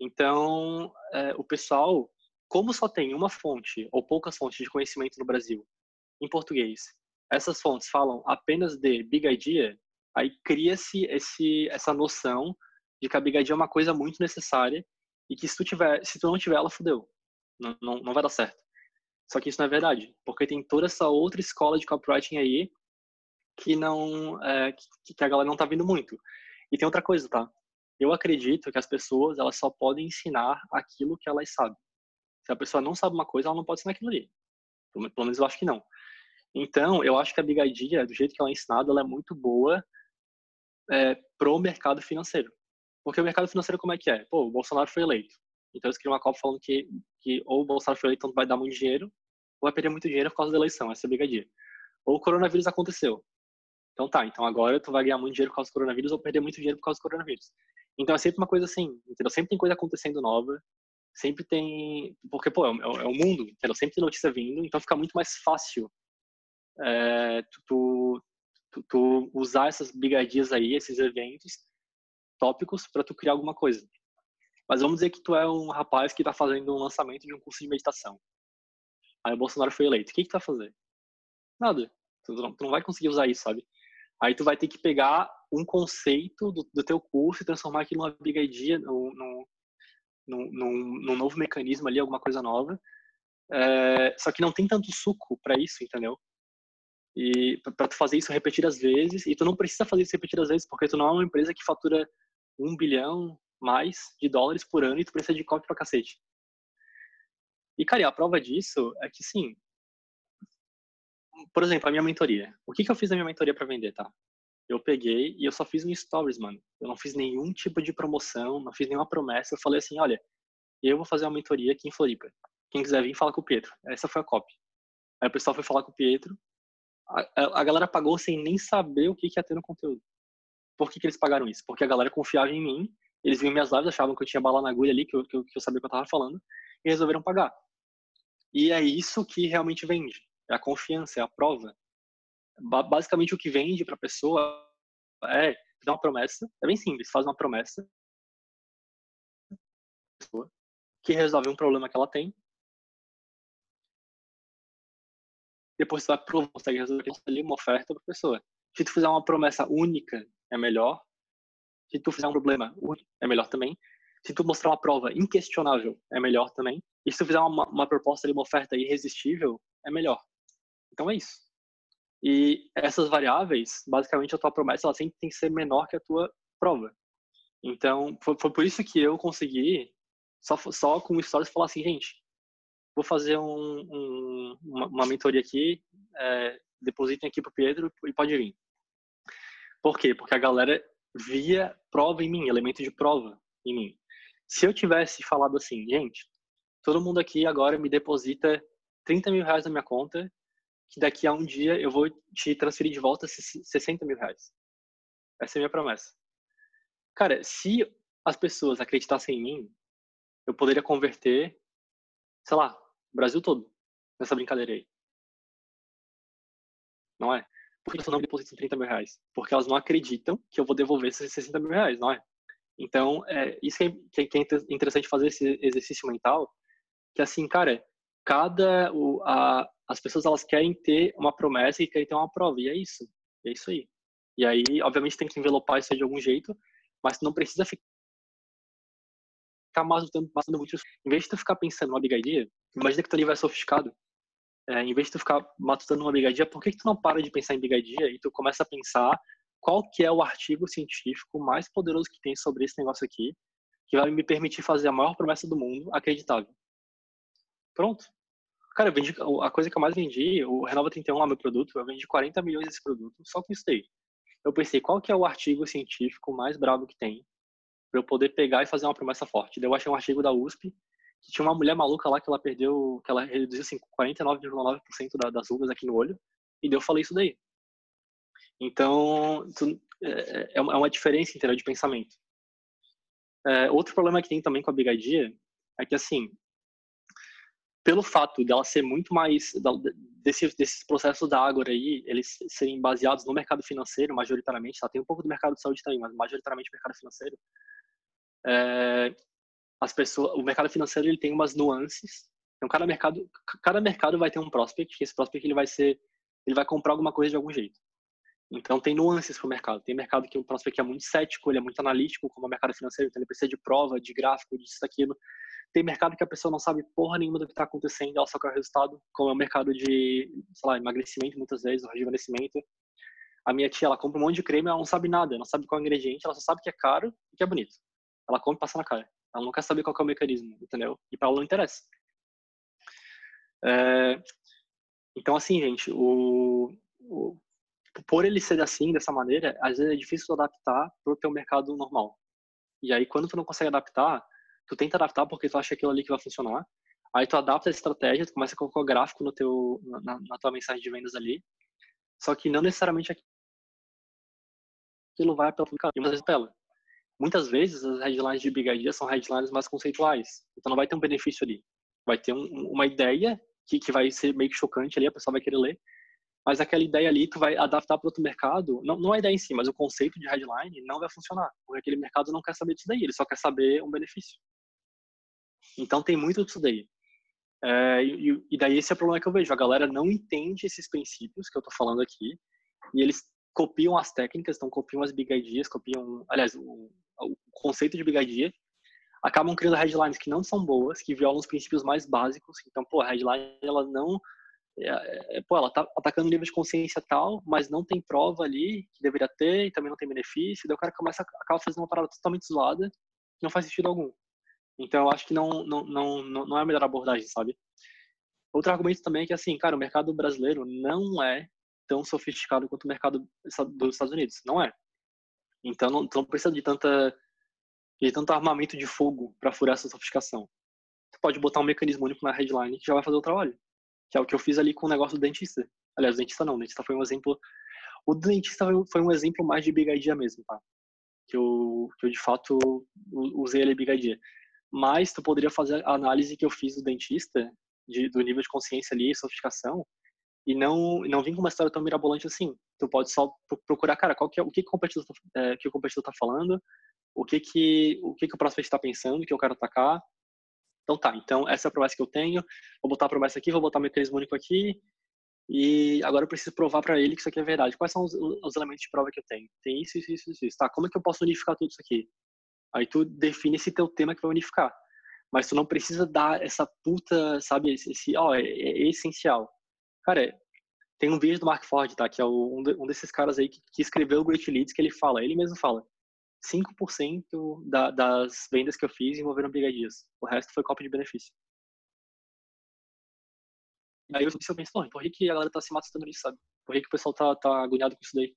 Então, é, o pessoal como só tem uma fonte ou poucas fontes de conhecimento no Brasil em português, essas fontes falam apenas de Big Idea, aí cria-se essa noção de que a Big Idea é uma coisa muito necessária e que se tu tiver, se tu não tiver ela fudeu, não, não, não vai dar certo. Só que isso não é verdade, porque tem toda essa outra escola de copywriting aí que não é, que, que a galera não tá vindo muito. E tem outra coisa, tá? Eu acredito que as pessoas elas só podem ensinar aquilo que elas sabem. Se a pessoa não sabe uma coisa, ela não pode ensinar aquilo ali. Pelo menos eu acho que não. Então, eu acho que a bigadia, do jeito que ela é ensinada, ela é muito boa é, pro mercado financeiro. Porque o mercado financeiro, como é que é? Pô, o Bolsonaro foi eleito. Então, eles criam uma copa falando que, que ou o Bolsonaro foi eleito, então vai dar muito dinheiro, ou vai perder muito dinheiro por causa da eleição. Essa é a bigadia. Ou o coronavírus aconteceu. Então tá, então agora tu vai ganhar muito dinheiro por causa do coronavírus ou perder muito dinheiro por causa do coronavírus. Então é sempre uma coisa assim, entendeu? Sempre tem coisa acontecendo nova, sempre tem. Porque, pô, é, é, é o mundo, entendeu? Sempre tem notícia vindo, então fica muito mais fácil é, tu, tu, tu, usar essas brigadias aí, esses eventos tópicos, para tu criar alguma coisa. Mas vamos dizer que tu é um rapaz que está fazendo um lançamento de um curso de meditação. Aí o Bolsonaro foi eleito. O que, que tu vai fazer? Nada. Tu não, tu não vai conseguir usar isso, sabe? Aí tu vai ter que pegar um conceito do, do teu curso e transformar aquilo numa big idea, num, num, num, novo mecanismo ali, alguma coisa nova. É, só que não tem tanto suco para isso, entendeu? E para tu fazer isso repetidas vezes, e tu não precisa fazer isso repetidas vezes, porque tu não é uma empresa que fatura um bilhão mais de dólares por ano e tu precisa de copy pra cacete. E, cara, a prova disso é que, sim, por exemplo, a minha mentoria. O que, que eu fiz na minha mentoria para vender, tá? Eu peguei e eu só fiz um stories, mano. Eu não fiz nenhum tipo de promoção, não fiz nenhuma promessa. Eu falei assim, olha, eu vou fazer uma mentoria aqui em Floripa. Quem quiser vir, fala com o Pedro. Essa foi a copy. Aí o pessoal foi falar com o Pedro. A, a galera pagou sem nem saber o que, que ia ter no conteúdo. Por que, que eles pagaram isso? Porque a galera confiava em mim, eles viam minhas lives, achavam que eu tinha bala na agulha ali, que eu, que eu, que eu sabia o que eu tava falando, e resolveram pagar. E é isso que realmente vende. É a confiança, é a prova basicamente o que vende para a pessoa é dar uma promessa, é bem simples, faz uma promessa que resolve um problema que ela tem. Depois você vai provar, consegue resolver uma oferta para a pessoa. Se tu fizer uma promessa única, é melhor. Se tu fizer um problema é melhor também. Se tu mostrar uma prova inquestionável, é melhor também. E se tu fizer uma, uma proposta de uma oferta irresistível, é melhor. Então é isso. E essas variáveis, basicamente a tua promessa, ela sempre tem que ser menor que a tua prova. Então, foi, foi por isso que eu consegui, só, só com stories, falar assim, gente, vou fazer um, um, uma, uma, mentoria aqui, é, depositem aqui pro Pedro e pode vir. Por quê? Porque a galera via prova em mim, elemento de prova em mim. Se eu tivesse falado assim, gente, todo mundo aqui agora me deposita 30 mil reais na minha conta que daqui a um dia eu vou te transferir de volta 60 mil reais. Essa é a minha promessa. Cara, se as pessoas acreditassem em mim, eu poderia converter, sei lá, o Brasil todo nessa brincadeira aí. Não é? Por que pessoas não depositam 30 mil reais? Porque elas não acreditam que eu vou devolver esses 60 mil reais, não é? Então, é, isso que é, que é interessante fazer esse exercício mental, que assim, cara, cada o, a, as pessoas elas querem ter uma promessa e querem ter uma prova, e é isso. É isso aí. E aí, obviamente, tem que envelopar isso de algum jeito, mas não precisa ficar matutando, matutando muito. Em vez de tu ficar pensando numa bigadia, imagina que tu livro é sofisticado. É, em vez de tu ficar matutando uma bigadia, por que, que tu não para de pensar em bigadia e tu começa a pensar qual que é o artigo científico mais poderoso que tem sobre esse negócio aqui, que vai me permitir fazer a maior promessa do mundo acreditável. Pronto. Cara, eu vendi, a coisa que eu mais vendi, o Renova 31 lá, meu produto, eu vendi 40 milhões desse produto só com isso daí. Eu pensei, qual que é o artigo científico mais brabo que tem para eu poder pegar e fazer uma promessa forte? Daí eu achei um artigo da USP que tinha uma mulher maluca lá que ela perdeu, que ela reduziu assim, 49,9% das rugas aqui no olho, e daí eu falei isso daí. Então, tu, é, é, é uma diferença entendeu, de pensamento. É, outro problema que tem também com a bigadia é que, assim, pelo fato dela ser muito mais desses, desses processos da Ágora aí, eles serem baseados no mercado financeiro majoritariamente, tá? tem um pouco do mercado de saúde também, mas majoritariamente mercado financeiro. É, as pessoas, o mercado financeiro ele tem umas nuances. Então cada mercado, cada mercado vai ter um prospect, que esse prospect ele vai ser, ele vai comprar alguma coisa de algum jeito. Então tem nuances para o mercado. Tem mercado que o prospect é muito cético, ele é muito analítico, como o mercado financeiro, então ele precisa de prova, de gráfico, disso, daquilo. Tem mercado que a pessoa não sabe porra nenhuma do que está acontecendo, ela só quer o resultado, como é o mercado de, sei lá, emagrecimento muitas vezes, rejuvenescimento. A minha tia, ela compra um monte de creme, ela não sabe nada, não sabe qual é o ingrediente, ela só sabe que é caro e que é bonito. Ela compra e passa na cara. Ela não quer saber qual é o mecanismo, entendeu? E para ela não interessa. É... Então, assim, gente, o, por ele ser assim, dessa maneira, às vezes é difícil adaptar para o teu mercado normal. E aí, quando tu não consegue adaptar, tu tenta adaptar porque tu acha aquilo ali que vai funcionar. Aí tu adapta a estratégia, tu começa a colocar o gráfico no teu, na, na tua mensagem de vendas ali. Só que não necessariamente aquilo vai pela muitas vezes pela. Muitas vezes as headlines de Big Idea são headlines mais conceituais. Então não vai ter um benefício ali. Vai ter um, uma ideia que, que vai ser meio que chocante ali, a pessoa vai querer ler. Mas aquela ideia ali tu vai adaptar para outro mercado, não, não a ideia em si, mas o conceito de headline não vai funcionar. Porque aquele mercado não quer saber disso daí, ele só quer saber um benefício. Então tem muito disso daí. É, e, e, daí esse é o problema que eu vejo. A galera não entende esses princípios que eu estou falando aqui e eles copiam as técnicas, então copiam as big ideas, copiam, aliás, o, o conceito de big idea, acabam criando headlines que não são boas, que violam os princípios mais básicos. Então, pô, a headline ela não é, é, pô, ela tá atacando nível de consciência tal, mas não tem prova ali que deveria ter, e também não tem benefício, daí o cara começa acaba fazendo uma parada totalmente zoada, que não faz sentido algum. Então, eu acho que não, não, não, não é a melhor abordagem, sabe? Outro argumento também é que, assim, cara, o mercado brasileiro não é tão sofisticado quanto o mercado dos Estados Unidos. Não é. Então, não, não precisa de tanta de tanto armamento de fogo para furar essa sofisticação. Você pode botar um mecanismo único na headline que já vai fazer o trabalho. Que é o que eu fiz ali com o negócio do dentista. Aliás, o dentista não, o dentista foi um exemplo. O dentista foi um exemplo mais de big idea mesmo, tá? Que eu, que eu de fato usei ele big idea mas tu poderia fazer a análise que eu fiz do dentista, de, do nível de consciência ali, sofisticação, e não não vir com uma história tão mirabolante assim. Tu pode só procurar, cara, qual que é, o que, que o competidor tá, é, que o competidor tá falando, o que que o que que o prospect está pensando, que eu quero atacar. Então tá, então essa é a promessa que eu tenho. Vou botar a promessa aqui, vou botar o mecanismo único aqui. E agora eu preciso provar para ele que isso aqui é verdade. Quais são os, os, elementos de prova que eu tenho? Tem isso, isso, isso, isso. Tá, como é que eu posso unificar tudo isso aqui? Aí tu define esse teu tema que vai unificar. Mas tu não precisa dar essa puta, sabe, esse, ó, é, é, essencial. Cara, tem um vídeo do Mark Ford, tá? Que é o, um, um, desses caras aí que, que, escreveu o Great Leads, que ele fala, ele mesmo fala, 5% da, das vendas que eu fiz envolveram brigadias. O resto foi copo de benefício. Aí eu, eu penso, por que, que a galera tá se matando nisso, sabe? Por que, que o pessoal tá, tá agoniado com isso daí?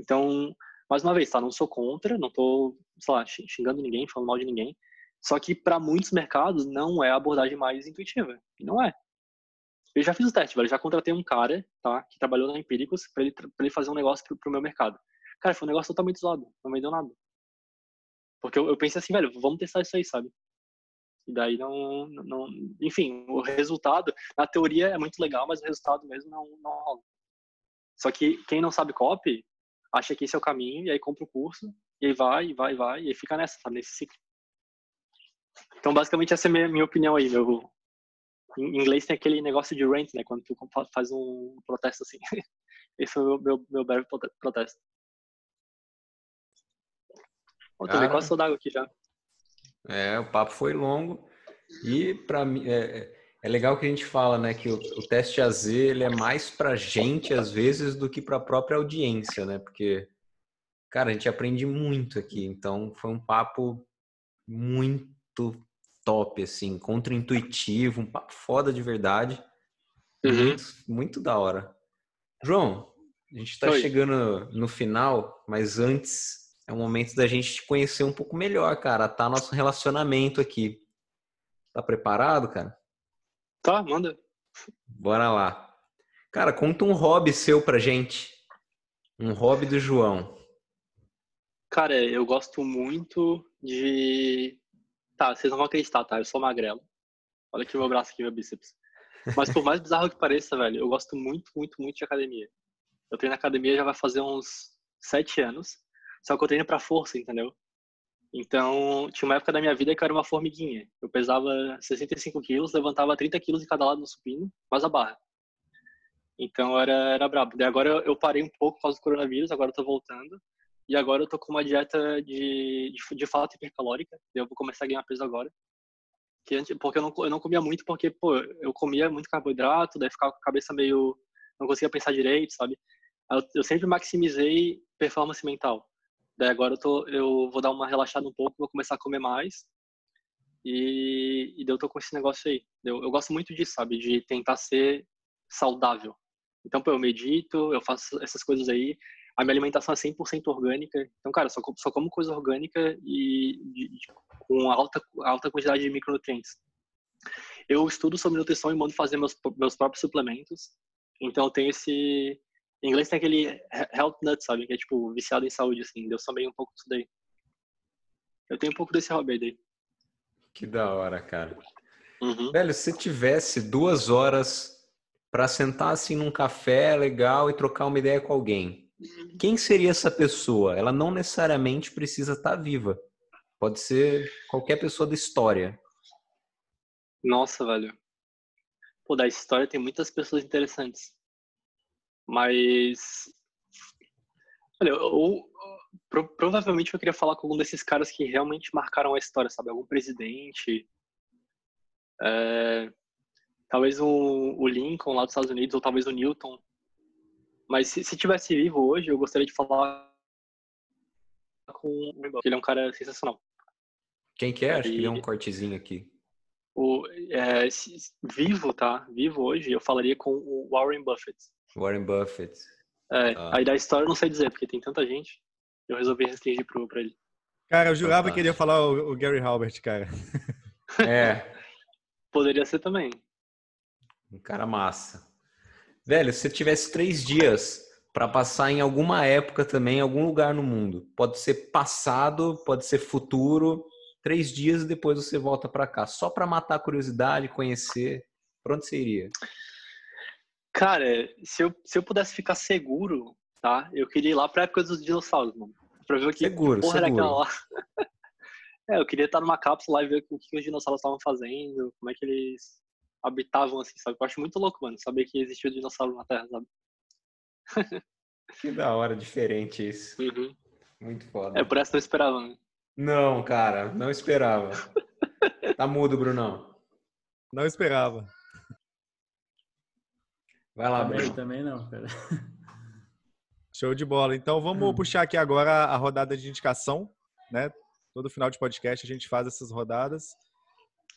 Então, mais uma vez, tá? Não sou contra, não tô, sei lá, xingando ninguém, falando mal de ninguém. Só que para muitos mercados não é a abordagem mais intuitiva. Não é. Eu já fiz o teste, velho. Já contratei um cara, tá? Que trabalhou na Empíricos para ele, pra ele fazer um negócio pro, pro meu mercado. Cara, foi um negócio totalmente zoado. Não me deu nada. Porque eu, eu pensei assim, velho, vamos testar isso aí, sabe? E daí não, não. Enfim, o resultado, na teoria é muito legal, mas o resultado mesmo não, não rola. Só que quem não sabe copy, acha que esse é o caminho, e aí compra o curso, e aí vai, vai, vai, e aí fica nessa, sabe, nesse ciclo. Então, basicamente, essa é a minha, minha opinião aí, meu. Em inglês tem aquele negócio de rant, né, quando tu faz um protesto assim. [LAUGHS] Esse foi o meu, meu breve protesto. Tô quase sou d'água aqui já. É, o papo foi longo. E para mim, é, é legal que a gente fala, né, que o, o teste AZ ele é mais para gente às vezes do que para a própria audiência, né? Porque Cara, a gente aprende muito aqui, então foi um papo muito top, assim, contra-intuitivo, um papo foda de verdade. Uhum. Muito, muito da hora. João, a gente está chegando no final, mas antes é o momento da gente te conhecer um pouco melhor, cara. Tá nosso relacionamento aqui. Tá preparado, cara? Tá, manda. Bora lá. Cara, conta um hobby seu pra gente. Um hobby do João. Cara, eu gosto muito de. Tá, vocês não vão acreditar, tá? Eu sou magrelo. Olha aqui meu braço aqui, meu bíceps. Mas por mais bizarro que pareça, velho, eu gosto muito, muito, muito de academia. Eu treino na academia já vai fazer uns sete anos. Só que eu treino pra força, entendeu? Então, tinha uma época da minha vida que eu era uma formiguinha. Eu pesava 65 quilos, levantava 30 quilos de cada lado no supino, mais a barra. Então, era, era brabo. Daí agora eu parei um pouco por causa do coronavírus, agora eu tô voltando. E agora eu tô com uma dieta de, de, de fato hipercalórica. Eu vou começar a ganhar peso agora. Que antes, porque eu não, eu não comia muito, porque, pô, eu comia muito carboidrato, daí ficava com a cabeça meio. não conseguia pensar direito, sabe? Eu, eu sempre maximizei performance mental. Daí agora eu, tô, eu vou dar uma relaxada um pouco, vou começar a comer mais. E, e eu tô com esse negócio aí. Eu, eu gosto muito disso, sabe? De tentar ser saudável. Então, pô, eu medito, eu faço essas coisas aí. A minha alimentação é 100% orgânica. Então, cara, só, só como coisa orgânica e de- de- com alta, alta quantidade de micronutrientes. Eu estudo sobre nutrição e mando fazer meus, meus próprios suplementos. Então, eu tenho esse... Em inglês tem aquele he- health nut, sabe? Que é, tipo, viciado em saúde, assim. Eu sou meio um pouco disso daí. Eu tenho um pouco desse hobby aí daí. Que da hora, cara. Uhum. Velho, se você tivesse duas horas pra sentar assim num café legal e trocar uma ideia com alguém, quem seria essa pessoa? Ela não necessariamente precisa estar viva. Pode ser qualquer pessoa da história. Nossa, velho. Pô, da história tem muitas pessoas interessantes. Mas. Olha, eu, eu- pro- provavelmente eu queria falar com algum desses caras que realmente marcaram a história, sabe? Algum presidente. é, talvez o, o Lincoln lá dos Estados Unidos, ou talvez o Newton. Mas se, se tivesse vivo hoje, eu gostaria de falar com o ele é um cara sensacional. Quem que é? Acho que deu um cortezinho aqui. O, é, vivo, tá? Vivo hoje, eu falaria com o Warren Buffett. Warren Buffett. É, Tá. Aí da história eu não sei dizer, porque tem tanta gente. Eu resolvi restringir pro, pra ele. Cara, eu jurava que ele ia falar o, o Gary Halbert, cara. [LAUGHS] É, Poderia ser também. um cara massa. Velho, se você tivesse três dias pra passar em alguma época também, em algum lugar no mundo, pode ser passado, pode ser futuro, três dias e depois você volta pra cá, só pra matar a curiosidade, conhecer. Pra onde você iria? Cara, se eu, se eu pudesse ficar seguro, tá? Eu queria ir lá pra época dos dinossauros, mano. Pra ver o que Seguro, porra era seguro. aquela lá. [LAUGHS] é, eu queria estar numa cápsula lá e ver o que os dinossauros estavam fazendo, como é que eles habitavam, assim, sabe? Eu acho muito louco, mano, saber que existia dinossauro na Terra, sabe? [LAUGHS] Que da hora, diferente isso. Uhum. Muito foda. É, por essa eu não esperava, né? Não, cara, não esperava. [LAUGHS] Tá mudo, Brunão. Não esperava. Vai lá, Bruno. também não, cara. Show de bola. Então vamos Hum. puxar aqui agora a rodada de indicação, né? Todo final de podcast a gente faz essas rodadas.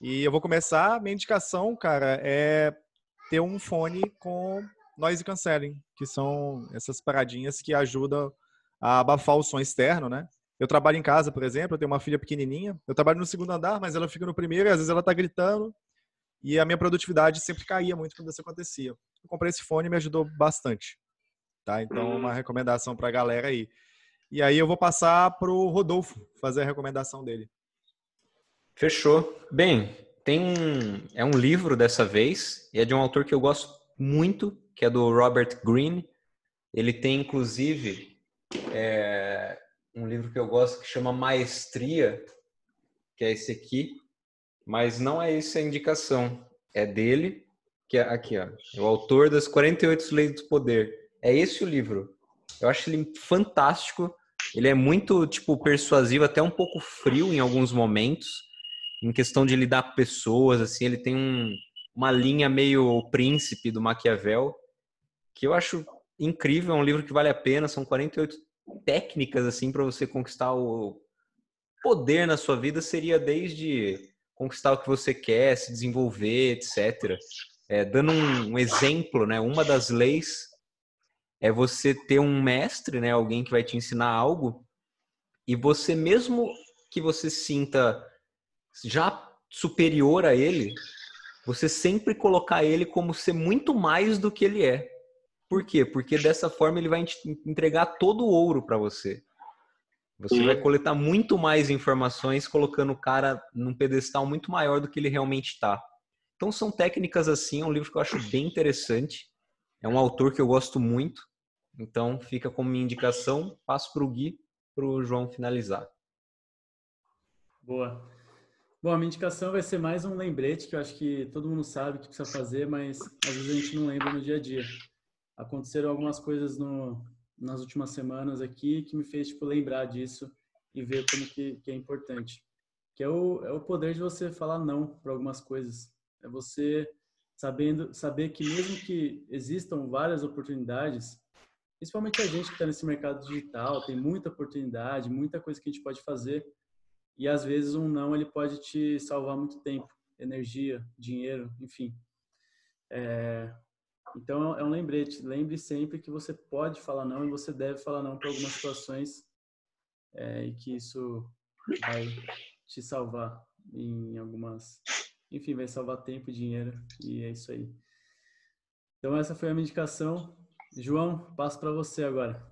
E eu vou começar. Minha indicação, cara, é ter um fone com noise cancelling, que são essas paradinhas que ajudam a abafar o som externo, né? Eu trabalho em casa, por exemplo, eu tenho uma filha pequenininha. Eu trabalho no segundo andar, mas ela fica no primeiro e às vezes ela tá gritando. E a minha produtividade sempre caía muito quando isso acontecia. Eu comprei esse fone e me ajudou bastante. Tá? Então, Hum. uma recomendação pra galera aí. E aí eu vou passar pro Rodolfo fazer a recomendação dele. Fechou. Bem, tem um, é um livro dessa vez e é de um autor que eu gosto muito, que é do Robert Greene. Ele tem inclusive é, um livro que eu gosto que chama Maestria, que é esse aqui, mas não é essa a indicação. É dele, que é aqui, ó, é o autor das 48 Leis do Poder. É esse o livro. Eu acho ele fantástico. Ele é muito tipo persuasivo, até um pouco frio em alguns momentos em questão de lidar com pessoas, assim, ele tem um, uma linha meio príncipe do Maquiavel, que eu acho incrível, é um livro que vale a pena, são 48 técnicas assim para você conquistar o poder na sua vida seria desde conquistar o que você quer, se desenvolver, etc. É, dando um, um exemplo, né? Uma das leis é você ter um mestre, né? Alguém que vai te ensinar algo e você mesmo que você sinta já superior a ele, você sempre colocar ele como ser muito mais do que ele é. Por quê? Porque dessa forma ele vai entregar todo o ouro para você. Você vai coletar muito mais informações colocando o cara num pedestal muito maior do que ele realmente está. Então são técnicas assim, é um livro que eu acho bem interessante. É um autor que eu gosto muito. Então fica como minha indicação. Passo para o Gui, para o João finalizar. Boa. Bom, a minha indicação vai ser mais um lembrete que eu acho que todo mundo sabe que precisa fazer, mas às vezes a gente não lembra no dia a dia. Aconteceram algumas coisas no, nas últimas semanas aqui que me fez tipo lembrar disso e ver como que, que é importante. Que é o, é o poder de você falar não para algumas coisas. É você sabendo saber que mesmo que existam várias oportunidades, principalmente a gente que está nesse mercado digital, tem muita oportunidade, muita coisa que a gente pode fazer e às vezes um não ele pode te salvar muito tempo, energia, dinheiro, enfim. É, então é um lembrete. Lembre sempre que você pode falar não e você deve falar não para algumas situações é, e que isso vai te salvar em algumas, enfim, vai salvar tempo e dinheiro e é isso aí. Então essa foi a minha indicação. João, passo para você agora.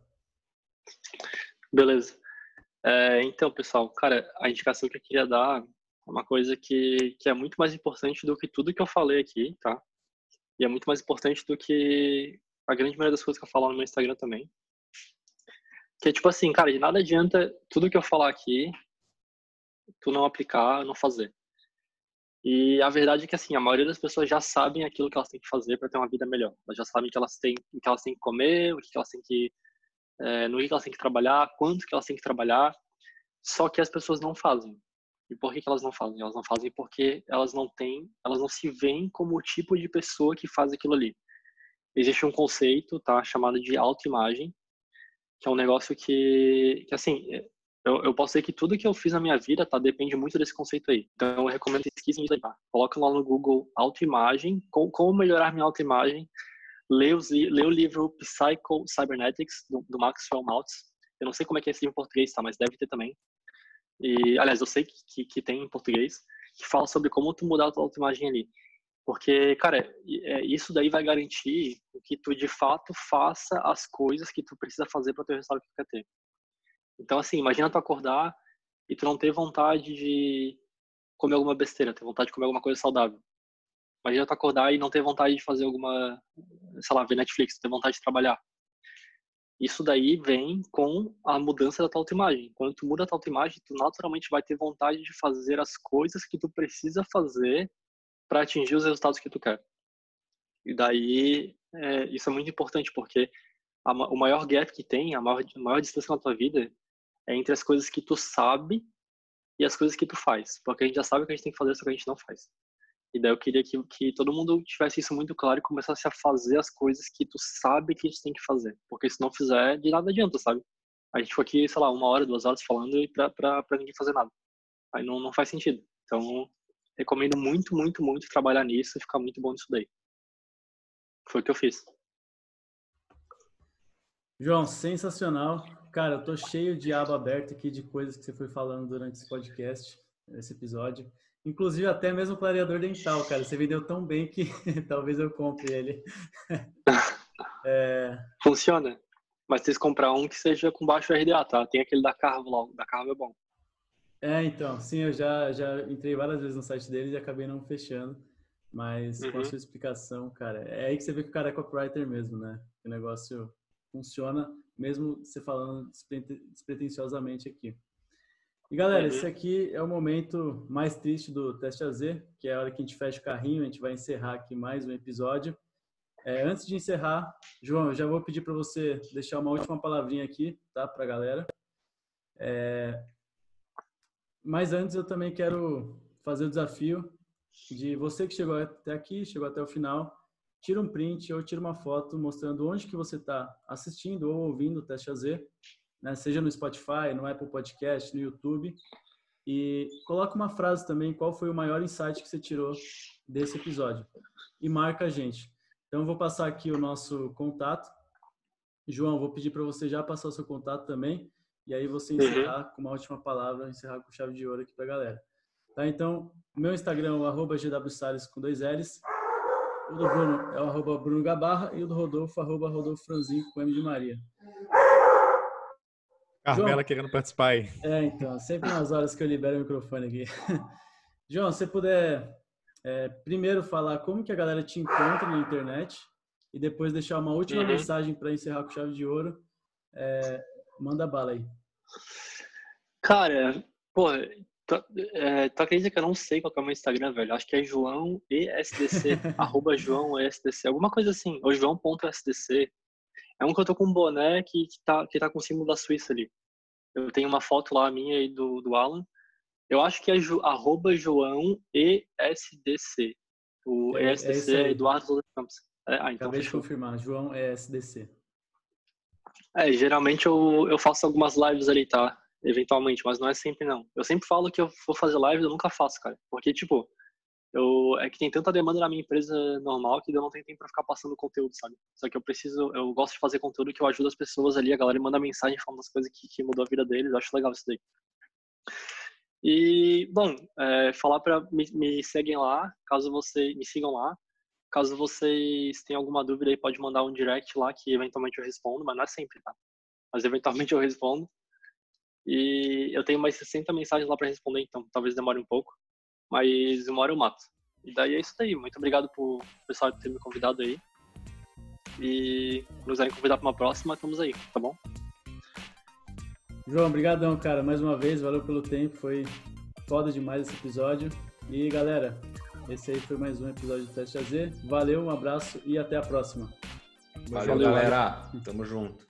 Beleza. É, então, pessoal, cara, a indicação que eu queria dar é uma coisa que, que é muito mais importante do que tudo que eu falei aqui, tá? E é muito mais importante do que a grande maioria das coisas que eu falo no meu Instagram também. Que é tipo assim, cara, de nada adianta tudo que eu falar aqui, tu não aplicar, não fazer. E a verdade é que assim, a maioria das pessoas já sabem aquilo que elas têm que fazer para ter uma vida melhor. Elas já sabem que elas têm, que elas têm que comer, o que elas têm que é, no que elas têm que trabalhar, quanto que elas têm que trabalhar, só que as pessoas não fazem. E por que, que elas não fazem? Elas não fazem porque elas não têm, elas não se veem como o tipo de pessoa que faz aquilo ali. Existe um conceito, tá, chamado de autoimagem, que é um negócio que, que assim, eu, eu posso dizer que tudo que eu fiz na minha vida, tá, depende muito desse conceito aí. Então eu recomendo que pesquisem isso aí, tá? Coloca lá no Google autoimagem, como, como melhorar minha autoimagem, lê, lê o livro Psycho Cybernetics, do, do Maxwell Maltz. Eu não sei como é que é esse livro em português, tá? Mas deve ter também. E, aliás, eu sei que, que, que tem em português, que fala sobre como tu mudar a tua autoimagem ali. Porque, cara, é, isso daí vai garantir que tu, de fato, faça as coisas que tu precisa fazer para ter o resultado que tu quer ter. Então, assim, imagina tu acordar e tu não ter vontade de comer alguma besteira, ter vontade de comer alguma coisa saudável. Imagina tu acordar e não ter vontade de fazer alguma, sei lá, ver Netflix, ter vontade de trabalhar. Isso daí vem com a mudança da tua autoimagem. Quando tu muda a tua autoimagem, tu naturalmente vai ter vontade de fazer as coisas que tu precisa fazer para atingir os resultados que tu quer. E daí, é, isso é muito importante, porque a, o maior gap que tem, a maior, a maior distância na tua vida é entre as coisas que tu sabe e as coisas que tu faz. Porque a gente já sabe o que a gente tem que fazer, só que a gente não faz. E daí eu queria que, que todo mundo tivesse isso muito claro e começasse a fazer as coisas que tu sabe que a gente tem que fazer. Porque se não fizer, de nada adianta, sabe? A gente ficou aqui, sei lá, uma hora, duas horas falando e pra, pra, pra ninguém fazer nada. Aí não, não faz sentido. Então, recomendo muito, muito, muito trabalhar nisso e ficar muito bom nisso daí. Foi o que eu fiz. João, sensacional. Cara, eu tô cheio de aba aberta aqui de coisas que você foi falando durante esse podcast, esse episódio. Inclusive até mesmo o clareador dental, cara. Você vendeu tão bem que [LAUGHS] talvez eu compre ele. [LAUGHS] é... Funciona. Mas se comprar um que seja com baixo RDA, tá? Tem aquele da Carvo lá. Da Carvo é bom. É, então. Sim, eu já, já entrei várias vezes no site deles e acabei não fechando. Mas uhum. com a uhum. sua explicação, cara, é aí que você vê que o cara é copywriter mesmo, né? O negócio funciona, mesmo você falando despretensiosamente aqui. E galera, esse aqui é o momento mais triste do Teste AZ, que é a hora que a gente fecha o carrinho, a gente vai encerrar aqui mais um episódio. É, antes de encerrar, João, eu já vou pedir para você deixar uma última palavrinha aqui, tá, para a galera. É, mas antes eu também quero fazer o desafio de você que chegou até aqui, chegou até o final, tira um print ou tira uma foto mostrando onde que você está assistindo ou ouvindo o Teste AZ né? seja no Spotify, no Apple Podcast, no YouTube. E coloca uma frase também, qual foi o maior insight que você tirou desse episódio. E marca a gente. Então, vou passar aqui o nosso contato. João, vou pedir para você já passar o seu contato também. E aí você uhum. encerrar uhum. com uma última palavra, encerrar com chave de ouro aqui para a galera. Tá? Então, meu Instagram é o arroba com dois L's. O do Bruno é o arroba Bruno Gabarra e o do Rodolfo, arroba Rodolfo Franzinho com M de Maria. Carmela João, querendo participar aí. É, então, sempre nas horas que eu libero o microfone aqui. [LAUGHS] João, se você puder é, primeiro falar como que a galera te encontra na internet e depois deixar uma última uhum. mensagem para encerrar com chave de ouro, é, manda bala aí. Cara, pô, tu, é, tu acredita que eu não sei qual é o meu Instagram, velho? Acho que é João ESDC, [LAUGHS] arroba João ESDC, alguma coisa assim, ou João.sdc. É um que eu tô com um boné que tá, que tá com o símbolo da Suíça ali. Eu tenho uma foto lá minha e do, do Alan. Eu acho que é jo, arroba João ESDC. O é, ESDC é, é Eduardo Campos. É, ah, então Acabei fechou. de confirmar, João ESDC. É, geralmente eu, eu faço algumas lives ali, tá? Eventualmente, mas não é sempre não. Eu sempre falo que eu vou fazer live, eu nunca faço, cara. Porque, tipo, eu, é que tem tanta demanda na minha empresa normal que eu não tenho tempo para ficar passando conteúdo, sabe? Só que eu preciso, eu gosto de fazer conteúdo que eu ajudo as pessoas ali, a galera manda mensagem falando das coisas que, que mudou a vida deles, eu acho legal isso daí. E, bom, é, falar para me, me seguem lá, caso você me sigam lá. Caso vocês tenham alguma dúvida aí, pode mandar um direct lá que eventualmente eu respondo, mas não é sempre, tá? Mas eventualmente eu respondo. E eu tenho mais 60 mensagens lá para responder, então talvez demore um pouco. Mas uma hora eu mato. E daí é isso aí. Muito obrigado por pessoal ter me convidado aí. E se quiserem convidar para uma próxima, estamos aí, tá bom? João, obrigadão, cara, mais uma vez, valeu pelo tempo, foi foda demais esse episódio. E galera, esse aí foi mais um episódio do Teste AZ. Valeu, um abraço e até a próxima. Valeu, Valeu galera. Tamo junto.